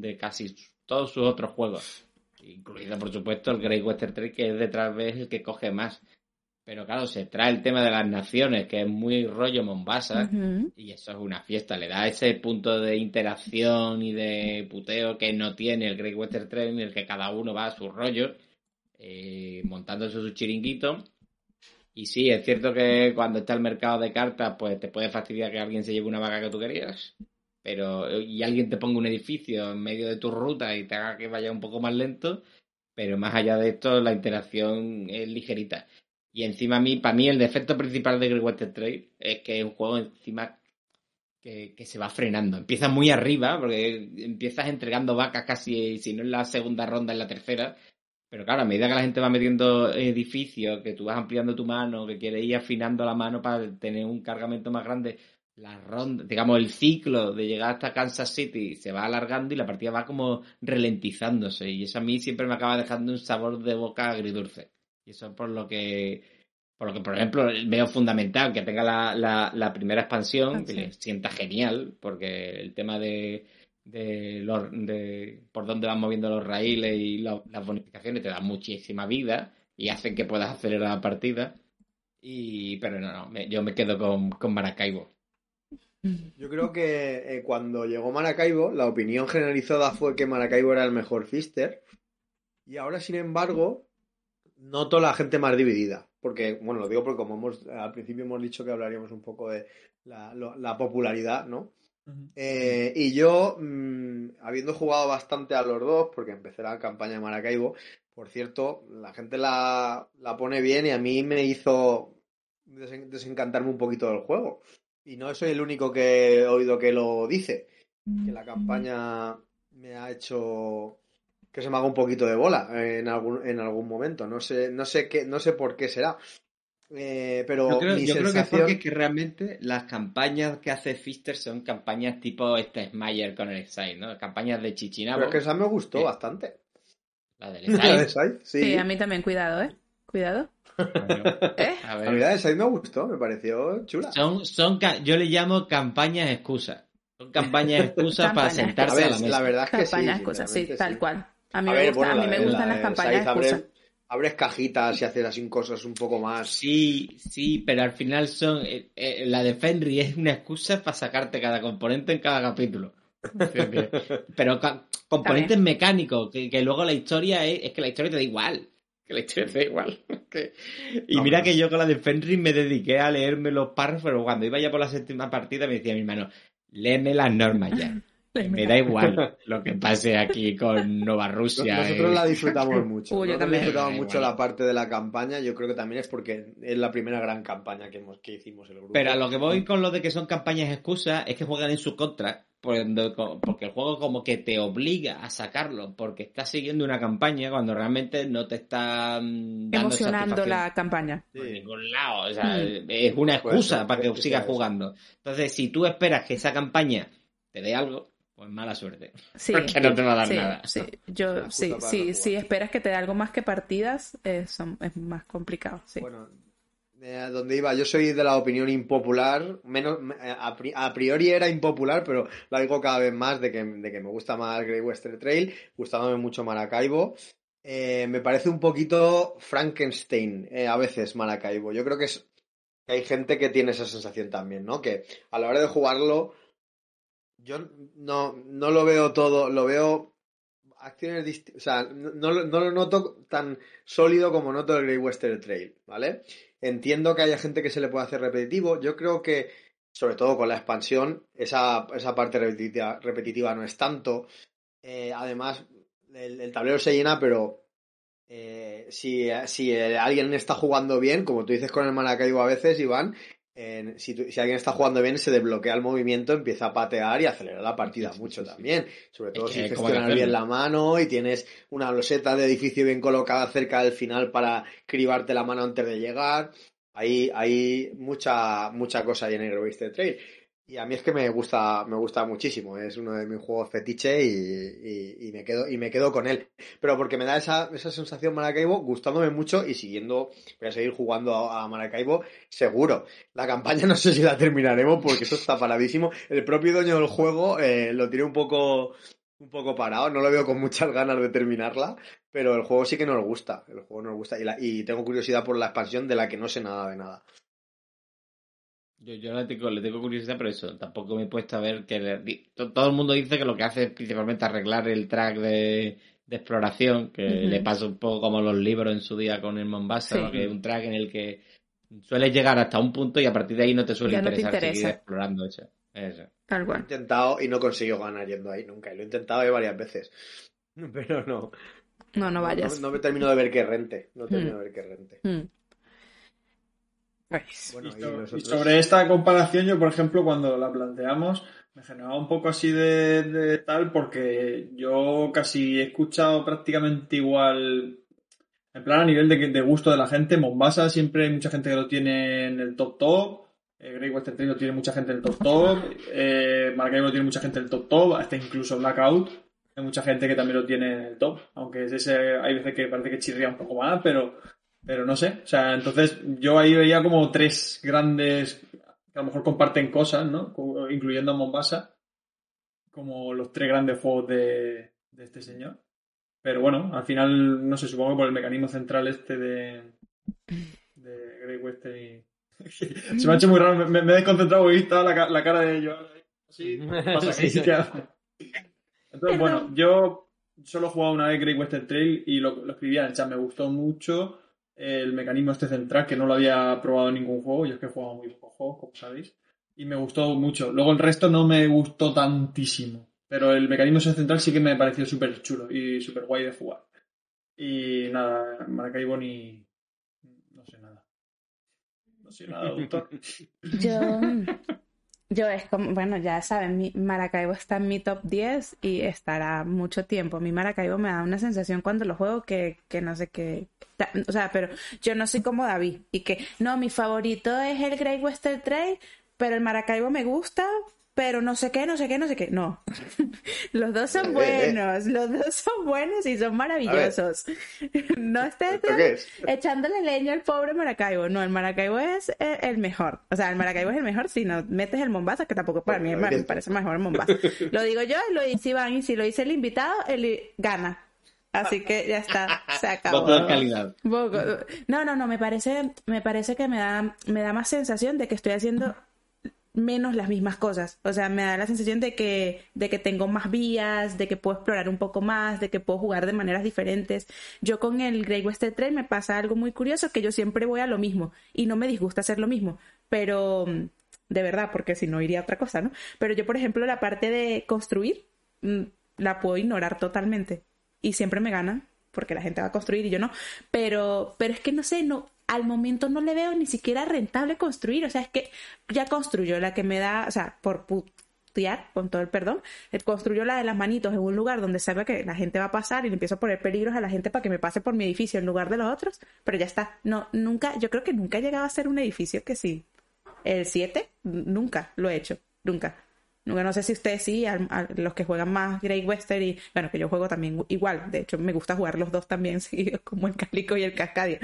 de casi todos sus otros juegos, incluido por supuesto el Great Western Trail, que es detrás vez el que coge más. Pero claro, se trae el tema de las naciones, que es muy rollo Mombasa, y eso es una fiesta, le da ese punto de interacción y de puteo que no tiene el Great Western Trail, en el que cada uno va a su rollo, eh, montándose su chiringuito. Y sí, es cierto que cuando está el mercado de cartas, pues te puede fastidiar que alguien se lleve una vaca que tú querías, pero y alguien te ponga un edificio en medio de tu ruta y te haga que vaya un poco más lento, pero más allá de esto, la interacción es ligerita. Y encima a mí, para mí el defecto principal de Great Western Trail es que es un juego encima que, que se va frenando. Empiezas muy arriba, porque empiezas entregando vacas casi, si no en la segunda ronda, en la tercera. Pero claro, a medida que la gente va metiendo edificios, que tú vas ampliando tu mano, que quieres ir afinando la mano para tener un cargamento más grande, la ronda, digamos, el ciclo de llegar hasta Kansas City se va alargando y la partida va como ralentizándose. Y eso a mí siempre me acaba dejando un sabor de boca agridulce. Y eso es por lo que, por lo que, por ejemplo, veo fundamental que tenga la, la, la primera expansión, Ah, que sí. le sienta genial, porque el tema de, de, los, de por dónde van moviendo los raíles y lo- las bonificaciones te dan muchísima vida y hacen que puedas acelerar la partida. Y, pero no, no, me- yo me quedo con, con Maracaibo. Yo creo que eh, cuando llegó Maracaibo, la opinión generalizada fue que Maracaibo era el mejor Fister. Y ahora, sin embargo, noto la gente más dividida. Porque, bueno, lo digo porque como hemos, al principio hemos dicho que hablaríamos un poco de la, lo- la popularidad, ¿no? Eh, y yo, mm, habiendo jugado bastante a los dos, porque empecé la campaña de Maracaibo, por cierto, la gente la, la pone bien y a mí me hizo desen- desencantarme un poquito del juego. Y no soy el único que he oído que lo dice, que la campaña me ha hecho que se me haga un poquito de bola en algún, en algún momento. No sé, no sé qué, no sé por qué será. Eh, pero Yo creo, mi yo creo que es sensación... porque es que realmente las campañas que hace Fister son campañas tipo este Smayer con el Excite, ¿no? Campañas de Chichinabo. Pero es que esa me gustó bastante. La del. Side, sí. Sí, a mí también, cuidado, ¿eh? Cuidado. ¿Eh? A A ver. mí la Side me gustó, me pareció chula. Son, son, yo le llamo campañas excusas. Son campañas excusas para sentarse A la mesa. la verdad es que sí. Campañas, sí, tal sí. cual. A mí A me, ver, gusta- bueno, a mí la me de- gustan la las campañas excusas. abres, cajitas y haces así cosas un poco más. Sí, sí, pero al final son. eh, eh, la de Fenry es una excusa para sacarte cada componente en cada capítulo. Pero componentes mecánicos, que, que luego la historia es, es que la historia te da igual. Que la historia te da igual. Que- Y No, mira no. que yo con la de Fenry me dediqué a leerme los párrafos, pero cuando iba ya por la séptima partida me decía mi hermano, léeme las normas ya. Me da igual lo que pase aquí con Nueva Rusia. Nosotros eh. la disfrutamos mucho. Uy, yo también. disfrutamos mucho igual. la parte de la campaña. Yo creo que también es porque es la primera gran campaña que, hemos, que hicimos el grupo. Pero a lo que voy con lo de que son campañas excusas es que juegan en su contra, porque el juego como que te obliga a sacarlo porque está siguiendo una campaña cuando realmente no te está mm, dando Emocionando la campaña. Sí. por ningún lado. O sea, Mm. es una excusa para que que sigas jugando. Entonces, si tú esperas que esa campaña te dé algo, pues mala suerte. Sí, Porque no te va a dar sí, nada. sí. Yo, sí, sí, esperas que te dé algo más que partidas, eh, son, es más complicado, sí. Bueno, eh, a donde iba, yo soy de la opinión impopular, menos eh, a, pri- a priori era impopular, pero la digo cada vez más de que, de que me gusta más Great Western Trail, gustándome mucho Maracaibo. Eh, me parece un poquito Frankenstein eh, a veces Maracaibo. Yo creo que, es, que hay gente que tiene esa sensación también, ¿no? Que a la hora de jugarlo, yo no, no lo veo todo, lo veo acciones distintas, o sea, no, no lo- no lo noto tan sólido como noto el Great Western Trail, ¿vale? Entiendo que haya gente que se le puede hacer repetitivo. Yo creo que, sobre todo con la expansión, esa, esa parte repetitiva, repetitiva no es tanto. Eh, además, el, el tablero se llena, pero eh, si, si eh, alguien está jugando bien, como tú dices con el Maracaibo a veces, Iván, en- si, si alguien está jugando bien, se desbloquea el movimiento, empieza a patear y acelera la partida Sí, mucho sí, también. Sobre todo Es si que gestionas bien la mano y tienes una loseta de edificio bien colocada cerca del final para cribarte la mano antes de llegar. Hay, hay mucha, mucha cosa ahí en el Wasted Trail. Y a mí es que me gusta, me gusta muchísimo. Es uno de mis juegos fetiche y, y- me quedo, y me quedo con él. Pero porque me da esa, esa sensación Maracaibo gustándome mucho y siguiendo, voy a seguir jugando a, a Maracaibo seguro. La campaña no sé si la terminaremos porque eso está paradísimo. El propio dueño del juego eh, lo tiene un poco, un poco parado. No lo veo con muchas ganas de terminarla. Pero el juego sí que nos gusta. El juego nos gusta. Y, la- y tengo curiosidad por la expansión de la que no sé nada de nada. Yo, yo le, tengo, le tengo curiosidad, pero eso, tampoco me he puesto a ver que le- todo el mundo dice que lo que hace es principalmente arreglar el track de, de exploración, que le pasa un poco como los libros en su día con el Mombasa, Sí. ¿no? que es un track en el que sueles llegar hasta un punto y a partir de ahí no te suele Ya no te interesar seguir explorando eso. Eso. Tal Lo he cual. intentado y no consigo ganar yendo ahí nunca. Y lo he intentado varias veces. Pero no. No, no vayas. No, no me termino de ver que rente. No termino Mm. de ver que rente. Mm. Bueno, y, y so- y nosotros- sobre esta comparación, yo, por ejemplo, cuando la planteamos, me generaba un poco así de, de tal, porque yo casi he escuchado prácticamente igual, en plan a nivel de, que- de gusto de la gente. Mombasa siempre hay mucha gente que lo tiene en el top top. Eh, Great Western Trail lo tiene mucha gente en el top top. Eh, Maracaibo lo tiene mucha gente en el top top. Hasta incluso Blackout. Hay mucha gente que también lo tiene en el top. Aunque ese, hay veces que parece que chirría un poco más, pero pero no sé, o sea, entonces yo ahí veía como tres grandes, que a lo mejor comparten cosas, ¿no? Incluyendo a Mombasa, como los tres grandes juegos de, de este señor. Pero bueno, al final, no sé, supongo que por el mecanismo central este de, de Great Western y... Se me ha hecho muy raro, me, me he desconcentrado he visto la, la cara de ellos. Así, pasa Sí, sí. ¿qué hace? Entonces, bueno, yo solo he jugado una vez Great Western Trail y lo, lo escribía en el chat, me gustó mucho el mecanismo este central, que no lo había probado en ningún juego, yo es que he jugado muy pocos juegos, como sabéis, y me gustó mucho. Luego el resto no me gustó tantísimo, pero el mecanismo ese central sí que me pareció súper chulo y súper guay de jugar. Y nada, Maracaibo ni... no sé nada. No sé nada, doctor. Yo, yo es como, bueno, ya saben, mi Maracaibo está en mi top 10 y estará mucho tiempo. Mi Maracaibo me da una sensación cuando lo juego que, que no sé qué. O sea, pero yo no soy como David y que, no, mi favorito es el Great Western Trail, pero el Maracaibo me gusta, pero no sé qué, no sé qué, no sé qué. No. Los dos son Eh, eh, eh. buenos, los dos son buenos y son maravillosos. No estés echándole leña al pobre Maracaibo. No, el Maracaibo es eh, el mejor. O sea, el Maracaibo es el mejor si no metes el Mombasa, que tampoco para mí me parece mejor el Mombasa. Lo digo yo y lo dice Iván, y si lo dice el invitado, él gana. Así que ya está, se acabó. Voto de calidad. No, no, no, me parece, me parece que me da, me da más sensación de que estoy haciendo menos las mismas cosas. O sea, me da la sensación de que, de que tengo más vías, de que puedo explorar un poco más, de que puedo jugar de maneras diferentes. Yo con el Great Western Trail me pasa algo muy curioso, que yo siempre voy a lo mismo y no me disgusta hacer lo mismo. Pero, mm, de verdad, porque si no iría a otra cosa, ¿no? Pero yo, por ejemplo, la parte de construir, mm, la puedo ignorar totalmente. Y siempre me ganan, porque la gente va a construir y yo no. Pero, pero es que no sé, no, al momento no le veo ni siquiera rentable construir. O sea, es que ya construyo la que me da, o sea, por putear, con todo el perdón, eh, construyo la de las manitos en un lugar donde sabe que la gente va a pasar y le empiezo a poner peligros a la gente para que me pase por mi edificio en lugar de los otros. Pero ya está. No, nunca, yo creo que nunca he llegado a ser un edificio que sí. El 7, nunca lo he hecho. Nunca. Nunca, no sé si ustedes sí, los que juegan más Great Western y, bueno, que yo juego también igual, de hecho me gusta jugar los dos también, sí, como el Calico y el Cascadia,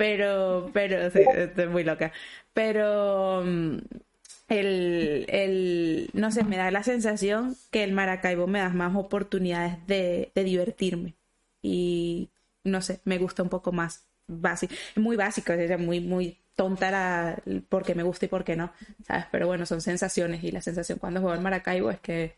pero, pero, sí, estoy muy loca, pero mm, el, el, no sé, me da la sensación que el Maracaibo me da más oportunidades de, de divertirme y, no sé, me gusta un poco más básico, muy básico, es muy, muy tonta la, porque me gusta y porque no, ¿sabes? Pero bueno, son sensaciones y la sensación cuando juego al Maracaibo es que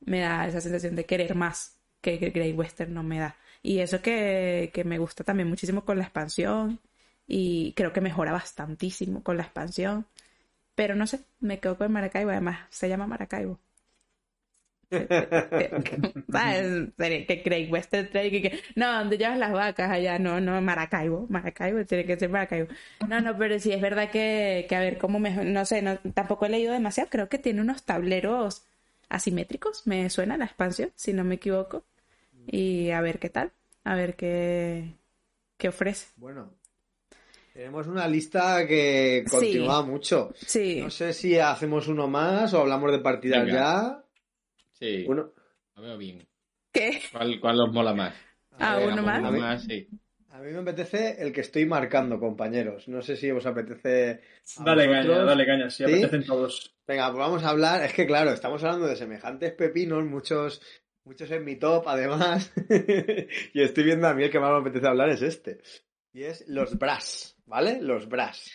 me da esa sensación de querer más que, que Great Western no me da. Y eso que, que me gusta también muchísimo con la expansión y creo que mejora bastantísimo con la expansión. Pero no sé, me quedo con Maracaibo, además se llama Maracaibo. ¿Sabes? Sería que Craig Western Trail, que, que- no, donde llevas las vacas allá, no, no, Maracaibo, Maracaibo, tiene que ser Maracaibo. No, no, pero sí es verdad que, que a ver cómo me, no sé, no, tampoco he leído demasiado, creo que tiene unos tableros asimétricos, me suena la expansión, si no me equivoco, y a ver qué tal, a ver qué, qué ofrece. Bueno, tenemos una lista que Sí. continúa mucho. Sí, No sé si hacemos uno más o hablamos de partidas Venga. ya. Sí, Uno. lo veo bien. ¿qué? ¿Cuál, cuál os mola más? Ah, uno más. Uno más, sí. A mí me apetece el que estoy marcando, compañeros. No sé si os apetece. a Dale caña, vosotros. dale caña, si ¿Sí? apetecen todos. Venga, pues vamos a hablar. Es que claro, estamos hablando de semejantes pepinos, muchos, muchos en mi top, además. y estoy viendo a mí el que más me apetece hablar es este. Y es los Brass, ¿vale? Los Brass.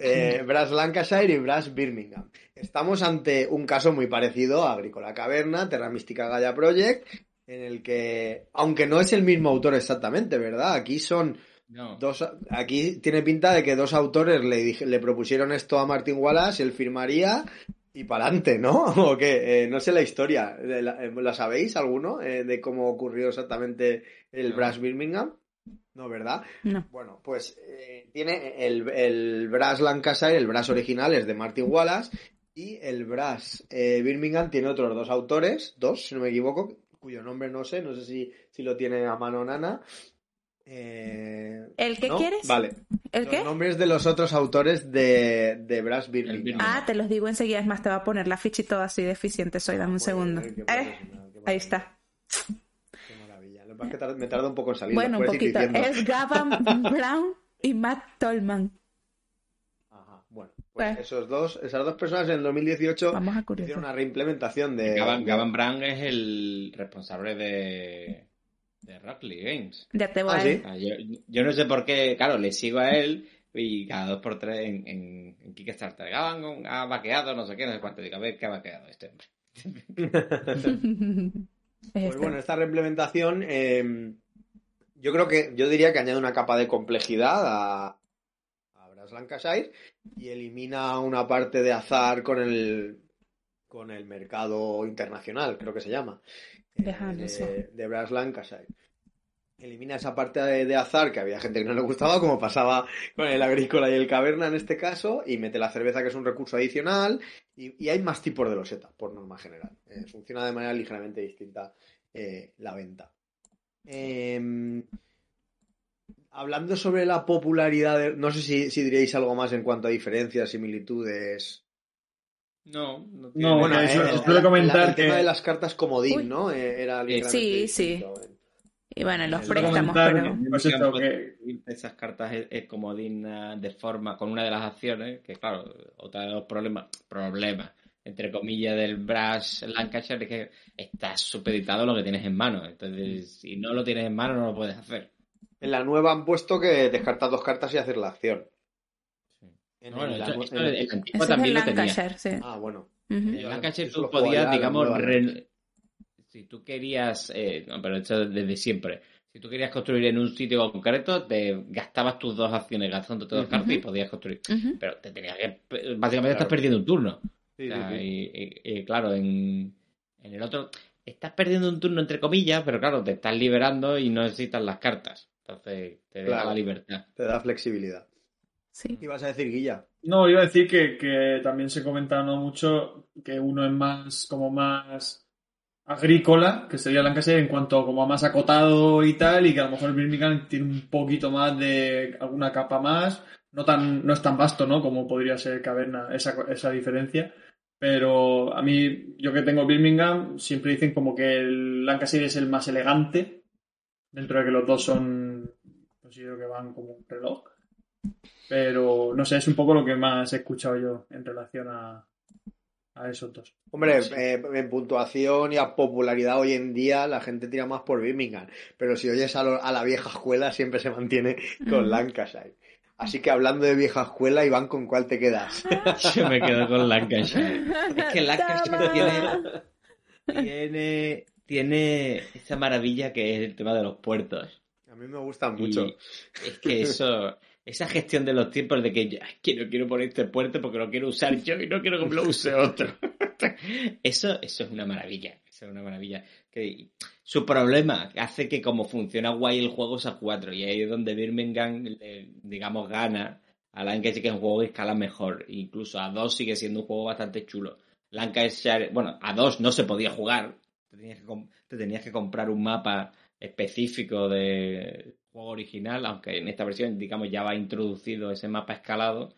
Eh, Brass Lancashire y Brass Birmingham. Estamos ante un caso muy parecido a Agrícola Caverna, Terra Mística Gaia Project, en el que, aunque no es el mismo autor exactamente, ¿verdad? Aquí son No. Dos, aquí tiene pinta de que dos autores le, dije- le propusieron esto a Martin Wallace, él firmaría y para adelante, ¿no? ¿O qué? Eh, no sé la historia. ¿De ¿La, eh, ¿la sabéis alguno? Eh, de cómo ocurrió exactamente el No. Brass Birmingham. No, ¿verdad? No. Bueno, pues eh, tiene el, el Brass Lancashire, el Brass original es de Martin Wallace y el Brass eh, Birmingham tiene otros dos autores, dos, si no me equivoco, cuyo nombre no sé, no sé si, si lo tiene a mano Nana. Eh, ¿El que ¿no? quieres? Vale. ¿El Los qué? nombres de los otros autores de, de Brass Birmingham. Birmingham. Ah, te los digo enseguida, es más, te va a poner la ficha y todo así deficiente soy, dame un segundo. qué Eh, qué ahí está. Lo que me tarda un poco en salir. Bueno, un poquito. Es Gavin Brown y Matt Tolman. Ajá, bueno, pues Eh. esos dos, esas dos personas en el 2018 Vamos a hicieron una reimplementación de... Gavan, de- Gavan Brown es el responsable de, de Rock League Games. Ya te voy Ah, a ¿sí? O sea, yo, yo no sé por qué, claro, le sigo a él y cada dos por tres en, en, en Kickstarter. Gavan ha vaqueado, no sé qué, no sé cuánto. Digo, a ver qué ha vaqueado este hombre. Es Pues este. bueno, esta reimplementación eh, yo creo que, yo diría que añade una capa de complejidad a, a Brass Lancashire y elimina una parte de azar con el con el mercado internacional, creo que se llama, eh, de, sí. de Brass Lancashire. Elimina esa parte de, de azar que había gente que no le gustaba, como pasaba con el agrícola y el caverna en este caso, y mete la cerveza que es un recurso adicional, y, y hay más tipos de loseta, por norma general. Eh, funciona de manera ligeramente distinta eh, la venta. Em, hablando sobre la popularidad, de- no sé si, si diréis algo más en cuanto a diferencias, similitudes. No, no No, bueno, eh, eso- el, suele el- comentar el tema que- de las cartas comodín, Uy. ¿no? Eh, era Sí, sí. Y bueno, los Suele préstamos, pero... que- esas cartas es, es comodín ah, de forma con una de las acciones, que claro, otra de los problemas, problemas, entre comillas, del Brass Lancashire es que está supeditado a lo que tienes en mano. Entonces, si no lo tienes en mano, no lo puedes hacer. En la nueva han puesto que descartas dos cartas y hacer la acción. En el- esto- esto en el- el antiguo Ese es también el lo tenía. Lancashire, sí. Ah, bueno. Ujú. En el Lancashire tú podías, digamos, re- si tú querías, eh, no, pero esto desde siempre, si tú querías construir en un sitio concreto, te gastabas tus dos acciones gastando tus dos cartas y podías construir. Pero te tenías que, básicamente estás perdiendo un turno. Sí, O sea, sí, sí. Y, y- y, claro, en, en el otro estás perdiendo un turno entre comillas, pero claro, te estás liberando y no necesitas las cartas. Entonces te da la libertad. Te da flexibilidad. Sí. ¿Qué ibas a decir, Guilla? No, iba a decir que, que también se comenta no mucho que uno es más como más agrícola, que sería Lancashire en cuanto como a más acotado y tal, y que a lo mejor Birmingham tiene un poquito más de alguna capa más, no tan, no es tan vasto, ¿no? Como podría ser Caverna, esa, esa diferencia. Pero a mí, yo que tengo Birmingham, siempre dicen como que el Lancashire es el más elegante, dentro de que los dos son, considero que van como un reloj. Pero no sé, es un poco lo que más he escuchado yo en relación a, a esos dos. Hombre, Sí. eh, en puntuación y a popularidad hoy en día la gente tira más por Birmingham. Pero si oyes a, lo- a la vieja escuela siempre se mantiene con. Lancashire. Así que hablando de vieja escuela, Iván, ¿con cuál te quedas? Yo me quedo con Lancashire. Es que Lancashire tiene, tiene, tiene esa maravilla que es el tema de los puertos. A mí me gustan Y mucho. es que eso, esa gestión de los tiempos de que yo "Ay, que no quiero poner este puerto porque lo quiero usar yo y no quiero que me lo use otro. Eso, eso es una maravilla. ser una maravilla. Que, su problema hace que como funciona guay el juego es a 4 y ahí es donde Birmingham, digamos, gana a Lancashire que es un juego que escala mejor. Incluso a 2 sigue siendo un juego bastante chulo. Lancashire, bueno, a 2 no se podía jugar. Te tenías que comprar un mapa específico de juego original, aunque en esta versión, digamos, ya va introducido ese mapa escalado.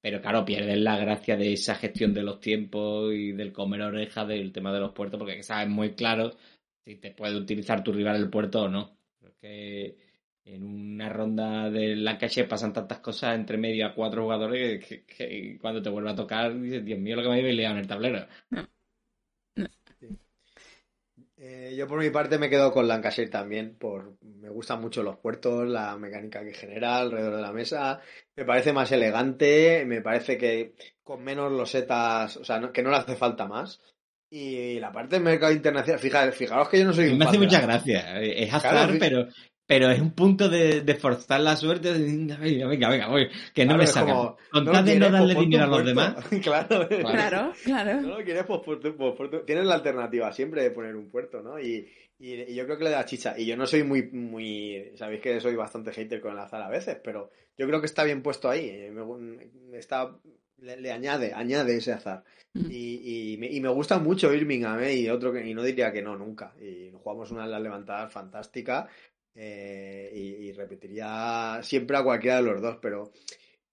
Pero claro, pierdes la gracia de esa gestión de los tiempos y del comer oreja del tema de los puertos, porque sabes muy claro si te puede utilizar tu rival el puerto o no. Porque en una ronda de Lancashire pasan tantas cosas entre medio a cuatro jugadores que, cuando te vuelve a tocar dices, Dios mío, lo que me habéis liado en el tablero. Eh, yo por mi parte me quedo con Lancashire también, por me gustan mucho los puertos, la mecánica que genera alrededor de la mesa, me parece más elegante, me parece que con menos losetas, o sea, que no le hace falta más. Y la parte del mercado internacional, fijaros, fijaros que yo no soy un Me hace mucha gracia, es azar, pero pero es un punto de, de forzar la suerte. De, venga, venga, venga, voy, que no me saca. Con tal de no darle pues dinero a los demás. claro, claro, claro. No lo quieres, pues, pues, pues, tienes la alternativa siempre de poner un puerto, ¿no? Y, y, yo creo que le da chicha. Y yo no soy muy, muy. Sabéis que soy bastante hater con el azar a veces, pero yo creo que está bien puesto ahí. Eh, me, está, le, añade, añade ese azar. Mm. Y, y, me, y me gusta mucho Birmingham, ¿eh? Y, otro que, y no diría que no nunca. Y jugamos una de las levantadas fantástica eh, y, repetiría siempre a cualquiera de los dos, pero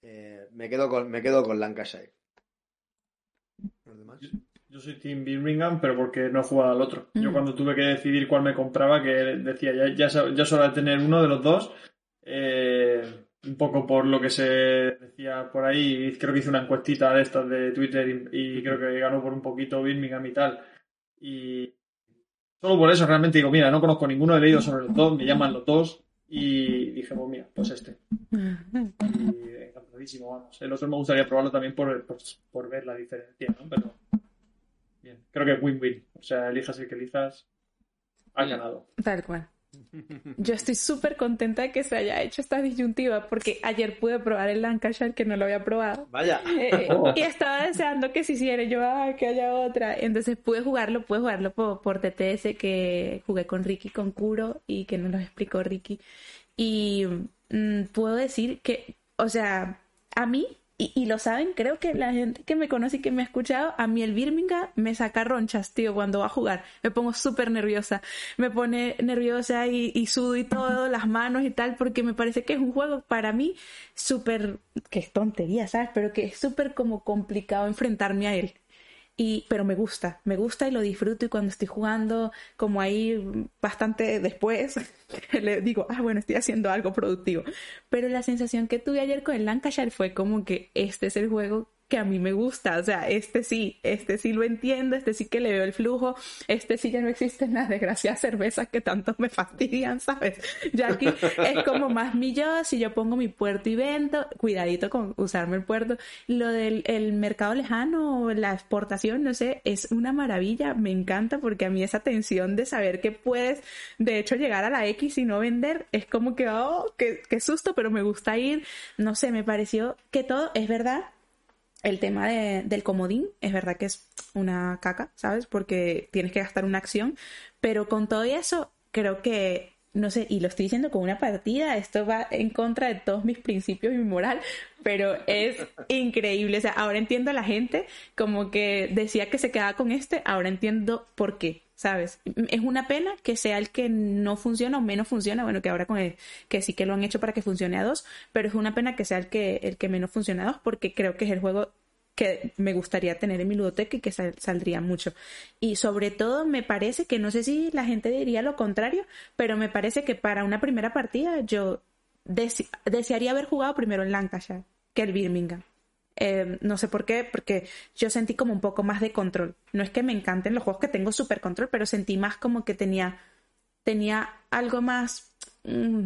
eh, me, quedo con, me quedo con Lancashire. Yo, soy Team Birmingham, pero porque no he jugado al otro. Yo mm. cuando tuve que decidir cuál me compraba, que decía, ya, ya, ya solo tener uno de los dos, eh, un poco por lo que se decía por ahí, creo que hice una encuestita de estas de Twitter y, y creo que ganó por un poquito Birmingham y tal. Y, Solo por eso realmente digo, mira, no conozco ninguno, he leído sobre los dos, me llaman los dos y dije, pues mira, pues este. Y encantadísimo, vamos. El otro me gustaría probarlo también por, por, ver la diferencia, ¿no? Pero bien, creo que win-win. O sea, elijas el que elijas, ha ganado. Tal cual. Yo estoy súper contenta de que se haya hecho esta disyuntiva porque ayer pude probar el Lancashire que no lo había probado. Vaya. Eh, oh. Y estaba deseando que se hiciera yo, que haya otra. Entonces pude jugarlo, pude jugarlo por, TTS que jugué con Ricky, con Kuro y que nos lo explicó Ricky. Y mm, puedo decir que, o sea, a mí y, lo saben, creo que la gente que me conoce y que me ha escuchado, a mí el Birmingham me saca ronchas, tío, cuando va a jugar. Me pongo súper nerviosa. Me pone nerviosa y, y, sudo y todo, las manos y tal, porque me parece que es un juego para mí súper, que es tontería, ¿sabes? Pero que es súper como complicado enfrentarme a él pero me gusta, me gusta y lo disfruto y cuando estoy jugando como ahí bastante después, le digo, ah, bueno, estoy haciendo algo productivo. Pero la sensación que tuve ayer con el Lancashire fue como que este es el juego que a mí me gusta, o sea, este sí, este sí lo entiendo, este sí que le veo el flujo, este sí ya no existen las desgraciadas cervezas que tanto me fastidian, ¿sabes? Ya aquí es como más mi yo, si yo pongo mi puerto y vendo, cuidadito con usarme el puerto, lo del el mercado lejano, la exportación, no sé, es una maravilla, me encanta porque a mí esa tensión de saber que puedes, de hecho, llegar a la X y no vender, es como que, oh, qué, qué susto, pero me gusta ir, no sé, me pareció que todo es verdad, el tema de, del comodín es verdad que es una caca, ¿sabes? Porque tienes que gastar una acción, pero con todo eso creo que, no sé, y lo estoy diciendo con una partida, esto va en contra de todos mis principios y mi moral, pero es increíble. O sea, ahora entiendo a la gente como que decía que se quedaba con este, ahora entiendo por qué. ¿Sabes? Es una pena que sea el que no funciona o menos funciona, bueno, que ahora con el, que sí que lo han hecho para que funcione a dos, pero es una pena que sea el que, el que menos funciona a dos, porque creo que es el juego que me gustaría tener en mi ludoteca y que saldría mucho. Y sobre todo me parece que no sé si la gente diría lo contrario, pero me parece que para una primera partida yo desearía haber jugado primero en Lancashire que el Birmingham. Em, no sé por qué, porque yo sentí como un poco más de control. No es que me encanten los juegos que tengo super control, pero sentí más como que tenía, tenía algo más, mm,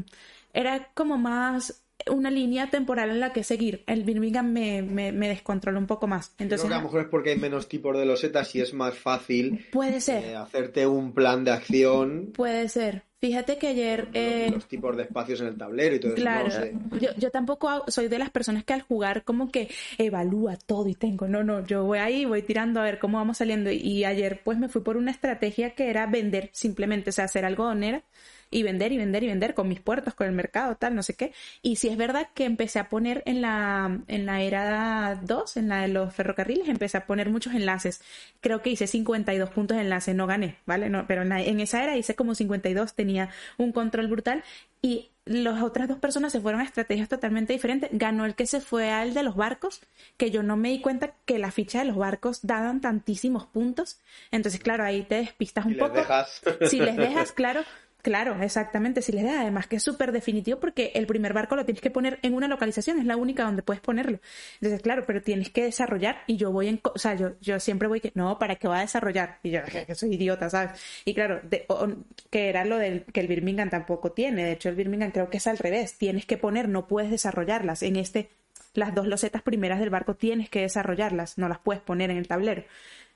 era como más una línea temporal en la que seguir. El Birmingham me, me, me descontrola un poco más. Entonces, Creo que a lo mejor es porque hay menos tipos de losetas y es más fácil puede ser. Eh, hacerte un plan de acción. Puede ser. Fíjate que ayer... Eh, los tipos de espacios en el tablero y todo claro, eso. No sé. yo, yo tampoco hago- soy de las personas que al jugar como que evalúa todo y tengo, no, no, yo voy ahí, voy tirando a ver cómo vamos saliendo. Y ayer pues me fui por una estrategia que era vender simplemente, o sea, hacer algodonera y vender y vender y vender con mis puertos, con el mercado, tal, no sé qué. Y si es verdad que empecé a poner en la, en la era 2, en la de los ferrocarriles, empecé a poner muchos enlaces. Creo que hice 52 puntos de enlace, no gané, ¿vale? No, pero en, la- en esa era hice como 52, tenía un control brutal y las otras dos personas se fueron a estrategias totalmente diferentes. Ganó el que se fue al de los barcos, que yo no me di cuenta que la ficha de los barcos daban tantísimos puntos. Entonces, claro, ahí te despistas un les poco. dejas. Si les dejas, claro, claro, exactamente. Si les dejas, además que es súper definitivo porque el primer barco lo tienes que poner en una localización, es la única donde puedes ponerlo. Entonces, claro, pero tienes que desarrollar y yo voy en, o sea, yo, yo siempre voy que, no, ¿para qué va a desarrollar? Y yo, que soy idiota, ¿sabes? Y claro, de- o- que era lo del que el Birmingham tampoco tiene. De hecho, el Birmingham creo que es al revés. Tienes que poner, no puedes desarrollarlas. En este, las dos losetas primeras del barco tienes que desarrollarlas, no las puedes poner en el tablero.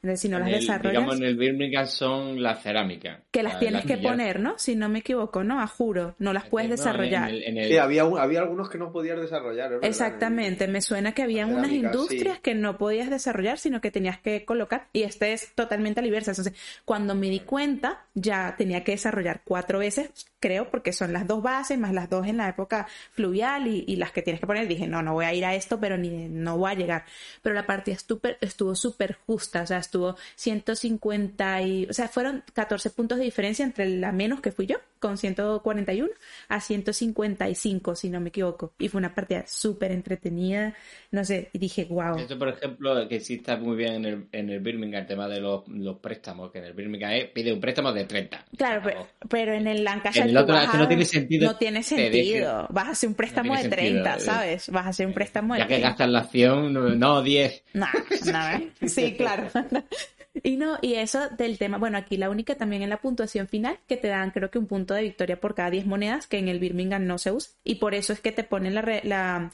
Entonces, si no En las el- desarrollas digamos, en el Birmingham son la cerámica. que las La- tienes que millar- poner, ¿no? Si no me equivoco, ¿no? A juro, no las puedes No, en- desarrollar. en el- en el- Sí, había, un- había algunos que no podías desarrollar. es verdad. Exactamente, me suena que habían La unas industrias sí. que no podías desarrollar, sino que tenías que colocar, y este es totalmente a la inversa. Entonces, cuando me di cuenta, ya tenía que desarrollar cuatro veces, creo, porque son las dos bases, más las dos en la época fluvial y, y las que tienes que poner. Dije, no, no voy a ir a esto, pero ni no voy a llegar. Pero la partida estuvo súper justa, o sea, estuvo 150 y, o sea, fueron 14 puntos de diferencia entre la menos que fui yo, con 141, a 155, si no me equivoco. Y fue una partida súper entretenida, no sé, y dije, wow. Esto, por ejemplo, que sí está muy bien en el, en el Birmingham, el tema de los, los préstamos, que en el Birmingham es, pide un préstamo de 30. Claro, pero, pero en el Lancashire En el otro que no tiene sentido No tiene que sentido. Vas a hacer un préstamo tiene de sentido, 30, eh. ¿sabes? Vas a hacer un préstamo de Ya que 30. gastas la acción, no, no 10. No, no, ¿eh? sí, claro. Y no, y eso del tema, bueno, aquí la única también en la puntuación final que te dan creo que un punto de victoria por cada 10 monedas que en el Birmingham no se usa y por eso es que te ponen la, re- la,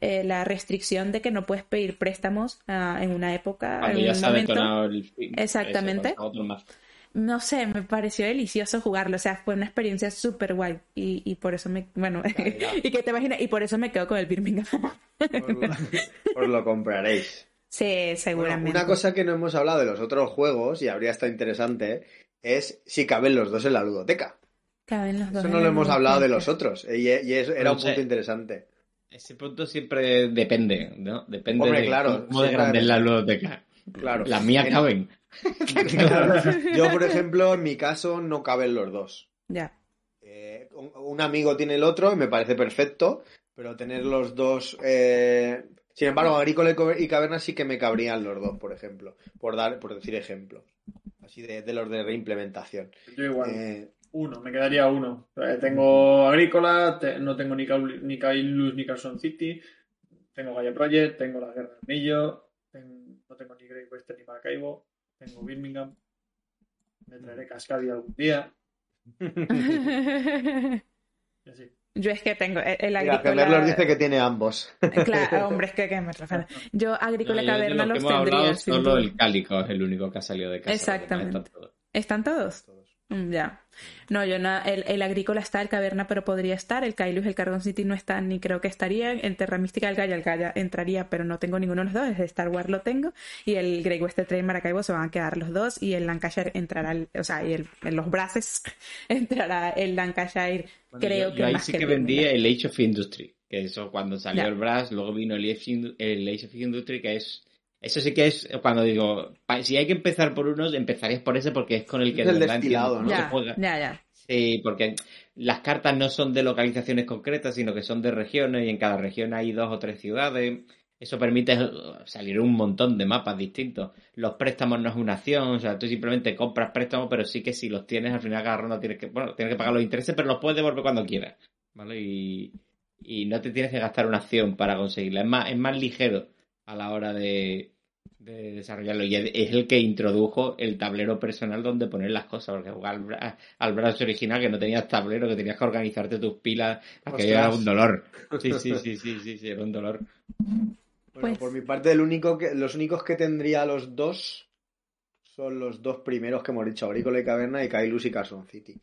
eh, la restricción de que no puedes pedir préstamos ah, en una época, Cuando en ya un se ha momento. el fin. Exactamente. Eso, más. No sé, me pareció delicioso jugarlo, o sea, fue una experiencia súper guay y, y por eso me, bueno, y que te imaginas, y por eso me quedo con el Birmingham. Os lo, os lo compraréis. Sí, Bueno, seguramente. una cosa que no hemos hablado de los otros juegos, y habría estado interesante, es si caben los dos en la ludoteca. Caben los dos Eso no lo hemos hablado de los otros, y, y eso era No un sé. punto interesante. Ese punto siempre depende, ¿no? Depende Hombre, de claro, cómo de grande es la ludoteca. Claro. Las mías En- caben. Claro. Yo, por ejemplo, en mi caso, no caben los dos. Ya. Eh, un, un amigo tiene el otro y me parece perfecto, pero tener los dos. eh, Sin embargo, Agrícola y Caverna sí que me cabrían los dos, por ejemplo, por dar, por decir ejemplos, así de, de los de reimplementación. Yo igual. Eh, Uno, me quedaría uno. Eh, tengo Agrícola, te- no tengo ni, Caul- ni Kailus ni Carson City, tengo Gaia Project, tengo la Guerra del ten- no tengo ni Great Western ni Maracaibo, tengo Birmingham, me traeré Cascadia algún día, y así. Yo es que tengo el, el mira, agrícola. Gemerlos dice que tiene ambos. Claro, hombre, es que, que me refiero. Yo agrícola No, caverna los los hemos tendría. hablado, solo el cálico es el único que ha salido de casa. Exactamente. están todos. ¿Están todos? Mm, Ya. No, yo no, el, el agrícola está, el caverna, pero podría estar. El Kailus, el Cardon City no están, ni creo que estarían. En Terra Mística, el Gaia, el Gaia entraría, pero no tengo ninguno de los dos. Desde Star Wars lo tengo. Y el Great Western Train Maracaibo se van a quedar los dos. Y el Lancashire entrará, el- o sea, y el, en los braces entrará el Lancashire. Bueno, creo yo, que yo ahí más sí que que el vendía el Age of Industry, que eso cuando salió Ya. el Brass, luego vino el el Age of Industry, que es eso sí que es cuando digo, si hay que empezar por unos, empezarías por ese porque es con el que Es el destilado, ¿no? Ya, juega. ya, ya. Sí, porque las cartas no son de localizaciones concretas, sino que son de regiones y en cada región hay dos o tres ciudades. Eso permite eh, salir un montón de mapas distintos. Los préstamos no es una acción, o sea, tú simplemente compras préstamos, pero sí que si los tienes, al final cada ronda tienes que, bueno, tienes que pagar los intereses, pero los puedes devolver cuando quieras, ¿vale? Y, y no te tienes que gastar una acción para conseguirla. Es más, es más ligero a la hora de, de desarrollarlo. Y es es el que introdujo el tablero personal donde poner las cosas, porque jugar al, Bra- al Brass original que no tenías tablero, que tenías que organizarte tus pilas, Ostras. era un dolor. Sí, sí, sí, sí, sí, sí, era un dolor. Bueno, Pues- por mi parte, el único que, los únicos que tendría los dos son los dos primeros que hemos dicho, Agrícola y Caverna y Kailus y Carson City.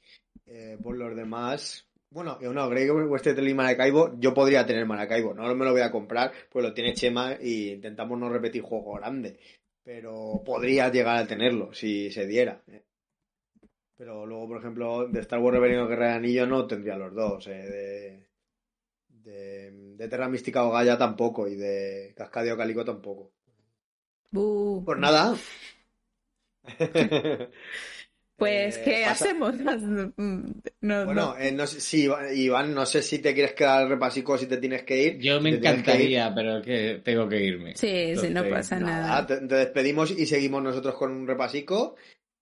Eh, por los demás, bueno, eh, no, Grey Western y Maracaibo, yo podría tener Maracaibo, no me lo voy a comprar, pues lo tiene Chema y intentamos no repetir juego grande, pero podría llegar a tenerlo si se diera. eh. Pero luego, por ejemplo, de Star Wars Rebelión o Guerra de Anillo no tendría los dos, eh, de, de, de Terra Mística o Gaia tampoco y de Cascadia o Calico tampoco. Bu. Pues nada. Pues, Eh, ¿qué pasa- hacemos? No- no- Bueno, eh, no sé si Iván, no sé si te quieres quedar al repasico, si te tienes que ir. Yo me tienes que encantaría, pero que tengo que irme. Sí, sí, no Entonces, pasa Nada, nada. te, te despedimos y seguimos nosotros con un repasico.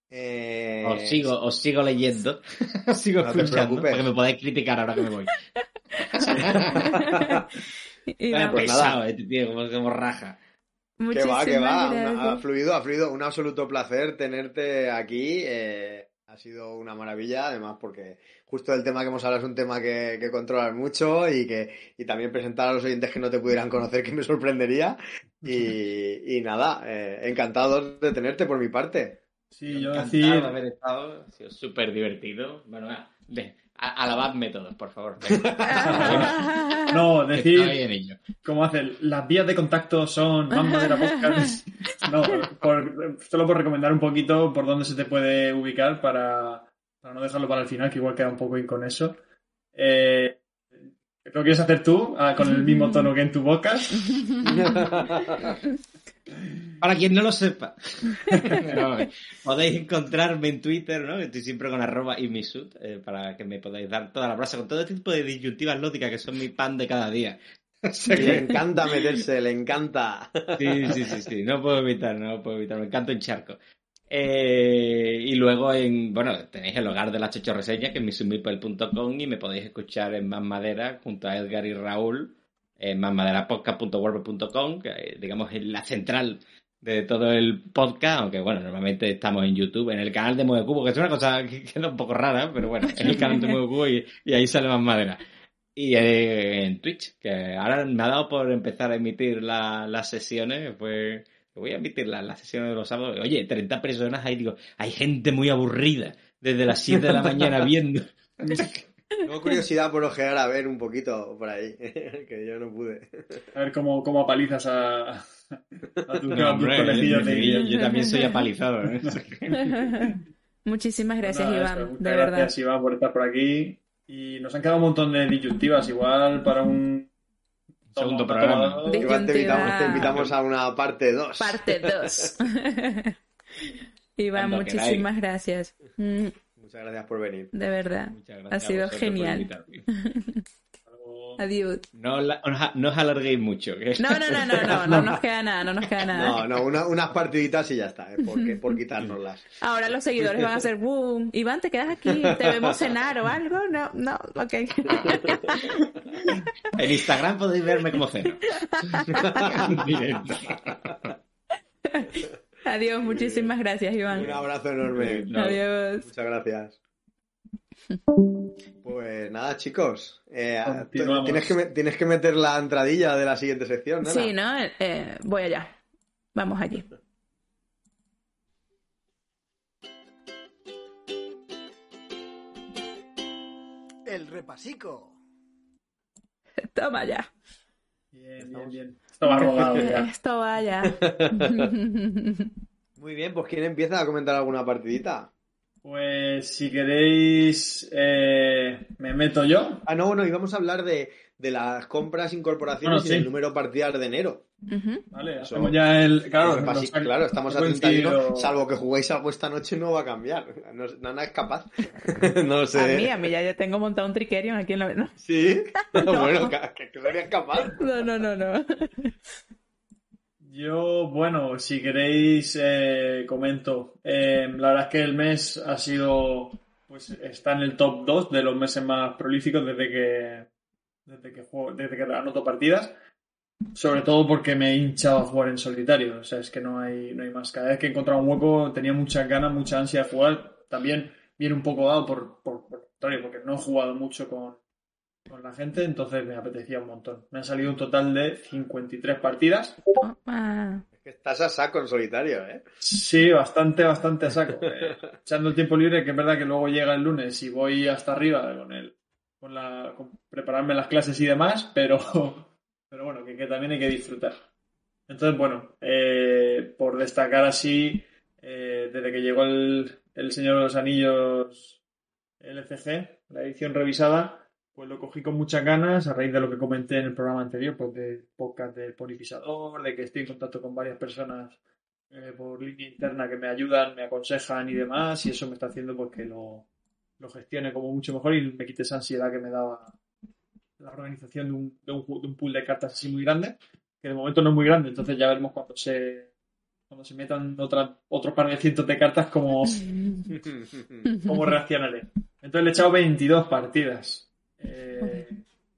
Eh, Os sigo, os sigo leyendo, os sigo No te escuchando, preocupes. porque me podéis criticar ahora que me voy. Y vamos, pues nada. pesado este tío, como, como raja. Que va, que va. una- ha fluido, ha fluido. Un absoluto placer tenerte aquí. eh, ha sido una maravilla, además, porque justo el tema que hemos hablado es un tema que, que controlas mucho y que y también presentar a los oyentes que no te pudieran conocer, que me sorprendería. Y, y nada, eh, encantado de tenerte por mi parte. Sí, yo Encantado decir, de haber estado, ha sido súper divertido. Bueno, de- alabadme todos, por favor. no, decir, como hacen, las vías de contacto son Más Madera Podcast. No, por- solo por recomendar un poquito por dónde se te puede ubicar para, para no dejarlo para el final, que igual queda un poco inconeso. Eh, ¿Lo quieres hacer tú, ah, con el mismo tono que en tu boca? Para quien no lo sepa, No, podéis encontrarme en Twitter, ¿no? Estoy siempre con arroba y mi sud, eh, para que me podáis dar toda la brasa con todo este tipo de disyuntivas lógicas que son mi pan de cada día. O sea Le encanta meterse, le encanta. Sí, sí, sí, sí, no puedo evitar, no puedo evitar, me encanta un charco. Eh, y luego en, bueno, tenéis el hogar de la chocho reseña, que es misumipel.com y me podéis escuchar en Más Madera junto a Edgar y Raúl en másmaderapodcast.wordpress.com, que eh, digamos es la central de todo el podcast, aunque bueno, normalmente estamos en YouTube, en el canal de Mueve Cubo, que es una cosa que queda un poco rara, pero bueno, es el canal de Mueve Cubo y, y ahí sale Más Madera. Y eh, en Twitch, que ahora me ha dado por empezar a emitir la- las sesiones, pues voy a emitir la- las sesiones de los sábados. Oye, 30 personas ahí, digo, hay gente muy aburrida desde las 7 de la mañana viendo. Tengo curiosidad por ojear a ver un poquito por ahí, que yo no pude. A ver cómo, cómo apalizas a, a a tus No, hombre, conejillos de yo, también soy apalizado. ¿eh? Muchísimas gracias, Nada, Iván, eso, muchas de verdad. Gracias, Iván, por estar por aquí. Y nos han quedado un montón de disyuntivas, igual para un Segundo programa. Igual te invitamos, te invitamos a una parte 2. Parte 2. Iván, Cuando muchísimas gracias. Muchas gracias por venir. De verdad. Muchas gracias Ha sido genial. Adiós. No, no os alarguéis mucho. No, no, no, no, no, no nos queda nada, no nos queda nada. No, no, una- unas partiditas y ya está, ¿eh? ¿Por, qué? por quitárnoslas. Ahora los seguidores van a hacer boom. Iván, ¿te quedas aquí? ¿Te vemos cenar o algo? No, no, ok. En Instagram podéis verme como ceno. En directo. Adiós, muchísimas gracias, Iván. Un abrazo enorme. No. Adiós. Muchas gracias. Pues nada, chicos. eh, tienes, que, me- tienes que meter la entradilla de la siguiente sección, ¿no? Sí, ¿no? Eh, voy allá. Vamos allí. El repasico. Toma ya. Bien, bien, bien. Esto va rodado ya. Esto vaya. Muy bien, pues ¿quién empieza a comentar alguna partidita? Pues si queréis, eh, me meto yo. Ah, no, bueno, íbamos a hablar de, de las compras, incorporaciones Bueno, y del número de partidas de enero. Vale, ya el. Claro, El nos claro, estamos a ha 31, coincidido- salvo que juguéis algo esta noche no va a cambiar. No, Nana es capaz. no sé. A mí, a mí ya yo tengo montado un triquerion aquí en la... No, Sí, bueno, que, que- capaz. no, no, no. no. Yo, bueno, si queréis, eh, comento. Eh, la verdad es que el mes ha sido, pues está en el top 2 de los meses más prolíficos desde que, desde que juego, desde que anoto partidas. Sobre todo porque me he hinchado a jugar en solitario. O sea, es que no hay, no hay más. Cada vez que he encontrado un hueco tenía muchas ganas, mucha ansia de jugar. También viene un poco dado por, por, por porque no he jugado mucho con, con la gente, entonces me apetecía un montón. Me han salido un total de 53 partidas. Ah, Estás a saco en solitario, ¿eh? Sí, bastante, bastante a saco. Eh, echando el tiempo libre, que es verdad que luego llega el lunes y voy hasta arriba con el, con la, con prepararme las clases y demás, pero, pero bueno, que, también hay que disfrutar. Entonces, bueno, eh, por destacar así, eh, desde que llegó el, el Señor de los Anillos LCG, la edición revisada, pues lo cogí con muchas ganas a raíz de lo que comenté en el programa anterior, pues de podcast del ponipisador, de que estoy en contacto con varias personas eh, por línea interna que me ayudan, me aconsejan y demás, y eso me está haciendo pues que lo, lo gestione como mucho mejor y me quite esa ansiedad que me daba la organización de un, de un, de un pool de cartas así muy grande, que de momento no es muy grande, entonces ya veremos cuando se cuando se metan otra, otro par de cientos de cartas cómo, cómo reaccionaré. Entonces le he echado 22 partidas, eh,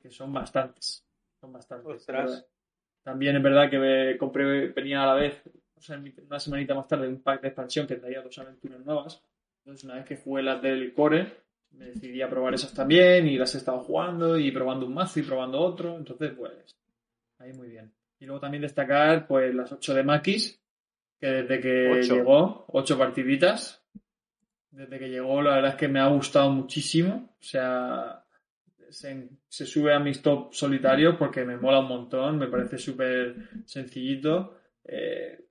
que son bastantes. Son bastantes. También es verdad que me compré, venía a la vez, o sea, una semanita más tarde, un pack de expansión que traía dos aventuras nuevas. Entonces, una vez que jugué las del core, me decidí a probar esas también y las he estado jugando y probando un mazo y probando otro. Entonces, pues, ahí muy bien. Y luego también destacar, pues, las 8 de Makis, que desde que Ocho. llegó, 8 partiditas. Desde que llegó, la verdad es que me ha gustado muchísimo. O sea, se, se sube a mis top solitarios porque me mola un montón, me parece súper sencillito. Eh,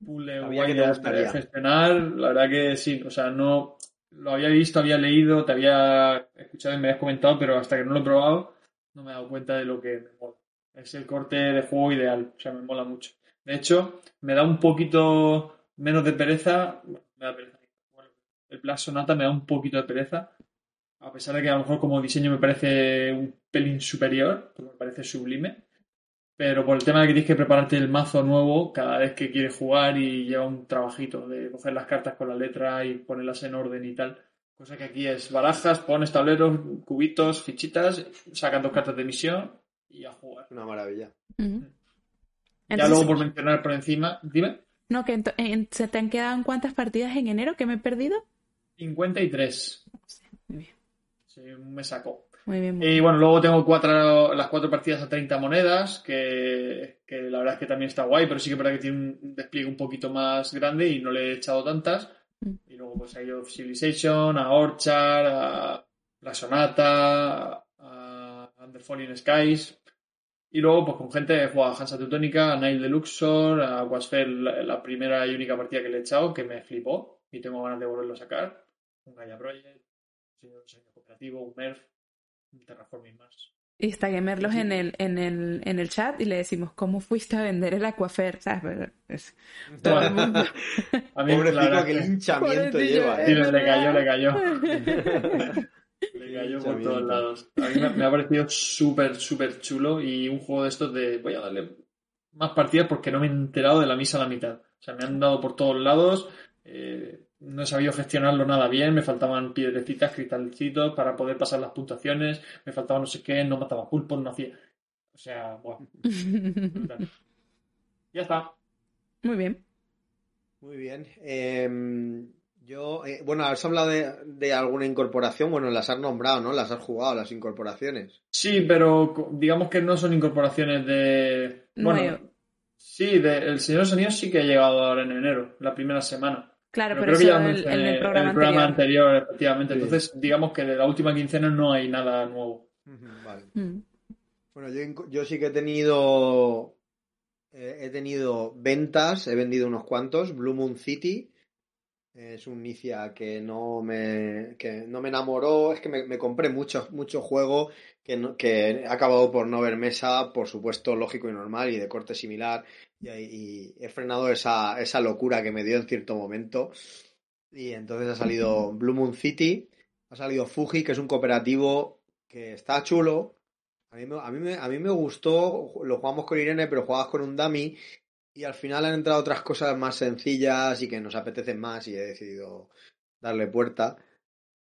guayas gustaría. de gestionar, la verdad que sí, o sea, no lo había visto, había leído, te había escuchado y me habías comentado, pero hasta que no lo he probado no me he dado cuenta de lo que me mola. Es el corte de juego ideal, o sea, me mola mucho. De hecho, me da un poquito menos de pereza, bueno, me da pereza. El Black Sonata me da un poquito de pereza, a pesar de que a lo mejor como diseño me parece un pelín superior, porque me parece sublime, pero por el tema de que tienes que prepararte el mazo nuevo cada vez que quieres jugar y lleva un trabajito de coger las cartas con la letra y ponerlas en orden y tal. Cosa que aquí es barajas, pones tableros, cubitos, fichitas, sacan dos cartas de misión y a jugar. Una maravilla. Ya Entonces, luego por mencionar por encima, dime, No, que en- se te han quedado en cuántas partidas en enero que me he perdido. 53. Muy bien, Sí, me sacó. Muy bien. muy Y bueno, luego tengo cuatro, las cuatro partidas a 30 monedas, que, que la verdad es que también está guay, pero sí que es verdad que tiene un despliegue un poquito más grande y no le he echado tantas. Mm. Y luego pues ha ido a Civilization, a Orchard, a La Sonata, a Under Falling Skies. Y luego pues con gente he jugado a Hansa Teutónica, a Nile de Luxor, a Wasfair, la, la primera y única partida que le he echado, que me flipó y tengo ganas de volverlo a sacar. Un Gaia Project, un diseño cooperativo, un MERF, Terraforming Mars. Y está Gamerlos en el, en el, en el chat y le decimos, ¿cómo fuiste a vender el Aquafer? ¿Sabes? Es- todo el mundo. A mí, la Pobrecito, qué que- linchamiento lleva, ¿eh? Sí, ¿eh? le, le cayó, le cayó. Le cayó por todos lados. A mí me, me ha parecido súper, súper chulo y un juego de estos de voy a darle más partidas porque no me he enterado de la misa a la mitad. O sea, me han dado por todos lados, eh, no he sabido gestionarlo nada bien, me faltaban piedrecitas, cristalcitos para poder pasar las puntuaciones, me faltaba no sé qué, no mataba pulpos, no hacía... O sea, buah, brutal. Ya está. Muy bien. Muy bien. Eh, yo, eh, bueno, has hablado de, de alguna incorporación. Bueno, las has nombrado, ¿no? Las has jugado, las incorporaciones. Sí, pero digamos que no son incorporaciones de. Bueno, sí, de El Señor Anillos sí que ha llegado ahora en enero, la primera semana. Claro, Pero pero, creo que eso ya lo el, mencioné en el en programa, el programa anterior. anterior, efectivamente. Sí. Entonces, digamos que de la última quincena no hay nada nuevo. Vale. Mm. Bueno, yo, sí que he tenido. eh, he tenido ventas, he vendido unos cuantos. Blue Moon City es un inicia que no me, que no me enamoró. Es que me, me compré mucho, mucho juego que, no- que he acabado por no ver mesa, por supuesto, lógico y normal y de corte similar. Y, y he frenado esa, esa locura que me dio en cierto momento. Y entonces ha salido Blue Moon City, ha salido Fuji, que es un cooperativo que está chulo. A mí, a, mí me, a mí me gustó, lo jugamos con Irene, pero jugabas con un dummy y al final han entrado otras cosas más sencillas y que nos apetecen más y he decidido darle puerta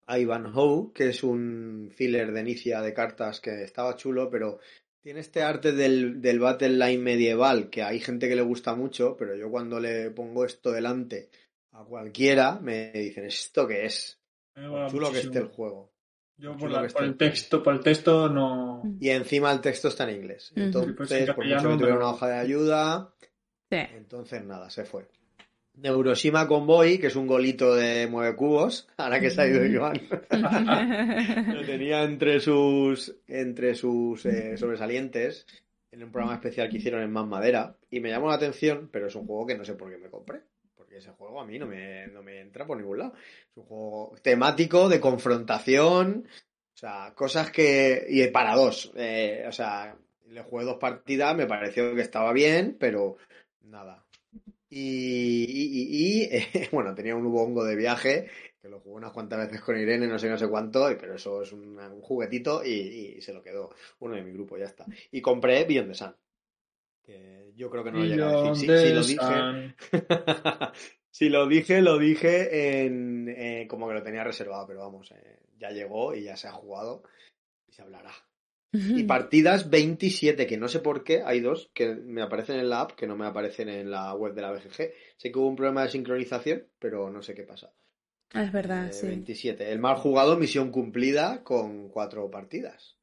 a Ivanhoe, que es un filler de inicia de cartas que estaba chulo, pero tiene este arte del, del Battle Line medieval que hay gente que le gusta mucho, pero yo cuando le pongo esto delante a cualquiera me dicen, ¿esto qué es? Chulo que muchísimo. esté el juego. Yo por la- que por el texto, por el texto no. Y encima el texto está en inglés. Entonces, Pues en por mucho que tuviera una hoja de ayuda, Sí. Entonces, nada, se fue. Neuroshima Convoy, que es un golito de mueve cubos, ahora que se ha ido Iván. Lo tenía entre sus, entre sus eh, sobresalientes en un programa especial que hicieron en Más Madera y me llamó la atención, pero es un juego que no sé por qué me compré. Porque ese juego a mí no me, no me entra por ningún lado. Es un juego temático, de confrontación, o sea, cosas que... y para dos. eh, o sea, le jugué dos partidas, me pareció que estaba bien, pero nada. Y, y- y- y, eh, bueno, tenía un hongo de viaje que lo jugué unas cuantas veces con Irene, no sé, no sé cuánto, pero eso es un juguetito y, y se lo quedó uno de mi grupo, ya está. Y compré Beyond the Sun. Que yo creo que no lo llegué a decir. Sí, sí lo dije. Si lo dije, lo dije en, eh, como que lo tenía reservado, pero vamos, eh, ya llegó y ya se ha jugado y se hablará. Y partidas 27, que no sé por qué, hay dos que me aparecen en la app, que no me aparecen en la web de la BGG. Sé que hubo un problema de sincronización, pero no sé qué pasa. Ah, es verdad, Eh, sí. 27. El mal jugado, misión cumplida con cuatro partidas.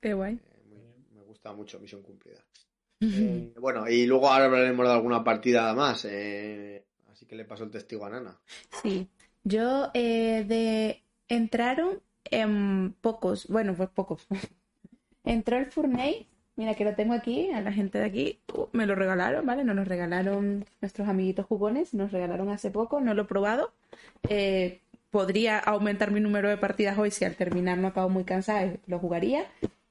Qué guay. Eh, muy- me gusta mucho misión cumplida. Eh, bueno, y luego ahora hablaremos de alguna partida más. eh, así que le paso el testigo a Nana. Sí, yo eh, de entraron en pocos, bueno, pues pocos. Entró el Furney, mira que lo tengo aquí, a la gente de aquí, uh, me lo regalaron, ¿vale? Nos lo regalaron nuestros amiguitos jugones, nos regalaron hace poco, no lo he probado. Eh, podría aumentar mi número de partidas hoy si al terminar no acabo muy cansada, lo jugaría.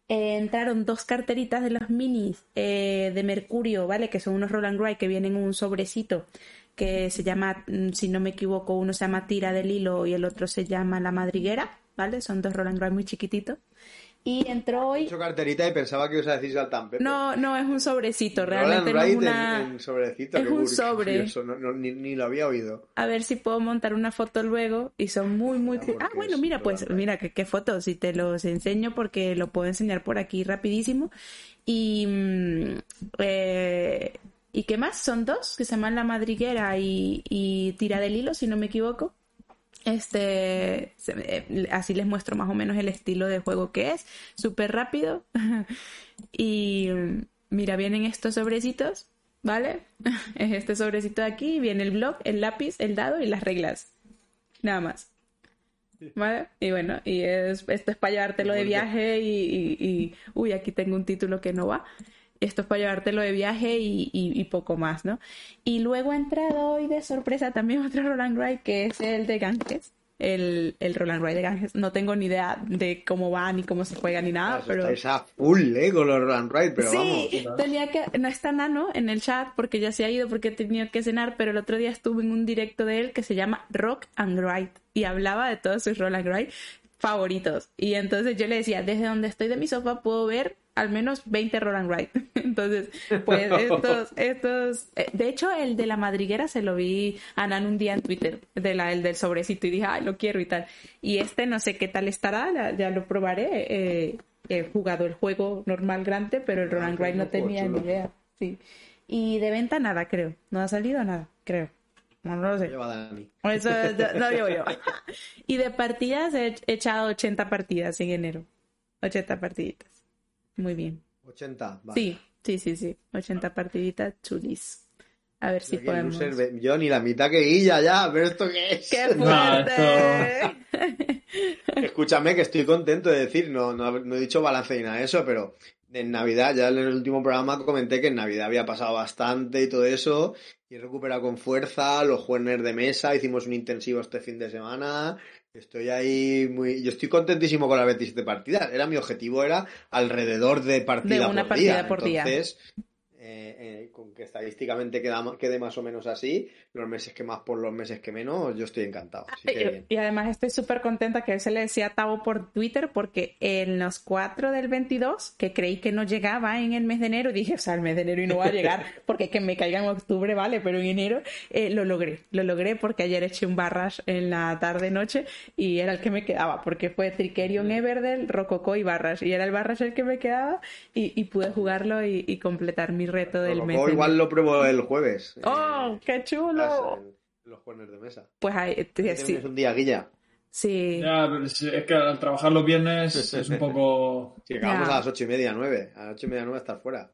Eh, entraron dos carteritas de los minis eh, de Mercurio, ¿vale? Que son unos Roland Wright que vienen en un sobrecito que se llama, mm, si no me equivoco, uno se llama Tira del Hilo y el otro se llama La Madriguera, ¿vale? Son dos Roland Wright muy chiquititos. Y entró He hoy... hecho carterita y pensaba que ibas a decir Saltan Pepe. No, no, es un sobrecito, realmente no es Wright una... en, en sobrecito. es un sobre. curioso, no- no, ni, ni lo había oído. A ver si puedo montar una foto luego y son muy, muy... Ah, porque bueno, mira, pues, mira, qué, qué fotos, si te los enseño porque lo puedo enseñar por aquí rapidísimo. Y... mm, eh, ¿Y qué más? Son dos, que se llaman La Madriguera y, y Tira del Hilo, si no me equivoco. Este, eh, así les muestro más o menos el estilo de juego que es, súper rápido. y mm, mira, vienen estos sobrecitos, ¿vale? Es este sobrecito de aquí, viene el blog, el lápiz, el dado y las reglas. Nada más. ¿Vale? Y bueno, y es, esto es para llevártelo de viaje y, y- y- Uy, aquí tengo un título que no va. Esto es para llevártelo de viaje y, y- y poco más, ¿no? Y luego ha entrado hoy de sorpresa también otro Roland Wright, que es el de Ganges. El, el Roland Wright de Ganges. No tengo ni idea de cómo va, ni cómo se juega, ni nada, Eso pero... Estáis a full, ¿eh? Con los Roland Wright, pero sí, vamos. tenía que... No está Nano en el chat porque ya se ha ido porque tenía que cenar, pero el otro día estuve en un directo de él que se llama Rock and Wright y hablaba de todos sus Roland Wright favoritos. Y entonces yo le decía, desde donde estoy de mi sofá puedo ver al menos 20 Roland Wright. Entonces, pues estos, estos, eh, de hecho el de la madriguera se lo vi a Nan un día en Twitter, de la, el del sobrecito, y dije, ay, lo quiero y tal. Y este no sé qué tal estará, ya, lo probaré. eh, he jugado el juego normal grande, pero el Ah, Roland qué Wright no tenía ni idea. Sí. Y de venta nada, creo. No ha salido nada, creo. No, no lo sé. Lleva Dani. Eso no, no digo yo. Y de partidas he echado 80 partidas en enero. 80 partiditas. Muy bien. 80. Vale. Sí, sí, sí, sí. 80 partiditas chulis. A ver si Yo podemos. loser, Yo ni la mitad que Guilla ya, pero ¿esto qué es? ¡Qué No, fuerte! Escúchame que estoy contento de decir, no, no, no he dicho balance ni nada de eso, pero en Navidad, ya en el último programa comenté que en Navidad había pasado bastante y todo eso, y he recuperado con fuerza los juegos de mesa, hicimos un intensivo este fin de semana, estoy ahí muy... Yo estoy contentísimo con las 27 partidas, era mi objetivo, era alrededor de partida De una por partida día, por día. Eh, eh, con que estadísticamente queda, quede más o menos así, los meses que más por los meses que menos, yo estoy encantado. Así que bien. Y además estoy súper contenta que él se le decía a Tavo por Twitter porque en los 4 del 22, que creí que no llegaba en el mes de enero, dije, o sea, el mes de enero y no va a llegar porque que me caiga en octubre, vale, pero en enero eh, lo logré. Lo logré porque ayer eché un barras en la tarde-noche y era el que me quedaba porque fue Trickerion, Everdell, Rococó y barras. Y era el barras el que me quedaba y, y pude jugarlo y, y completar mi reto del mes. igual lo pruebo el jueves. ¡Oh, eh, qué en chulo! en los juegos de mesa. Pues ahí, ¿Qué sí, un día, Guilla? sí. Ya, pero es que al trabajar los viernes es un poco... Si acabamos Ya. a las ocho y media, nueve. A las ocho y media, nueve estar fuera.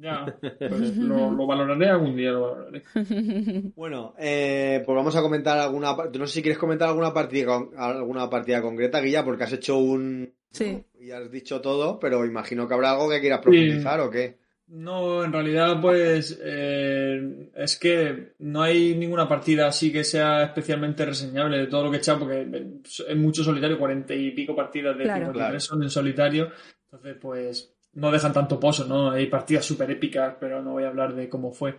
Ya, pues lo, lo valoraré algún día, lo valoraré. Bueno, eh, pues vamos a comentar alguna. No sé si quieres comentar alguna partida, con- alguna partida concreta, Guilla, porque has hecho un. Sí. Y has dicho todo, pero imagino que habrá algo que quieras profundizar o qué. No, en realidad, pues eh, es que no hay ninguna partida así que sea especialmente reseñable de todo lo que he echado, porque es mucho solitario, cuarenta y pico partidas de Claro. 53 Claro. son en solitario, entonces pues no dejan tanto pozo, ¿no? Hay partidas súper épicas, pero no voy a hablar de cómo fue.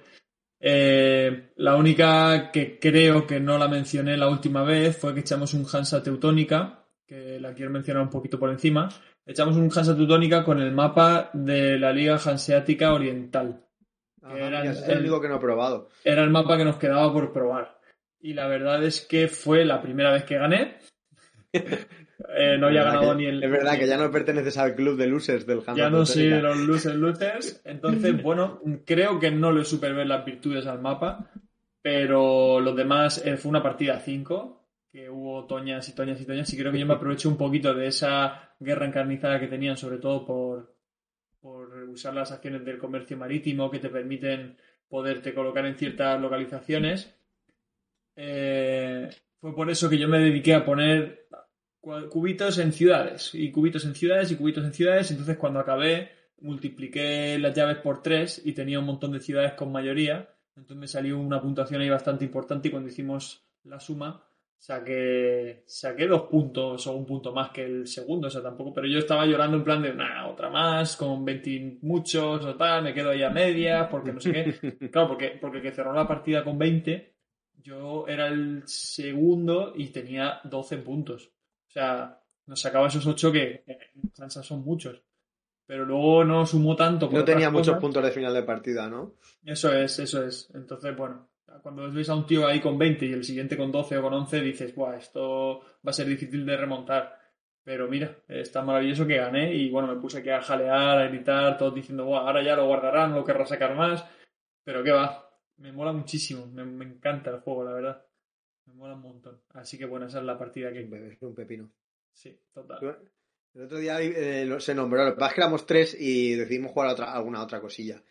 Eh, la única que creo que no la mencioné la última vez fue que echamos un Hansa Teutónica, que la quiero mencionar un poquito por encima. Echamos un Hansa Teutónica con el mapa de la Liga Hanseática Oriental. Ajá, Era el- el único que no he probado. Era el mapa que nos quedaba por probar. Y la verdad es que fue la primera vez que gané. Eh, no había ganado que- ni el. Es verdad que ya no perteneces al club de losers del Hansa ya no soy de los losers losers. Entonces, bueno, creo que no le supe ver las virtudes al mapa. Pero los demás eh, fue una partida a 5. Que hubo toñas y toñas y toñas. Y creo que yo me aproveché un poquito de esa guerra encarnizada que tenían, sobre todo por, por usar las acciones del comercio marítimo que te permiten poderte colocar en ciertas localizaciones. Eh, fue por eso que yo me dediqué a poner cubitos en ciudades y cubitos en ciudades y cubitos en ciudades. Entonces cuando acabé multipliqué las llaves por tres y tenía un montón de ciudades con mayoría. Entonces me salió una puntuación ahí bastante importante y cuando hicimos la suma saqué, saqué dos puntos o un punto más que el segundo, o sea, tampoco, pero yo estaba llorando en plan de, nah, otra más, con 20 muchos o tal, me quedo ahí a medias, porque no sé qué. Claro, porque, porque el que cerró la partida con 20, yo era el segundo y tenía 12 puntos. O sea, nos sacaba esos 8 que en Kansas son muchos. Pero luego no sumó tanto. No tenía muchos puntos de final de partida, ¿no? Eso es, eso es. Entonces, bueno, cuando ves a un tío ahí con 20 y el siguiente con 12 o con 11, dices, Buah, esto va a ser difícil de remontar. Pero mira, está maravilloso que gané y bueno, me puse aquí a jalear, a gritar, todos diciendo, Buah, ahora ya lo guardarán, lo querrá sacar más. Pero qué va, me mola muchísimo, me, me encanta el juego, la verdad. Me mola un montón. Así que bueno, esa es la partida Un que... bebé, un pepino. Sí, total. El otro día eh, se nombró, lo que pasa es que éramos tres y decidimos jugar a otra, alguna otra cosilla.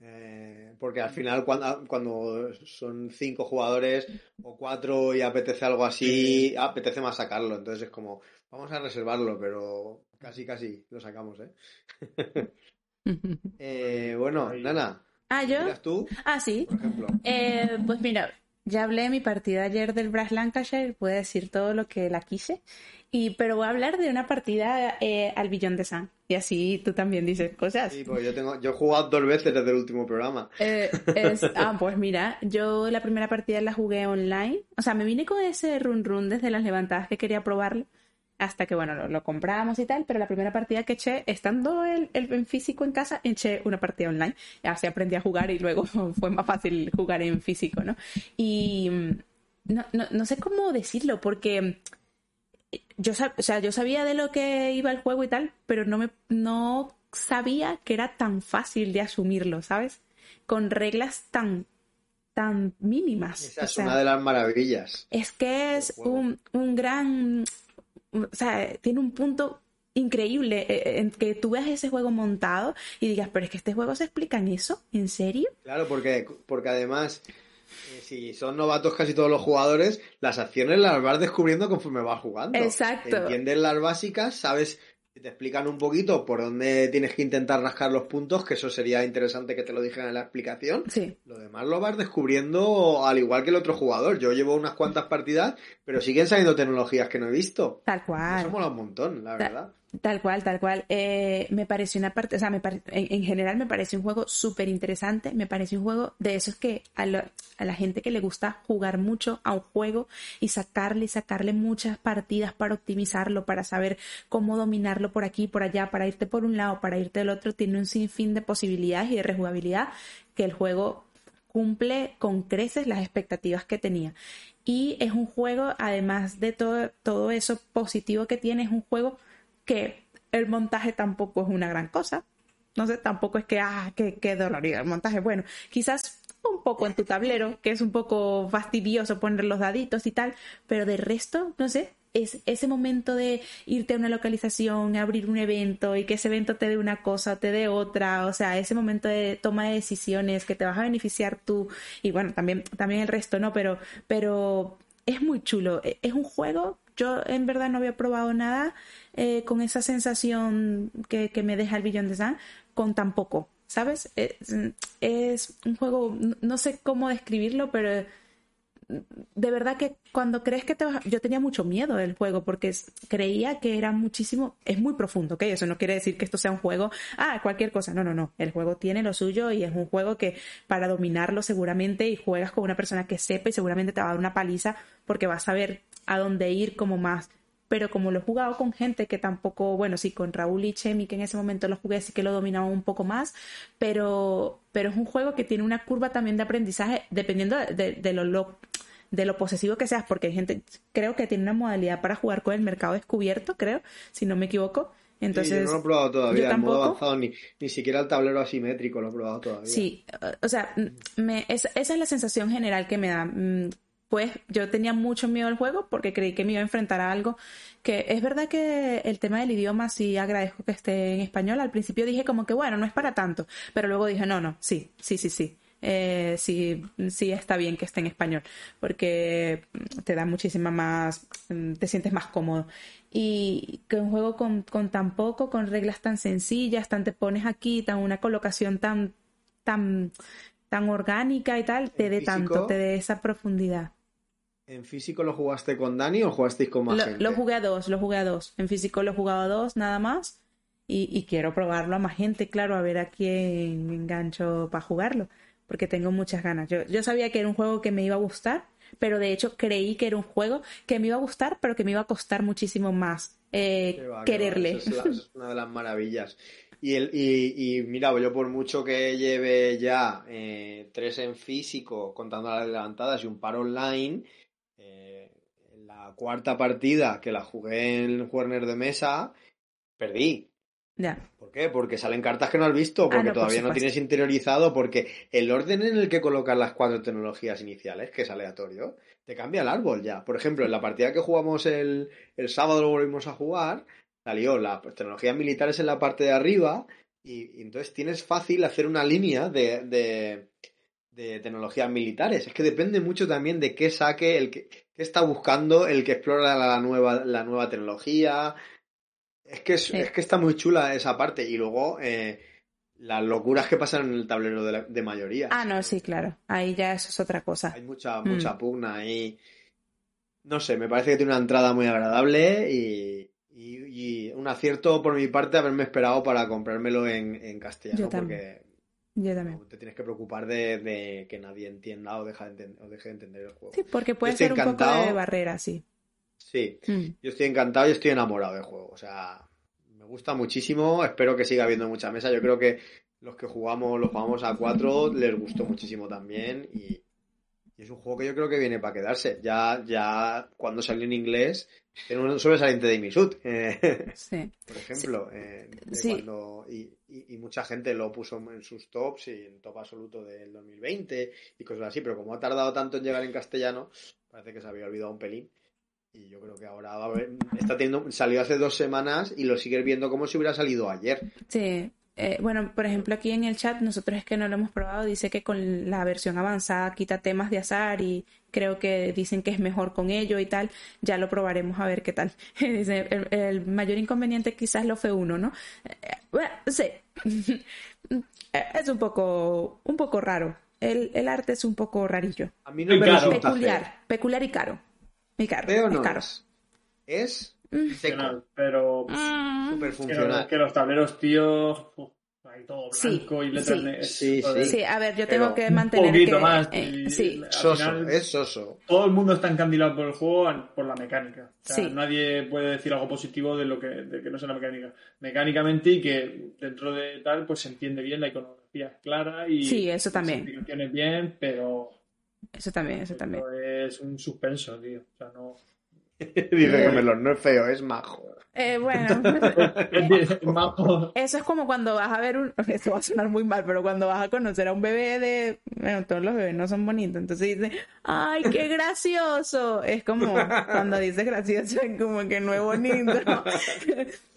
Eh, porque al final, cuando, cuando son cinco jugadores o cuatro y apetece algo así, apetece más sacarlo. Entonces es como, vamos a reservarlo, pero casi, casi lo sacamos, ¿eh? Eh, bueno. Nana, ah, yo. ¿miras tú, Ah, sí. por ejemplo? Eh, pues mira, ya hablé de mi partida ayer del Brass Lancashire, puedo decir todo lo que la quise, y, pero voy a hablar de una partida eh, al Billón de Sun. Y así tú también dices cosas. Sí, pues yo tengo, yo he jugado dos veces desde el último programa. Eh, es- ah, pues mira, yo la primera partida la jugué online. O sea, me vine con ese run run desde las levantadas que quería probarlo. Hasta que, bueno, lo, lo compramos y tal. Pero la primera partida que eché, estando el, el en físico en casa, eché una partida online. Así aprendí a jugar y luego fue más fácil jugar en físico, ¿no? Y mm, no, no, no sé cómo decirlo, porque yo, o sea, yo sabía de lo que iba el juego y tal, pero no me no sabía que era tan fácil de asumirlo, ¿sabes? Con reglas tan tan mínimas. Esa o es sea, una de las maravillas. es que es un, un gran, o sea, tiene un punto increíble eh, en que tú veas ese juego montado y digas, pero es que este juego se explica en eso, ¿en serio? Claro, porque, porque además, eh, si son novatos casi todos los jugadores, las acciones las vas descubriendo conforme vas jugando. Exacto. Entiendes las básicas, sabes, te explican un poquito por dónde tienes que intentar rascar los puntos, que eso sería interesante que te lo dijeran en la explicación. Sí, Lo demás lo vas descubriendo al igual que el otro jugador. Yo llevo unas cuantas partidas, pero siguen saliendo tecnologías que no he visto. tal cual. Eso mola un montón, la verdad. Tal cual, tal cual. Eh, me pareció una parte, o sea, me en, en general me parece un juego súper interesante. Me parece un juego de esos que a, a la gente que le gusta jugar mucho a un juego y sacarle y sacarle muchas partidas para optimizarlo, para saber cómo dominarlo por aquí, por allá, para irte por un lado, para irte del otro, tiene un sinfín de posibilidades y de rejugabilidad que el juego cumple con creces las expectativas que tenía. Y es un juego, además de todo, todo eso positivo que tiene, es un juego que el montaje tampoco es una gran cosa. No sé, tampoco es que, ah, qué, qué dolorido el montaje. Bueno, quizás un poco en tu tablero, que es un poco fastidioso poner los daditos y tal, pero de resto, no sé, es ese momento de irte a una localización, abrir un evento y que ese evento te dé una cosa, te dé otra, o sea, ese momento de toma de decisiones que te vas a beneficiar tú y bueno, también, también el resto, ¿no? Pero, pero es muy chulo. E, es un juego, yo en verdad no había probado nada eh, con esa sensación que, me deja el Billón de Sun con tan poco, ¿sabes? Es, es un juego, no sé cómo describirlo, pero de verdad que cuando crees que te vas... Yo tenía mucho miedo del juego porque creía que era muchísimo... Es muy profundo, ¿ok? Eso no quiere decir que esto sea un juego... Ah, cualquier cosa. No, no, no. El juego tiene lo suyo y es un juego que para dominarlo seguramente y juegas con una persona que sepa y seguramente te va a dar una paliza porque vas a ver a dónde ir como más pero como lo he jugado con gente que tampoco, bueno, sí, con Raúl y Chemi, que en ese momento lo jugué, sí que lo dominaba un poco más, pero, pero es un juego que tiene una curva también de aprendizaje dependiendo de, de, lo, de lo posesivo que seas, porque hay gente, creo que tiene una modalidad para jugar con el mercado descubierto, creo, si no me equivoco. Entonces, sí, yo no lo he probado todavía, avanzado, ni, ni siquiera el tablero asimétrico lo he probado todavía. Sí, o sea, me, esa es la sensación general que me da. Mm, pues yo tenía mucho miedo al juego porque creí que me iba a enfrentar a algo que es verdad que el tema del idioma sí agradezco que esté en español. Al principio dije como que bueno, no es para tanto, pero luego dije no, no, sí, sí, sí, sí. Eh, sí, sí está bien que esté en español, porque te da muchísima más, te sientes más cómodo. Y que un juego con, con tan poco, con reglas tan sencillas, tan te pones aquí, tan una colocación tan, tan, tan orgánica y tal, te dé tanto, te dé esa profundidad. ¿En físico lo jugaste con Dani o jugasteis con más lo, gente? Lo jugué a dos, lo jugué a dos. En físico lo he jugado a dos, nada más. Y, y quiero probarlo a más gente, claro, a ver a quién engancho para jugarlo. Porque tengo muchas ganas. Yo, yo sabía que era un juego que me iba a gustar, pero de hecho creí que era un juego que me iba a gustar, pero que me iba a costar muchísimo más eh, va, quererle. Va. Eso, es la, eso es una de las maravillas. Y, el, y, y, mira, yo por mucho que lleve ya eh, tres en físico, contando las levantadas y un par online, eh, la cuarta partida que la jugué en Werner de mesa, perdí. Ya. ¿Por qué? Porque salen cartas que no has visto, porque Ah, no, por todavía no tienes interiorizado, porque el orden en el que colocas las cuatro tecnologías iniciales, que es aleatorio, te cambia el árbol ya. Por ejemplo, en la partida que jugamos el, el sábado, lo volvimos a jugar, salió las tecnologías militares en la parte de arriba, y, y entonces tienes fácil hacer una línea de, de, de tecnologías militares. Es que depende mucho también de qué saque, el que, qué está buscando el que explora la nueva, la nueva tecnología. Es que, es, Sí. es que está muy chula esa parte. Y luego eh, las locuras que pasan en el tablero de, la- de mayoría. Ah, no, sí, claro. Ahí ya eso es otra cosa. Hay mucha, Mm. mucha pugna ahí. No sé, me parece que tiene una entrada muy agradable y, y- un acierto por mi parte haberme esperado para comprármelo en, en castellano Yo también. porque Yo también. no te tienes que preocupar de, de que nadie entienda o, deja de enten- o deje de entender el juego. Sí, porque puede ser un poco de barrera, sí. Sí, Mm. yo estoy encantado y estoy enamorado del juego. O sea, me gusta muchísimo. Espero que siga habiendo mucha mesa. Yo creo que los que jugamos, los jugamos a cuatro, les gustó muchísimo también. Y, y es un juego que yo creo que viene para quedarse. Ya, ya cuando salió en inglés, tiene un sobresaliente de Imisud, eh, Sí. por ejemplo. eh, Sí. cuando- y, y- y mucha gente lo puso en sus tops y en top absoluto del 2020 y cosas así. Pero como ha tardado tanto en llegar en castellano, parece que se había olvidado un pelín. Y yo creo que ahora va a haber, está teniendo, salió hace dos semanas y lo sigues viendo como si hubiera salido ayer. Sí. Eh, bueno, por ejemplo, aquí en el chat, nosotros es que no lo hemos probado, dice que con la versión avanzada quita temas de azar y creo que dicen que es mejor con ello y tal. Ya lo probaremos a ver qué tal. Dice, el, el mayor inconveniente quizás lo fue uno, ¿no? Eh, bueno, sí. Eh, es un poco, un poco raro. El, el arte es un poco rarillo. A mí no Muy me caro. resulta Peculiar, peculiar y caro. Y caro, es no caro. es. Seco, Pero Mm. súper que, funcional. que los tableros, tío, uf, hay todo Sí, blanco y letras sí. negras. Sí, Joder, Sí, a ver, yo tengo que un mantener poquito que... más. eh, sí, Soso, final, es soso. todo el mundo está encandilado por el juego por la mecánica. O sea, Sí. Nadie puede decir algo positivo de lo que, de que no sea la mecánica. Mecánicamente y que dentro de tal, pues se entiende bien, la iconografía es clara y Sí, eso también. bien, pero eso también, eso también. es un suspenso, tío. O sea, no. Dice que Melón no es feo, es majo. Eh, bueno, Majo. eso es como cuando vas a ver un... Esto va a sonar muy mal, pero cuando vas a conocer a un bebé de... Bueno, todos los bebés no son bonitos, entonces dice, ¡ay, qué gracioso! Es como cuando dices gracioso, es como que no es bonito.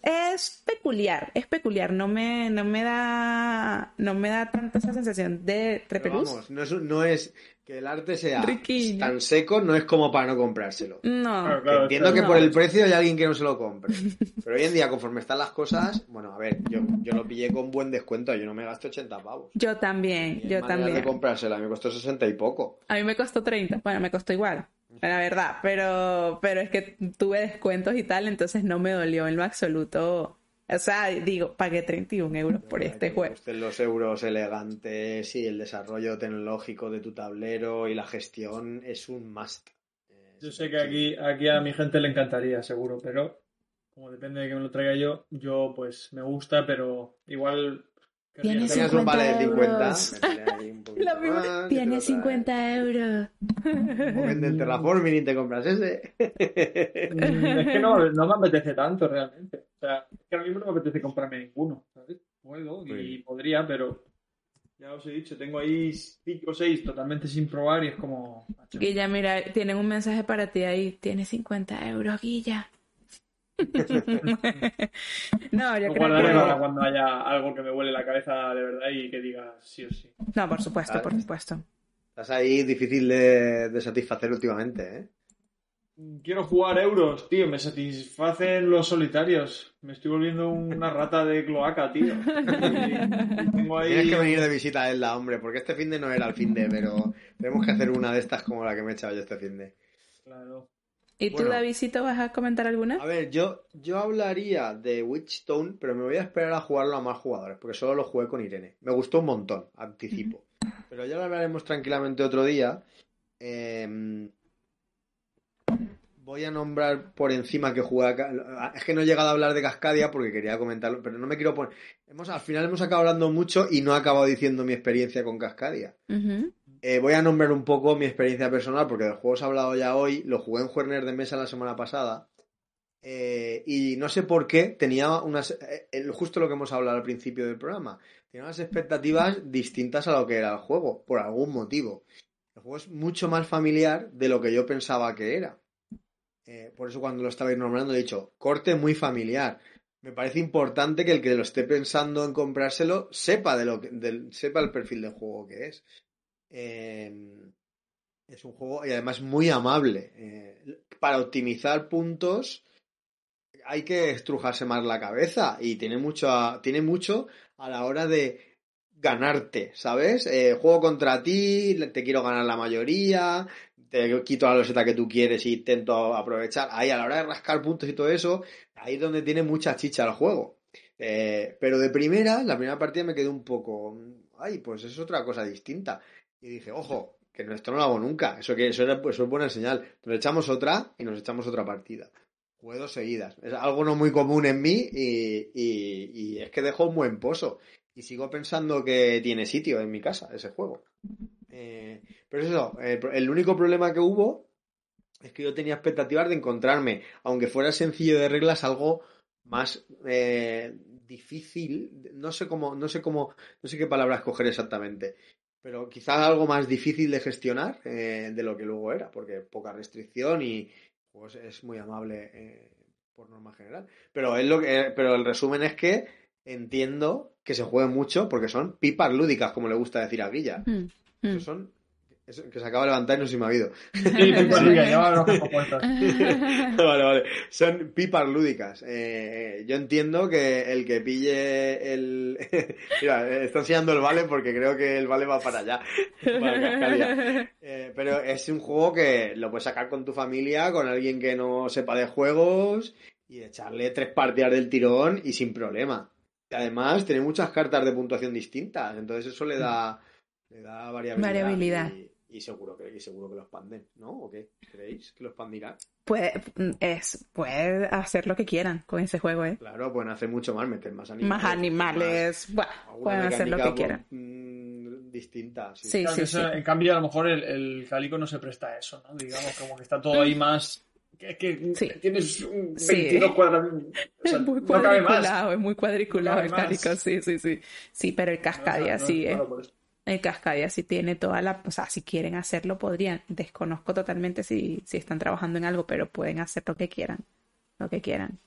Es peculiar, es peculiar, no me, no me da... No me da tanta esa sensación de repelús. vamos, no es, no es que el arte sea Riquillo. tan seco, no es como para no comprárselo. No. Claro, claro, Entiendo que por el precio hay alguien que no se lo compre. Pero hoy en día, conforme están las cosas, bueno, a ver, yo, yo lo pillé con buen descuento, yo no me gasto 80 pavos. Yo también, Y yo también. de comprársela, me costó 60 y poco. A mí me costó 30. Bueno, me costó igual, la verdad. Pero, pero es que tuve descuentos y tal, entonces no me dolió en lo absoluto. O sea, digo, pagué 31 euros por este te juego. gusten los euros elegantes y el desarrollo tecnológico de tu tablero y la gestión es un must. Yo sé que aquí, aquí a mi gente le encantaría, seguro, pero como depende de que me lo traiga yo, yo pues me gusta, pero igual... hacer- Tenías un vale de 50 50, euros. métele ahí un poquito La primera- más, Tiene lo trae. 50 euros. Vende el Terraforming y te compras ese. Mm, Es que no, no me apetece tanto realmente. O sea, que ahora mismo no me apetece comprarme ninguno, ¿sabes? Puedo y podría, pero ya os he dicho, tengo ahí 5 o 6 totalmente sin probar y es como... Guilla, mira, tienen un mensaje para ti ahí. Tiene 50 euros, Guilla. no, yo Lo creo que... cuando haya algo que me huele la cabeza de verdad y que diga sí o sí. No, por supuesto, por supuesto. Estás ahí difícil de, de satisfacer últimamente, ¿eh? Quiero jugar euros, tío. Me satisfacen los solitarios. Me estoy volviendo una rata de cloaca, tío. Y tengo ahí... Tienes que venir de visita a Elda, hombre, porque este fin de no era el fin de, pero tenemos que hacer una de estas como la que me he echado yo este fin de. Claro. ¿Y tú, Bueno. Davidito, vas a comentar alguna? A ver, yo, yo hablaría de Witchstone, pero me voy a esperar a jugarlo a más jugadores, porque solo lo jugué con Irene. Me gustó un montón, anticipo. Pero ya lo hablaremos tranquilamente otro día. Eh, voy a nombrar por encima que jugué a Es que no he llegado a hablar de Cascadia porque quería comentarlo, pero no me quiero poner... Hemos, al final hemos acabado hablando mucho y no he acabado diciendo mi experiencia con Cascadia. Eh, voy a nombrar un poco mi experiencia personal, porque del juego se ha hablado ya hoy, lo jugué en Juerner de Mesa la semana pasada, eh, y no sé por qué tenía unas, eh, justo lo que hemos hablado al principio del programa, tenía unas expectativas distintas a lo que era el juego, por algún motivo. El juego es mucho más familiar de lo que yo pensaba que era. Eh, por eso cuando lo estabais nombrando he dicho, corte muy familiar. Me parece importante que el que lo esté pensando en comprárselo sepa de lo que, sepa el perfil del juego que es. Eh, es un juego y además muy amable. Eh, para optimizar puntos hay que estrujarse más la cabeza y tiene mucho a, tiene mucho a la hora de ganarte, ¿sabes? Eh, juego contra ti, te quiero ganar la mayoría, te quito la loseta que tú quieres y intento aprovechar. Ahí a la hora de rascar puntos y todo eso, ahí es donde tiene mucha chicha el juego. Eh, pero de primera, la primera partida me quedé un poco, ay, pues es otra cosa distinta. Y dije, ojo, que esto no lo hago nunca. Eso que eso, era, es buena señal. Nos echamos otra y nos echamos otra partida. Dos seguidas. Es algo no muy común en mí y, y- es que dejó un buen pozo. Y sigo pensando que tiene sitio en mi casa ese juego. Eh, pero eso, el único problema que hubo es que yo tenía expectativas de encontrarme, aunque fuera sencillo de reglas, algo más eh, difícil. No sé cómo, no sé cómo, no sé qué palabra escoger exactamente pero quizás algo más difícil de gestionar eh, de lo que luego era, porque poca restricción y pues, es muy amable por norma general. Pero es lo que, pero el resumen es que entiendo que se juegue mucho porque son pipas lúdicas, como le gusta decir a Guilla. Mm. Esos son eso- que se acaba de levantar y no se me ha. Sí, los ojos puestos. vale, vale. Son pipas lúdicas. Eh, yo entiendo que el que pille el. Mira, eh, está enseñando el vale porque creo que el vale va para allá. Para Cascadia. Eh, pero es un juego que lo puedes sacar con tu familia, con alguien que no sepa de juegos y echarle tres partidas del tirón y sin problema. Y además tiene muchas cartas de puntuación distintas, entonces eso le da, le da variabilidad. Variabilidad. Y, y seguro que, y seguro que lo expanden, ¿no? ¿O qué? ¿Creéis que lo expandirán? Puede, es, puede hacer lo que quieran con ese juego, ¿eh? Claro, pueden hacer mucho más, meter más animales. Más animales, bueno, más- alguna pueden hacer lo que mecánica, quieran. mm, distinta. Sí. Sí, Claro que eso, En cambio, a lo mejor el, el Calico no se presta a eso, ¿no? Digamos, como que está todo ahí más Es que Sí. tienes un Sí. 22 cuadrados. O sea, es muy no cabe más. cuadriculado, es muy cuadriculado No el cálico, sí, sí, sí. Sí, pero el Cascadia No, no, sí, eh. claro. El Cascadia sí tiene toda la... O sea, si quieren hacerlo, podrían. Desconozco totalmente si, si están trabajando en algo, pero pueden hacer lo que quieran. Lo que quieran.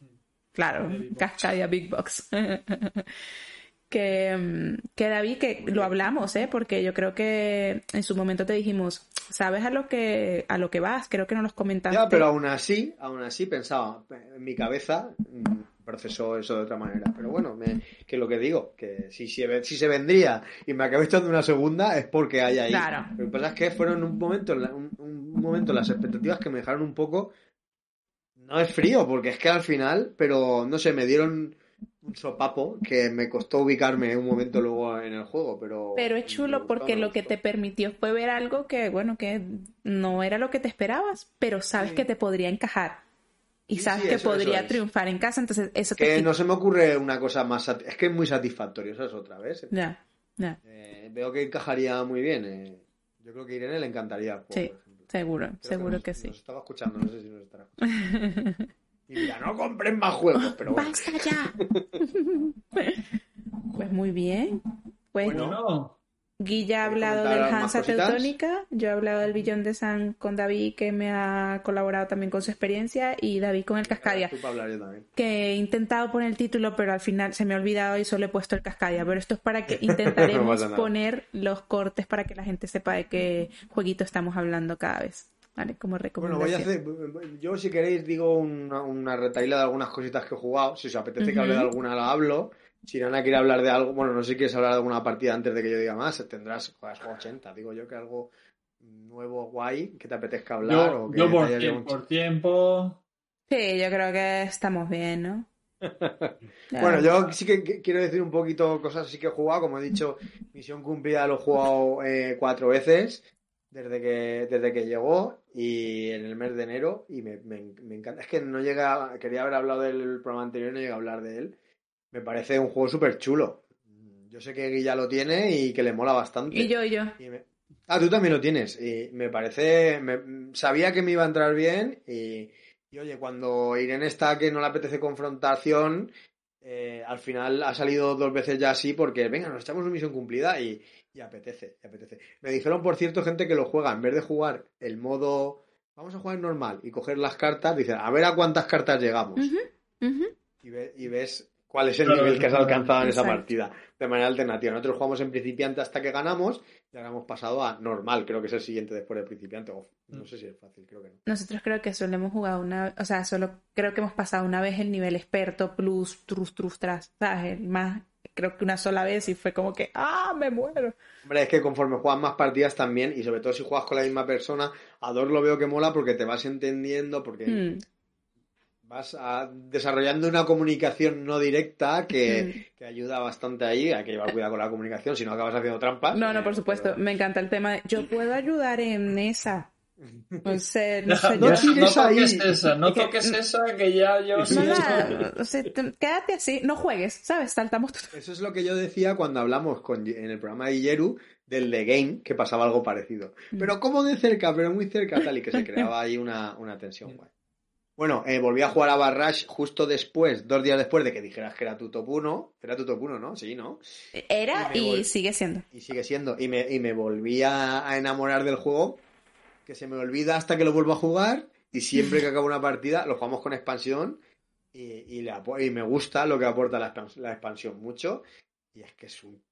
Claro, Big. Cascadia Big Box. que, mm, que David, que lo hablamos, ¿eh? Porque yo creo que en su momento te dijimos, ¿sabes a lo que, a lo que vas? Creo que no los comentaste. Ya, pero aún así, aún así pensaba, en mi cabeza mm, procesó eso de otra manera. Pero bueno, me- que lo que digo, que si, se ve- si se vendría y me acabé echando una segunda es porque hay ahí. Claro. Lo que pasa es que fueron un momento, un, un momento las expectativas que me dejaron un poco. No es frío, porque es que al final, pero no sé, me dieron un sopapo que me costó ubicarme un momento luego en el juego, pero. Pero es chulo gustó, porque lo que te permitió fue ver algo que, bueno, que no era lo que te esperabas, pero sabes Sí. que te podría encajar. Y Sí, sabes sí, que eso- podría eso es. triunfar en casa, entonces eso Que no se me ocurre una cosa más. Es que es muy satisfactorio, eso es otra vez. Ya, ya, Eh, veo que encajaría muy bien. eh. Yo creo que a Irene le encantaría juego, Sí. por ejemplo. seguro, Creo seguro nos- que sí. Nos estaba escuchando, no sé si nos estará escuchando. Y mira, no compren más juegos, pero bueno. ¡Basta ya! pues muy bien. Pues Bueno, Guilla ha ¿Quieres hablado del Hansa? Teutónica, yo he hablado del Billón de San con David, que me ha colaborado también con su experiencia, y David con el Cascadia. Que he intentado poner el título, pero al final se me ha olvidado y solo he puesto el Cascadia. Pero esto es para que intentaremos poner los cortes para que la gente sepa de qué jueguito estamos hablando cada vez. ¿Vale? Como Bueno, voy a recomendación. hacer. Yo, si queréis, digo una, una retaíla de algunas cositas que he jugado. Si os apetece que hable de alguna, la hablo. Si Nana quiere hablar de algo, bueno, no sé si quieres hablar de alguna partida antes de que yo diga más. Tendrás jugado 80. Digo yo que algo nuevo, guay, que te apetezca hablar. yo, o que yo por, haya tiemp- llevado un por tiempo. Sí, yo creo que estamos bien, ¿no? Bueno, yo sí que que quiero decir un poquito cosas así que he jugado. Como he dicho, Misión Cumplida lo he jugado eh, cuatro veces desde que, desde que llegó y en el mes de enero y me, me- me encanta. Es que no llega, quería haber hablado del programa anterior y no llega a hablar de él. Me parece un juego súper chulo. Yo sé que Guilla lo tiene y que le mola bastante. Y yo, y yo. Y me- Ah, tú también lo tienes. Y me parece. me- Sabía que me iba a entrar bien. Y, y, oye, cuando Irene está que no le apetece confrontación, eh, al final ha salido dos veces ya así porque, venga, nos echamos una misión cumplida y, y apetece, y apetece. Me dijeron, por cierto, gente que lo juega, en vez de jugar el modo. Vamos a jugar normal y coger las cartas, dicen, a ver a cuántas cartas llegamos. Y, ve- y ves cuál es el Claro, nivel que has claro. alcanzado en esa Exacto. partida de manera alternativa. Nosotros jugamos en principiante hasta que ganamos y ahora hemos pasado a normal, creo que es el siguiente después de principiante. o no sé si es fácil, creo que no. Nosotros creo que solo hemos jugado una, o sea, solo creo que hemos pasado una vez el nivel experto plus trus trus tras, ¿sabes? Más, creo que una sola vez y fue como que, ¡ah, me muero! Hombre, es que conforme juegas más partidas también, y sobre todo si juegas con la misma persona, a dos lo veo que mola porque te vas entendiendo, porque Mm, vas a- desarrollando una comunicación no directa que, que ayuda bastante ahí. Hay que llevar cuidado con la comunicación, si no acabas haciendo trampas. No, no, Eh, por supuesto. pero- Me encanta el tema de yo puedo ayudar en esa. No sé, no Deja- sé, no yo- no tires toques ahí. esa, no toques esa que ya yo la- o sea, te- quédate así, no juegues, ¿sabes? Saltamos. todo. Eso es lo que yo decía cuando hablamos con, en el programa de Yeru del The Game, que pasaba algo parecido. Mm. Pero como de cerca, pero muy cerca, tal, y que se creaba ahí una, una tensión guay. Bueno, eh, volví a jugar a Barrash justo después, dos días después de que dijeras que era tu top 1. Era tu top 1, ¿no? Sí, ¿no? Era Y sigue siendo. Y sigue siendo. Y me, y me volví a, a enamorar del juego, que se me olvida hasta que lo vuelvo a jugar. Y siempre que acabo una partida, lo jugamos con expansión. Y, y, le y me gusta lo que aporta la, la expansión mucho. Y es que es un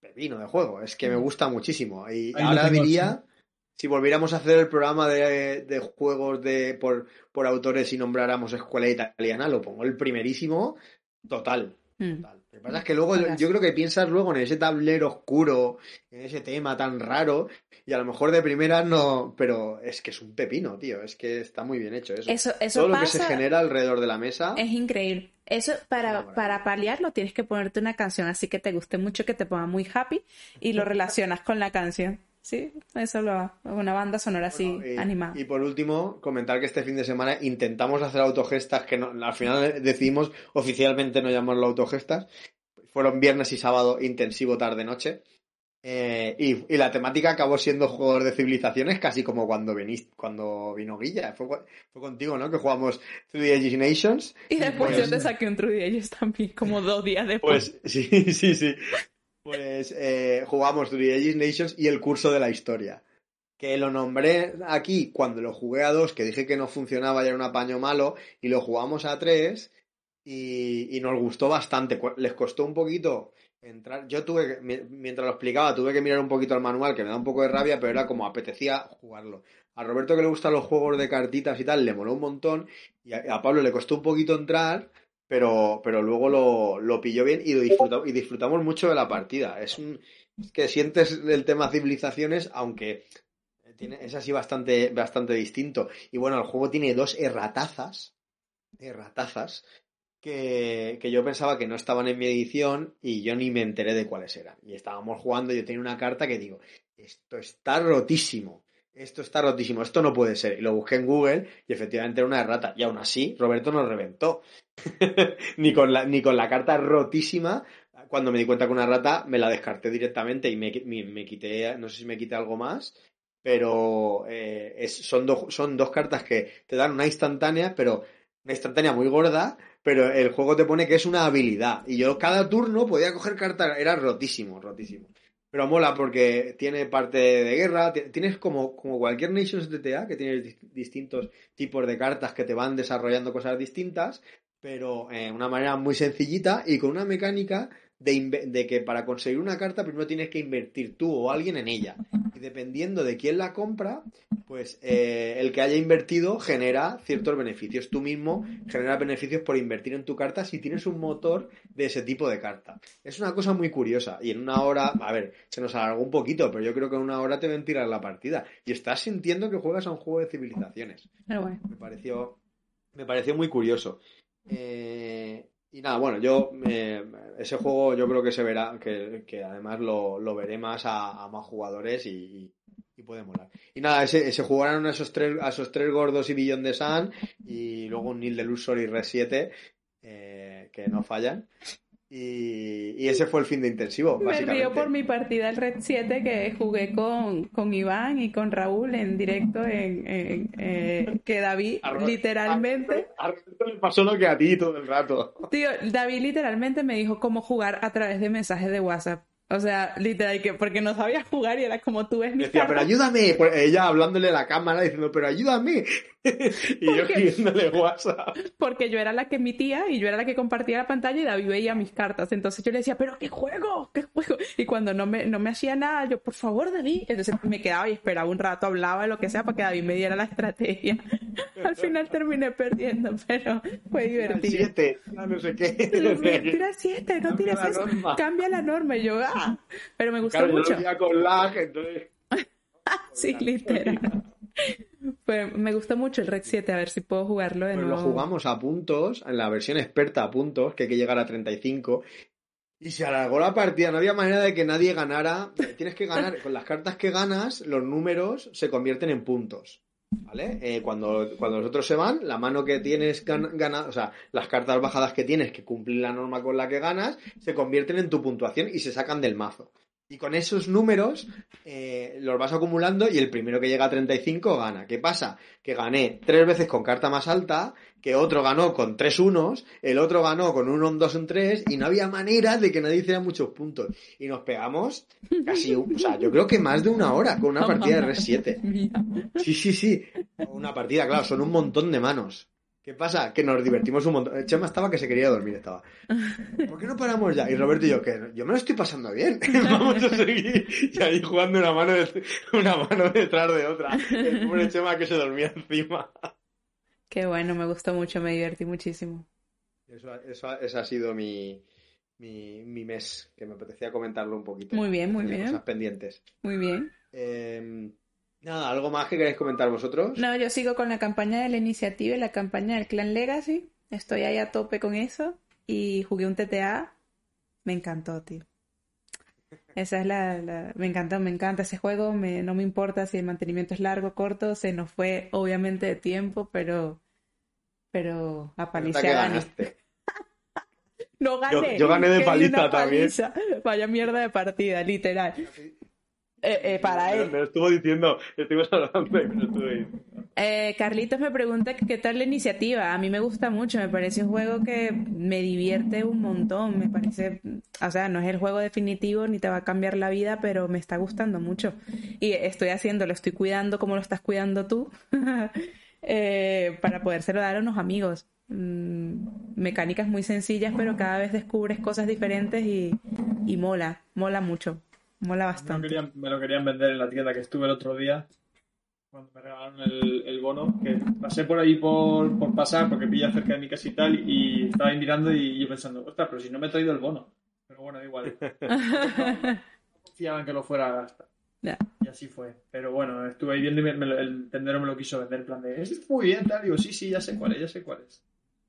pepino de juego. Es que me gusta muchísimo. Y Ahí ahora diría, si volviéramos a hacer el programa de, de juegos de por, por autores y nombráramos escuela italiana, lo pongo el primerísimo total. Mm. Total. Lo que pasa es que luego yo creo que piensas luego en ese tablero oscuro, en ese tema tan raro, y a lo mejor de primeras no, pero es que es un pepino, tío, es que está muy bien hecho eso. Eso, eso Todo lo que se genera alrededor de la mesa, Es increíble. Eso para, para paliarlo tienes que ponerte una canción así que te guste mucho, que te ponga muy happy y lo relacionas con la canción. Sí, eso lo una banda sonora así y, animada. y por último, comentar que este fin de semana intentamos hacer autogestas, que no- al final decidimos oficialmente no llamarlo autogestas. Fueron viernes y sábado intensivo tarde-noche. Eh, y, y, la temática acabó siendo juegos de civilizaciones, casi como cuando venís, cuando vino Guilla. Fue, fue contigo, ¿no? Que jugamos 3D Ages Nations. Y después pues, yo te saqué un 3D Ages también, como dos días después. Pues sí, sí, sí. Pues eh, jugamos 3D Ages Nations y el curso de la historia. Que lo nombré aquí cuando lo jugué a dos, que dije que no funcionaba y era un apaño malo, y lo jugamos a tres y, y nos gustó bastante. Les costó un poquito entrar. Yo tuve, mientras lo explicaba, tuve que mirar un poquito el manual, que me da un poco de rabia, pero era como apetecía jugarlo. A Roberto que le gustan los juegos de cartitas y tal, le moló un montón. Y a, Pablo le costó un poquito entrar, pero, pero luego lo, lo pilló bien y lo disfrutamos, y disfrutamos mucho de la partida. Es un es que sientes el tema civilizaciones, aunque es así bastante, bastante distinto. Y bueno, el juego tiene dos erratazas, erratazas, que, que, yo pensaba que no estaban en mi edición y yo ni me enteré de cuáles eran. Y estábamos jugando yo tenía una carta que digo, esto está rotísimo, esto está rotísimo, esto no puede ser. Y lo busqué en Google y efectivamente era una errata. Y aún así, Roberto nos reventó. ni, con la, ni con la carta rotísima, cuando me di cuenta que una rata, me la descarté directamente y me, me, quité, no sé si me quité algo más, pero eh, son, do, son dos cartas que te dan una instantánea, pero una instantánea muy gorda, pero el juego te pone que es una habilidad. Y yo cada turno podía coger cartas, era rotísimo, rotísimo. Pero mola porque tiene parte de guerra, tienes como, como cualquier Nations DTA, que tiene distintos tipos de cartas que te van desarrollando cosas distintas, pero de eh, una manera muy sencillita y con una mecánica de, de, que para conseguir una carta primero tienes que invertir tú o alguien en ella. Y dependiendo de quién la compra, pues eh, el que haya invertido genera ciertos beneficios. Tú mismo generas beneficios por invertir en tu carta si tienes un motor de ese tipo de carta. Es una cosa muy curiosa. Y en una hora, a ver, se nos alargó un poquito, pero yo creo que en una hora te ven tirar la partida. Y estás sintiendo que juegas a un juego de civilizaciones. Bueno. Me pareció, me pareció muy curioso. Eh, y nada, bueno, yo eh, ese juego yo creo que se verá, que, además lo, lo, veré más a, más jugadores y, y, puede molar. Y nada, ese, ese jugaron a esos tres, a esos tres gordos y Billón de Sun y luego un Nil de Lusor y Red 7 eh, que no fallan. Y, y, ese fue el fin de intensivo. Me río por mi partida el Red 7 que jugué con, con Iván y con Raúl en directo, en, en eh, que David literalmente... A, le pasó lo que a ti todo el rato. Tío, David literalmente me dijo cómo jugar a través de mensajes de WhatsApp. O sea, literal, que porque no sabía jugar y era como tú ves mi Decía, pero ayúdame. Pues ella hablándole a la cámara diciendo, pero ayúdame. y yo escribiéndole WhatsApp. Porque yo era la que emitía y yo era la que compartía la pantalla y David veía mis cartas. Entonces yo le decía, pero qué juego, qué juego. Y cuando no me, no me hacía nada, yo, por favor, David. Entonces me quedaba y esperaba un rato, hablaba, lo que sea, para que David me diera la estrategia. Al final terminé perdiendo, pero fue divertido. Siete, no sé qué. Tira siete, no tires eso. Cambia la norma. Y yo, ah. Pero me gustó claro, mucho. Yo con lag, entonces... sí, literal. Pues me gustó mucho el Red 7, a ver si puedo jugarlo de pues nuevo. Lo jugamos a puntos, en la versión experta a puntos, que hay que llegar a 35. Y se alargó la partida, no había manera de que nadie ganara. Tienes que ganar, con las cartas que ganas, los números se convierten en puntos. ¿Vale? Eh, cuando, cuando los otros se van, la mano que tienes ganada, o sea, las cartas bajadas que tienes que cumplir la norma con la que ganas, se convierten en tu puntuación y se sacan del mazo. Y con esos números eh, los vas acumulando y el primero que llega a 35 gana. ¿Qué pasa? Que gané tres veces con carta más alta, que otro ganó con tres unos, el otro ganó con un 1, un 2, un 3 y no había manera de que nadie hiciera muchos puntos. Y nos pegamos casi, o sea, yo creo que más de una hora con una partida de Res 7. Sí, sí, sí. Una partida, claro, son un montón de manos. ¿Qué pasa? Que nos divertimos un montón. Chema estaba que se quería dormir, estaba. ¿Por qué no paramos ya? Y Roberto y yo, que yo me lo estoy pasando bien. Vamos a seguir. Y ahí jugando una mano, de, una mano detrás de otra. El pobre Chema que se dormía encima. Qué bueno, me gustó mucho, me divertí muchísimo. Eso, eso, eso ha sido mi, mi, mi, mes, que me apetecía comentarlo un poquito. Muy bien, muy bien. Cosas pendientes. Muy bien. Eh, Nada, ¿algo más que queréis comentar vosotros? No, yo sigo con la campaña de la iniciativa y la campaña del Clan Legacy. Estoy ahí a tope con eso. Y jugué un TTA. Me encantó, tío. Esa es la, la... Me encanta, me encanta ese juego. Me... No me importa si el mantenimiento es largo, corto. Se nos fue, obviamente, de tiempo, pero... Pero a No gané. yo gané de paliza una también. paliza. Vaya mierda de partida, literal. Eh, eh, para él. Me lo estuvo diciendo, estuvimos hablando y me lo estuvo diciendo. Eh, Carlitos me pregunta qué tal la iniciativa. A mí me gusta mucho, me parece un juego que me divierte un montón. Me parece, o sea, no es el juego definitivo ni te va a cambiar la vida, pero me está gustando mucho. Y estoy haciendo, lo estoy cuidando como lo estás cuidando tú, eh, para podérselo dar a unos amigos. Mm, mecánicas muy sencillas, pero cada vez descubres cosas diferentes y, y mola, mola mucho, mola Me lo, bastante. querían, me lo querían vender en la tienda que estuve el otro día. Cuando me regalaron el, el bono, que pasé por ahí por, por pasar, porque pilla cerca de mi casa y tal, y estaba ahí mirando y yo pensando, ostras, pero si no me he traído el bono. Pero bueno, da igual. No confiaba en que lo fuera a gastar. Ya. Y así fue. Pero bueno, estuve ahí viendo y me- me lo- el tendero me lo quiso vender en plan de, "Es muy bien, tal. Digo, sí, sí, ya sé cuál es, ya sé cuál es.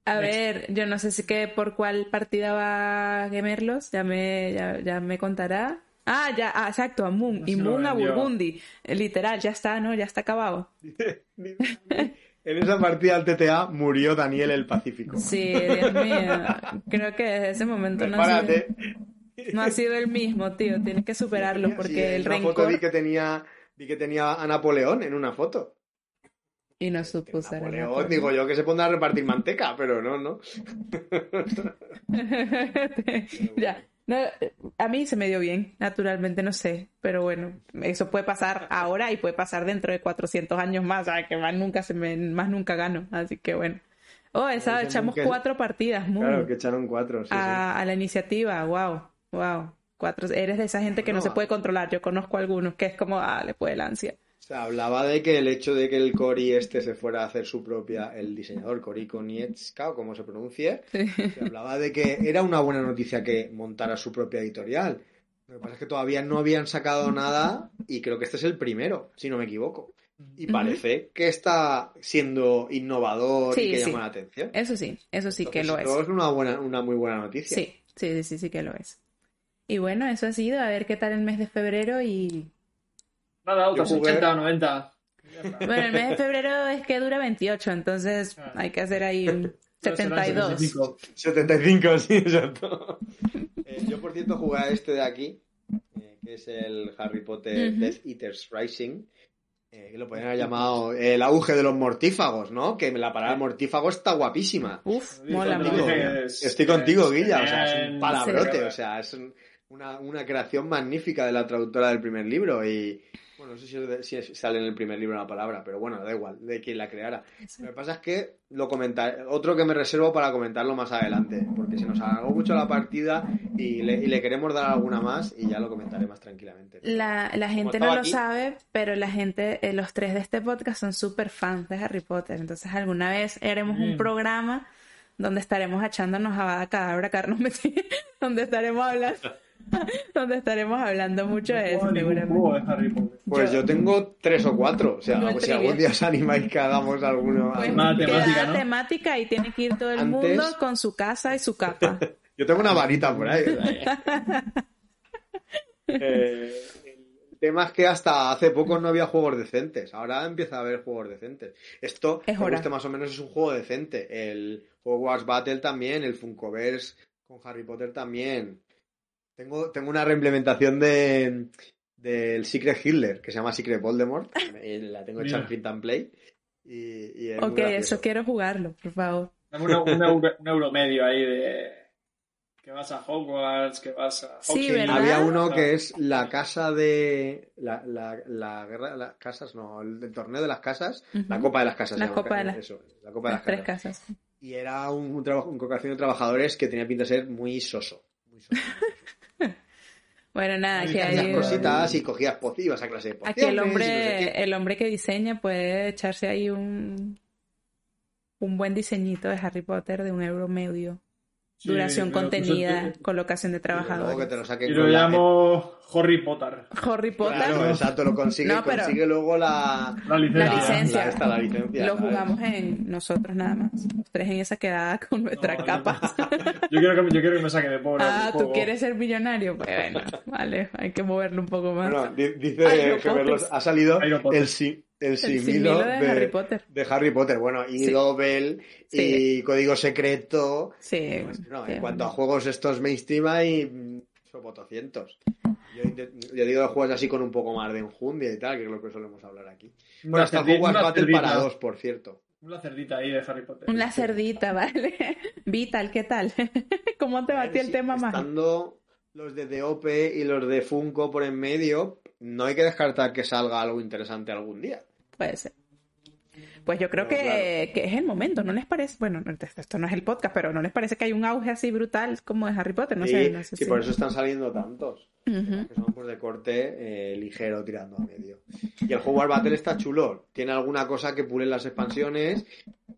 A Next. ver, yo no sé si que por cuál partida va a Gemerlos, ya me, ya, ya me contará. Ah, ya, ah, exacto, a Moon. No y Moon a. Burgundy. Eh, Literal, ya está, ¿no? Ya está acabado. En esa partida al TTA murió Daniel el Pacífico. Sí, Dios mío. Creo que desde ese momento no ha, sido, no ha sido el mismo, tío. Tienes que superarlo Sí, porque en el una foto rencor... vi que tenía vi que tenía a Napoleón en una foto. Y no supo usar Napoleón, rencor. digo yo que se pondrá a repartir manteca, pero no, no. ya. No, a mí se me dio bien, naturalmente, no sé. Pero bueno, eso puede pasar ahora y puede pasar dentro de 400 años más. ¿sabes? Que más nunca, se me, más nunca gano. Así que bueno. Oh, esa, echamos cuatro partidas, Claro, que echaron cuatro. sí, sí. a, a la iniciativa. Wow, wow. Cuatro. Eres de esa gente que no No, se a- puede controlar. Yo conozco algunos que es como, ah, le puede la ansia. Se hablaba de que el hecho de que el Cori este se fuera a hacer su propia, el diseñador Cori Konietzka, o como se pronuncie, se hablaba de que era una buena noticia que montara su propia editorial. Lo que pasa es que todavía no habían sacado nada y creo que este es el primero, si no me equivoco. Y parece que está siendo innovador Sí, y que sí. llama la atención. Eso sí, eso sí que lo es. es una, buena, una muy buena noticia. Sí, sí, sí, sí que lo es. Y bueno, eso ha sido. A ver qué tal el mes de febrero y... Nada, otros jugué- 80 o 90. Ya está. Bueno, el mes de febrero es que dura 28, entonces Ah. hay que hacer ahí un Serán 72. 75. 75, sí, exacto. Eh, yo, por cierto, jugué a este de aquí, eh, que es el Harry Potter. Death Eaters Rising, eh, que lo podrían haber llamado el auge de los mortífagos, ¿no? Que la palabra mortífago está guapísima. Uf, mola Contigo, es- Estoy contigo, es Guilla, o sea, es un palabrote, Sí. o sea, es un- una, una creación magnífica de la traductora del primer libro y... Bueno, no sé si, es de- si es- sale en el primer libro la palabra, pero bueno, da igual, de quien la creara. Lo que pasa es que lo comentaré, otro que me reservo para comentarlo más adelante, porque se nos alargó mucho la partida y le, y le queremos dar alguna más y ya lo comentaré más tranquilamente. La, la gente no lo sabe, pero la gente, eh, los tres de este podcast son súper fans de Harry Potter. Entonces alguna vez haremos un Mm. programa donde estaremos echándonos a Bada Cadabra, Carlos Messi, donde estaremos hablando, donde estaremos hablando mucho de eso, seguramente. Pues yo- tengo tres o cuatro, o sea, pues si algún día os animáis que hagamos alguno... Pues queda temática, ¿no? temática y tiene que ir todo el Antes- mundo con su casa y su capa. Yo tengo una varita por ahí. eh, el tema es que hasta hace poco no había juegos decentes. Ahora empieza a haber juegos decentes. Esto, Es guste más o menos, es un juego decente. El Hogwarts Battle también, el Funkoverse con Harry Potter también. Tengo, tengo una reimplementación de del Secret Hitler, que se llama Secret Voldemort. La tengo hecha en print and play. Y, y es muy ok, eso quiero jugarlo, por favor. Dame una- un, euro, un euro medio ahí de. Que vas a Hogwarts, que vas a. Sí. Había uno que es la casa de. La, la, la guerra de las casas, no, el, el torneo de las casas. La copa de las casas. La llama, copa de las- eso, la copa de Las las tres casas. casas. Y era un, un trabajo, un de trabajadores que tenía pinta de ser muy soso. Muy soso. Bueno, nada, que hay... cositas y cogías poci, ibas a clase de pociones. Aquí el hombre, el hombre que diseña puede echarse ahí un, un buen diseñito de Harry Potter de un euro medio. Sí, Duración contenida, colocación de Y que trabajadores. te lo saquen Yo lo con la- llamo Harry Potter. Harry Potter, Claro, exacto, lo consigue, No, pero- consigue luego la, La licencia. La licencia. la- esta, la licencia, lo jugamos en nosotros nada más. Los tres en esa quedada con nuestras No, capas. Yo quiero, que, yo quiero que me saque de pobre. ah, ¿tú quieres ser millonario? Pues bueno, vale, hay que moverlo un poco más. Bueno, di- dice Ay, Poppers. ha salido el, si- el similo de, de, Harry Potter. de Harry Potter. Bueno, y Sí. Dobel, y Sí. Código Secreto. Sí. Pues, no, sí. en cuanto a juegos estos mainstream hay mm, sopotocientos. Yo, yo digo de juegos así con un poco más de enjundia y tal, que es lo que solemos hablar aquí. Bueno, Una hasta Hogwarts Battle cerdita. para dos, por cierto. Una cerdita ahí de Harry Potter. Una cerdita, ¿vale? Vital, ¿qué tal? ¿Cómo te batió el Sí, tema más? Estando los de DOP y los de Funko por en medio, no hay que descartar que salga algo interesante algún día. Puede ser. Pues yo creo que, claro. que es el momento, ¿no les parece? Bueno, no, esto no es el podcast, pero ¿no les parece que hay un auge así brutal como de Harry Potter? No sí, sé, no sé sí, si- por eso están saliendo tantos. Que son pues de corte eh, ligero tirando a medio. Y el Hogwarts Battle está chulo. Tiene alguna cosa que pulen las expansiones.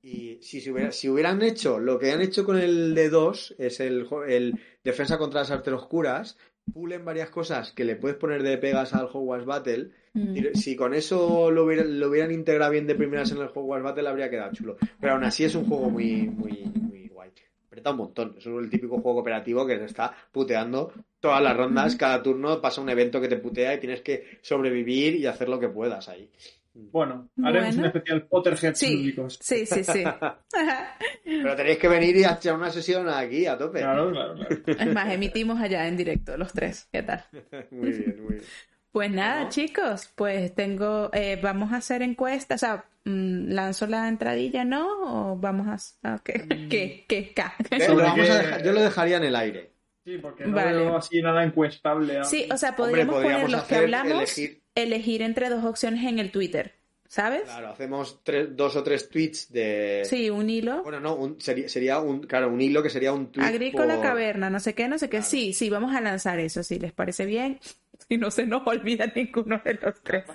Y si, se hubiera- si hubieran hecho lo que han hecho con el de 2, es el, el Defensa contra las Artes Oscuras, pulen varias cosas que le puedes poner de pegas al Hogwarts Battle. Mm. Y Si con eso lo hubieran, lo hubieran integrado bien de primeras en el Hogwarts Battle, habría quedado chulo. Pero aún así es un juego muy, muy, muy guay. Aprieta un montón. Es el típico juego cooperativo que te está puteando todas las rondas. Cada turno pasa un evento que te putea y tienes que sobrevivir y hacer lo que puedas ahí. Bueno, haremos Bueno. un especial Potterheads Sí, lúdicos. sí, sí, sí. Pero tenéis que venir y echar una sesión aquí a tope. Claro, claro, claro. Es más, emitimos allá en directo los tres. ¿Qué tal? Muy bien, muy bien. Pues nada, chicos, pues tengo, eh, vamos a hacer encuestas, o sea, mm, lanzo la entradilla, ¿no? O vamos a, a- ¿qué, qué, qué, qué? ¿Sobre lo vamos qué? a dejar- yo lo dejaría en el aire. Sí, porque no Vale. veo así nada encuestable. ahora. Sí, o sea, Hombre, podríamos poner los que hacer hablamos, elegir- elegir entre dos opciones en el Twitter, ¿sabes? Claro, hacemos tres- dos o tres tweets de. Sí, un hilo. Bueno, no, un- sería, sería un, claro, un hilo que sería un tweet. Agrícola por- Caverna, no sé qué, no sé qué. Claro. Sí, sí, vamos a lanzar eso, si les parece bien. Si no se nos olvida ninguno de los tres.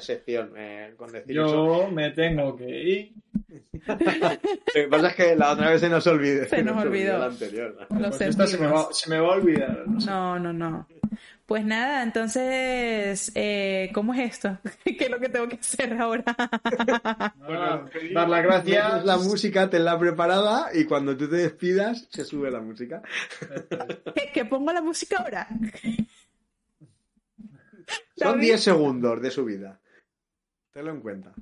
Sección, eh, con decir eso. Yo me tengo que ir. Lo que pasa es que la otra vez se nos olvidó. Se nos olvidó. la anterior. Pues esta se me, va, se me va a olvidar. no sé. No, no, no. Pues nada, entonces, eh, ¿cómo es esto? ¿Qué es lo que tengo que hacer ahora? Nada, dar las gracias. La música, tenla preparada y cuando tú te despidas se sube la música. ¿Que, que pongo la música ahora? Son David. 10 segundos de subida. Tenlo en cuenta.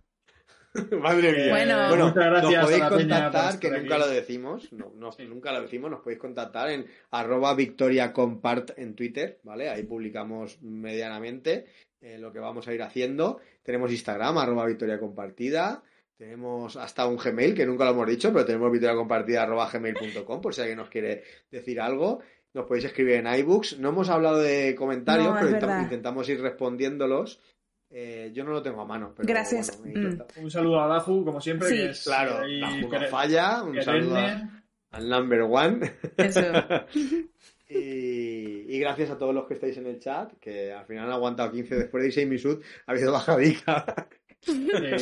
Madre mía. Bueno. Bueno, Muchas gracias nos podéis contactar, que aquí. nunca lo decimos, no, no- Sí. nunca lo decimos, nos podéis contactar en arroba victoriacompart en Twitter, ¿vale? Ahí publicamos medianamente eh, lo que vamos a ir haciendo. Tenemos Instagram, arroba victoria compartida. Tenemos hasta un Gmail, que nunca lo hemos dicho, pero tenemos victoriacompartida arroba gmail.com, por si alguien nos quiere decir algo. Nos podéis escribir en iBooks. No hemos hablado de comentarios, No, pero verdad. intentamos ir respondiéndolos. Eh, yo no lo tengo a mano, pero Gracias. bueno, Mm. Un saludo a Daju, como siempre. Sí. que es Claro, no quere- falla. Un saludo a- al number one. Eso. y, y gracias a todos los que estáis en el chat, que al final han aguantado 15 después de Isai Misut. Ha habido bajadica. Eh,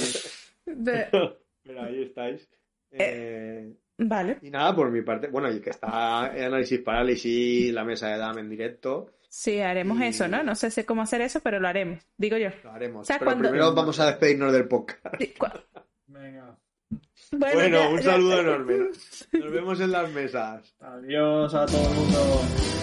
Pero ahí estáis. Eh, Vale. y nada, por mi parte, bueno, y que está análisis parálisis, la mesa de DAM en directo, Sí, haremos Y- eso, ¿no? No sé sé cómo hacer eso, pero lo haremos, digo yo. lo haremos. O sea, Pero cuando- primero vamos a despedirnos del podcast. Sí, venga. Bueno, ya- un ya- saludo enorme. Nos vemos en las mesas. Adiós a todo el mundo.